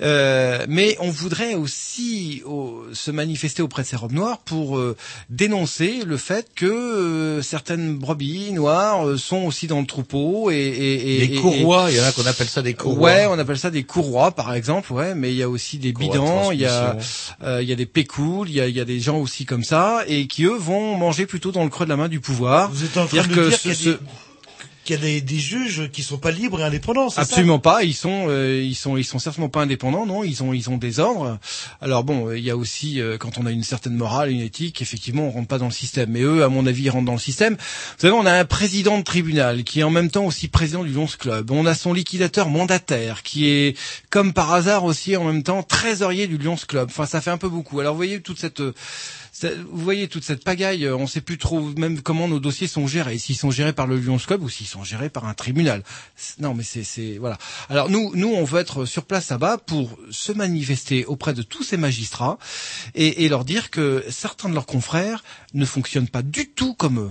Mais on voudrait aussi au- se manifester auprès de ces robes noires pour dénoncer le fait que certaines brebis noires euh, sont aussi dans le troupeau et, et, et Les courroies, il y en a qu'on appelle ça des courroies. Ouais, on appelle ça des courroies par exemple, ouais, mais il y a aussi des bidons, il y a euh, il y a des pécoules, il y a, il y a des gens aussi comme ça et qui eux vont manger plutôt dans le creux de la main du pouvoir. Vous êtes en train de nous dire ce- qu'il y a des, juges qui sont pas libres et indépendants, c'est ça Absolument pas. Ils sont, euh, ils sont, ils sont certainement pas indépendants. Non, ils ont, ils ont des ordres. Alors bon, euh, il y a aussi euh, quand on a une certaine morale, une éthique, effectivement, on rentre pas dans le système. Mais eux, à mon avis, ils rentrent dans le système. Vous savez, on a un président de tribunal qui est en même temps aussi président du Lions Club. On a son liquidateur mandataire qui est, comme par hasard aussi, en même temps trésorier du Lions Club. Enfin, ça fait un peu beaucoup. Alors, vous voyez toute cette euh, vous voyez toute cette pagaille, euh, on ne sait plus trop même comment nos dossiers sont gérés, s'ils sont gérés par le Lions Club ou s'ils sont gérés par un tribunal. Non, mais c'est, voilà. Alors nous, nous, on veut être sur place là-bas pour se manifester auprès de tous ces magistrats et, et leur dire que certains de leurs confrères ne fonctionnent pas du tout comme eux.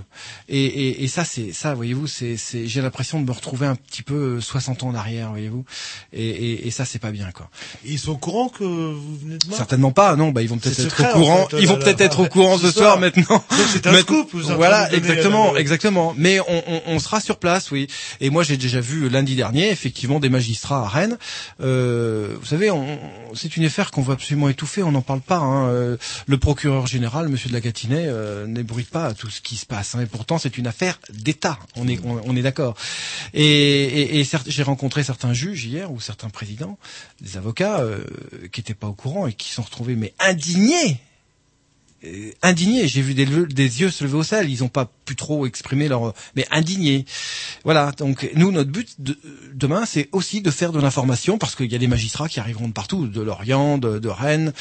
Et, et, et ça, c'est ça, voyez-vous, c'est, j'ai l'impression de me retrouver un petit peu euh, 60 ans en arrière, voyez-vous. Et, et, et ça, c'est pas bien, quoi. Ils sont au courant que vous venez de Certainement pas, non. Bah, ils vont peut-être être secret, au courant. en fait, ils vont peut-être là. Être au courant ce Ce soir soir. maintenant. C'est un Maintenant- scoop, vous Voilà, exactement, euh, exactement. Mais on, on, on sera sur place, oui. Et moi, j'ai déjà vu lundi dernier, effectivement, des magistrats à Rennes. Euh, vous savez, on, c'est une affaire qu'on veut absolument étouffer. On n'en parle pas. Hein. Euh, Le procureur général, Monsieur de la Gatinet, euh, n'ébruite pas tout ce qui se passe. hein. Et pourtant, c'est une affaire d'État. On est, on, on est d'accord. Et, et, et certes, j'ai rencontré certains juges hier ou certains présidents, des avocats euh, qui n'étaient pas au courant et qui sont retrouvés mais indignés euh, indignés. J'ai vu des, des yeux se lever au ciel. Ils n'ont pas pu trop exprimer leur, mais indignés. Voilà. Donc nous, notre but de- demain, c'est aussi de faire de l'information parce qu'il y a des magistrats qui arriveront de partout, de Lorient, de, de Rennes.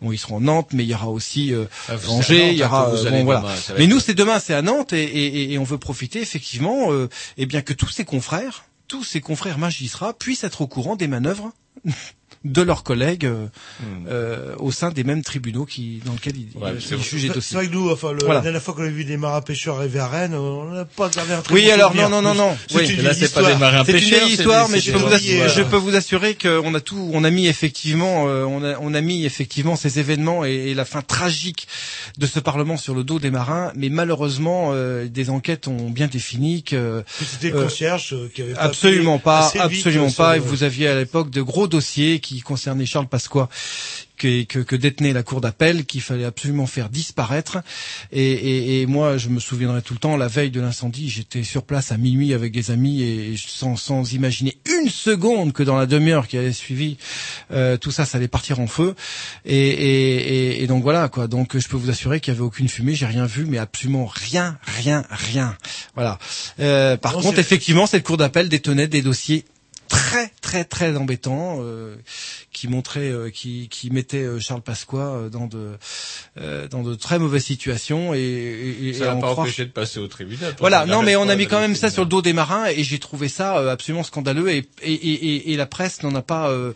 Bon, ils seront en Nantes, mais il y aura aussi euh, Ah, Angers. Nantes, il y hein, aura. euh, bon, voilà. Mais nous, c'est demain, c'est à Nantes, et, et- et on veut profiter effectivement, euh, eh bien que tous ces confrères, tous ces confrères magistrats puissent être au courant des manœuvres de leurs collègues euh, euh, au sein des mêmes tribunaux qui dans lesquels ils, Ouais, ils c'est vrai. jugent C'est vrai que nous, enfin, le, Voilà. la dernière fois qu'on a vu des marins pêcheurs arriver à Rennes, on n'a pas gardé un très Oui, alors non, non, non, non. C'est Oui. une Là, vieille c'est pas des histoire. marins C'est une pêcheurs, vieille histoire, mais je peux, vous assurer, ouvriers, je euh, peux vous assurer qu'on a tout, on a mis effectivement, euh, on a, on a mis effectivement ces événements et, et la fin tragique de ce Parlement sur le dos des marins, mais malheureusement, euh, des enquêtes ont bien défini que Que C'était le Euh, concierge euh, qui avait pas Absolument pas, absolument euh, pas. Et vous aviez à l'époque de gros dossiers qui concernaient Charles Pasqua. Que, que, que détenait la cour d'appel, qu'il fallait absolument faire disparaître. Et, et, et moi, je me souviendrai tout le temps, la veille de l'incendie, j'étais sur place à minuit avec des amis et sans, sans imaginer une seconde que dans la demi-heure qui avait suivi, euh, tout ça, ça allait partir en feu. Et, et, et, et donc voilà quoi. Donc je peux vous assurer qu'il y avait aucune fumée, j'ai rien vu, mais absolument rien, rien, rien. Voilà. Euh, par Non, contre, effectivement, cette cour d'appel détenait des dossiers très très très embêtants euh, qui montraient euh, qui qui mettaient euh, Charles Pasqua euh, dans de euh, dans de très mauvaises situations et, et, et Ça n'a pas croire- empêché de passer au tribunal. voilà, non, mais on a mis quand même ça sur le dos des marins et j'ai trouvé ça euh, absolument scandaleux et et, et, et- et la presse n'en a pas euh,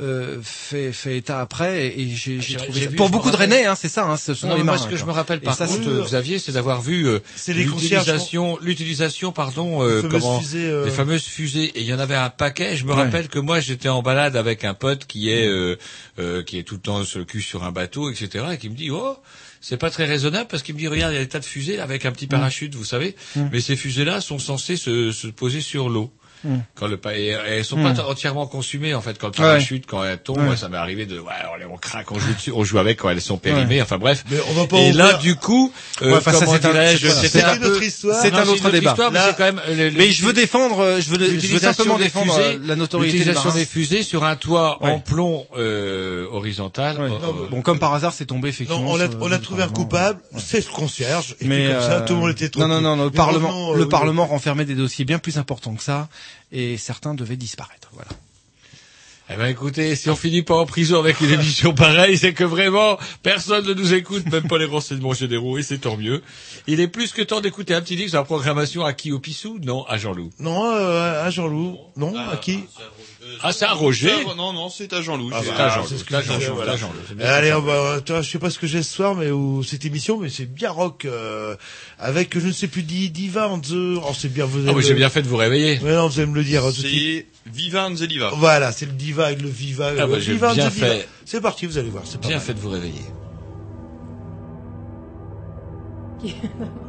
euh, fait, fait état après et j'ai j'ai J'ai- trouvé ça. vu, pour beaucoup de. Rennais, hein, c'est ça, hein, ce sont Non, les mais moi, marins. ce que je me rappelle par ça, contre, c'est- euh, Xavier, c'est d'avoir vu euh, l'utilisation, l'utilisation, pardon, euh, Les fameuses comment, fusées, euh, les fameuses fusées. Et il y en avait un paquet. Je me Ouais. rappelle que moi, j'étais en balade avec un pote qui est, euh, euh, qui est tout le temps sur le cul sur un bateau, etc., et qui me dit, oh. C'est pas très raisonnable parce qu'il me dit regarde il y a des tas de fusées là, avec un petit parachute vous savez Mm. mais ces fusées là sont censées se, se poser sur l'eau Mm. Quand le pa- et, et elles sont Mm. pas entièrement consumées en fait quand le Ouais. parachute quand elles tombent Ouais. moi ça m'est arrivé de ouais on, les- on craque on joue dessus on joue avec quand elles sont périmées Ouais. enfin bref Mais on va pas et là du coup euh, Ouais, enfin, ça, c'est un- un une peu- autre histoire. C'est Non, un autre débat. histoire, mais Là- c'est quand même le- le- Mais je veux défendre, euh, je veux, je veux simplement défendre fusées, euh, la notoriété des l'utilisation des fusées sur un toit Ouais. en plomb euh, horizontal Ouais. euh, Bon, comme par hasard, c'est tombé effectivement. On a, trouvé un coupable, c'est le concierge. Mais euh, tout le monde était trop. non, non, non, le Mais Parlement, le euh, Parlement renfermait des dossiers bien plus importants que ça, et certains devaient disparaître. Voilà. Eh ben écoutez, si on finit pas en prison avec une émission pareille, c'est que vraiment personne ne nous écoute, même pas les renseignements généraux, et c'est tant mieux. Il est plus que temps d'écouter un petit livre sur la programmation à qui au Pissou Non, à Jean-Loup? Non, euh, à Jean-Loup. Non, à qui? Ah, c'est à Roger Non, non, c'est à Jean-Loup. Ah C'est bah, à Jean-Loup, c'est disais, Jean-Loup, voilà. c'est Jean-Loup, Allez, on va, toi, je sais pas ce que j'ai ce soir, mais ou cette émission, mais c'est bien rock, euh, avec, je ne sais plus, Di- Diva on the, oh, c'est bien, vous Ah oui, j'ai bien fait de vous réveiller. Mais non, vous allez me le dire. tout de suite. C'est Viva and the Diva. Voilà, c'est le Diva et le Viva. Ah euh, bah, j'ai Viva and bien fait. C'est parti, vous allez voir, c'est pas Bien mal. fait de vous réveiller. [laughs]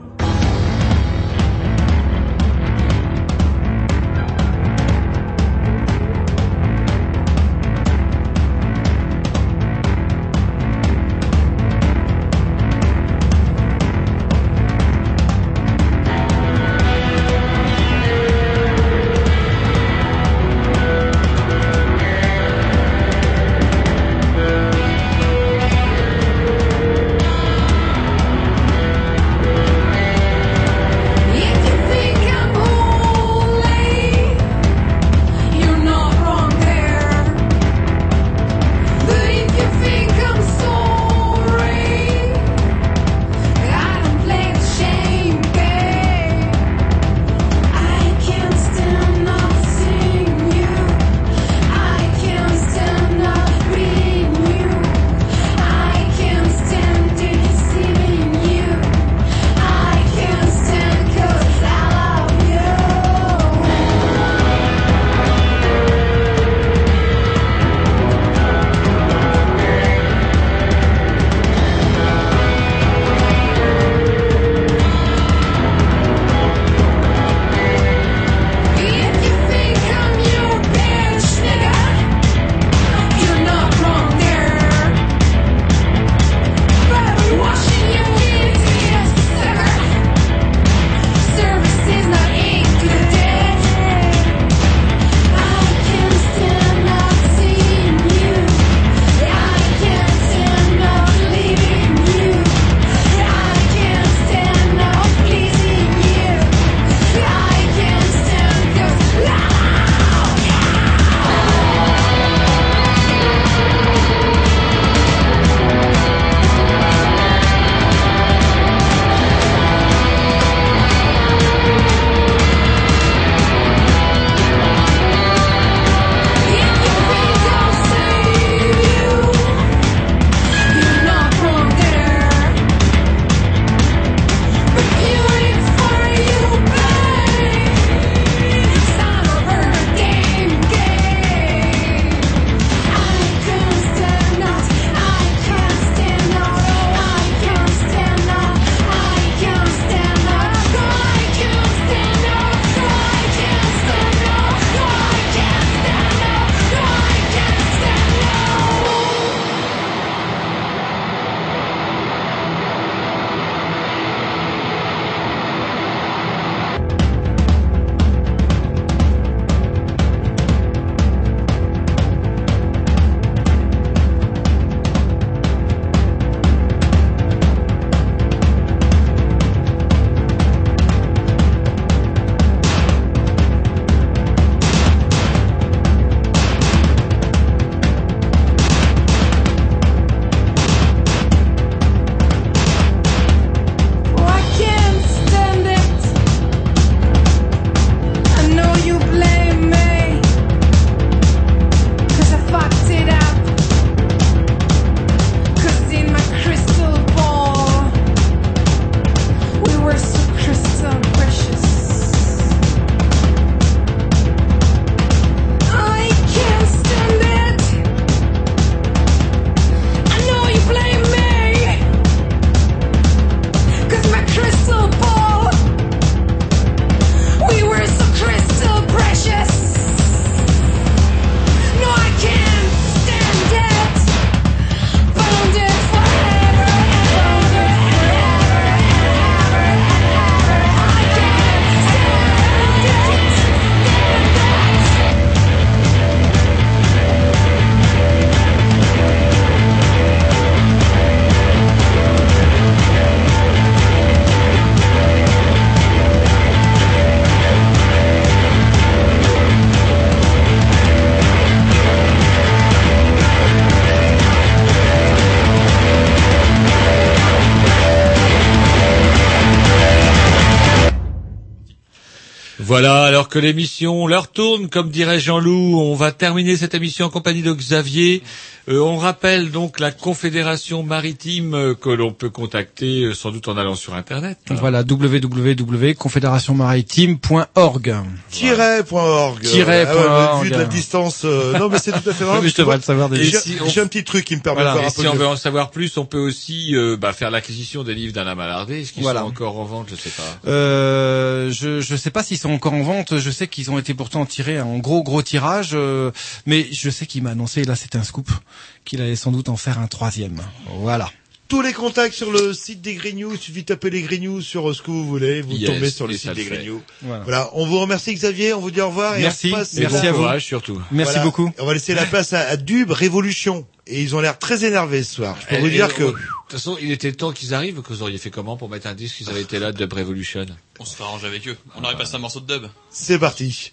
que l'émission leur tourne, comme dirait Jean-Loup, on va terminer cette émission en compagnie de Xavier. Euh, on rappelle donc la Confédération maritime euh, que l'on peut contacter euh, sans doute en allant sur Internet. Voilà, www.confédérationmaritime.org. Tiret.org. Tiret Ah ouais, point org. Vu de la distance, euh, non mais c'est tout à fait vrai. Je le savoir déjà. Et si J'ai on- j'ai un petit truc qui me permet Voilà. de faire Et un si peu on de- veut en savoir plus, on peut aussi euh, bah, faire l'acquisition des livres d'Anna Malardé. Est-ce qu'ils Voilà. sont encore en vente? Je sais pas. Euh, je je sais pas s'ils sont encore en vente. Je sais qu'ils ont été pourtant tirés en gros gros tirage, euh, mais je sais qu'il m'a annoncé là c'est un scoop qu'il allait sans doute en faire un troisième. Voilà. Tous les contacts sur le site des Grignoux, il suffit de taper les Grignoux sur euh, ce que vous voulez, vous Yes, tombez sur le et site des. Grignoux. Voilà. Voilà, on vous remercie Xavier, on vous dit au revoir et Merci, on passe merci la- à vous. Courage surtout. Merci Voilà. beaucoup. On va laisser la place à, à Dub Révolution et ils ont l'air très énervés ce soir. Je peux vous Et- dire et- que De toute façon, il était temps qu'ils arrivent, que vous auriez fait comment pour mettre un disque s'ils avaient été là, Dub Revolution On se fait arranger avec eux. On aurait passé un morceau de dub. c'est parti.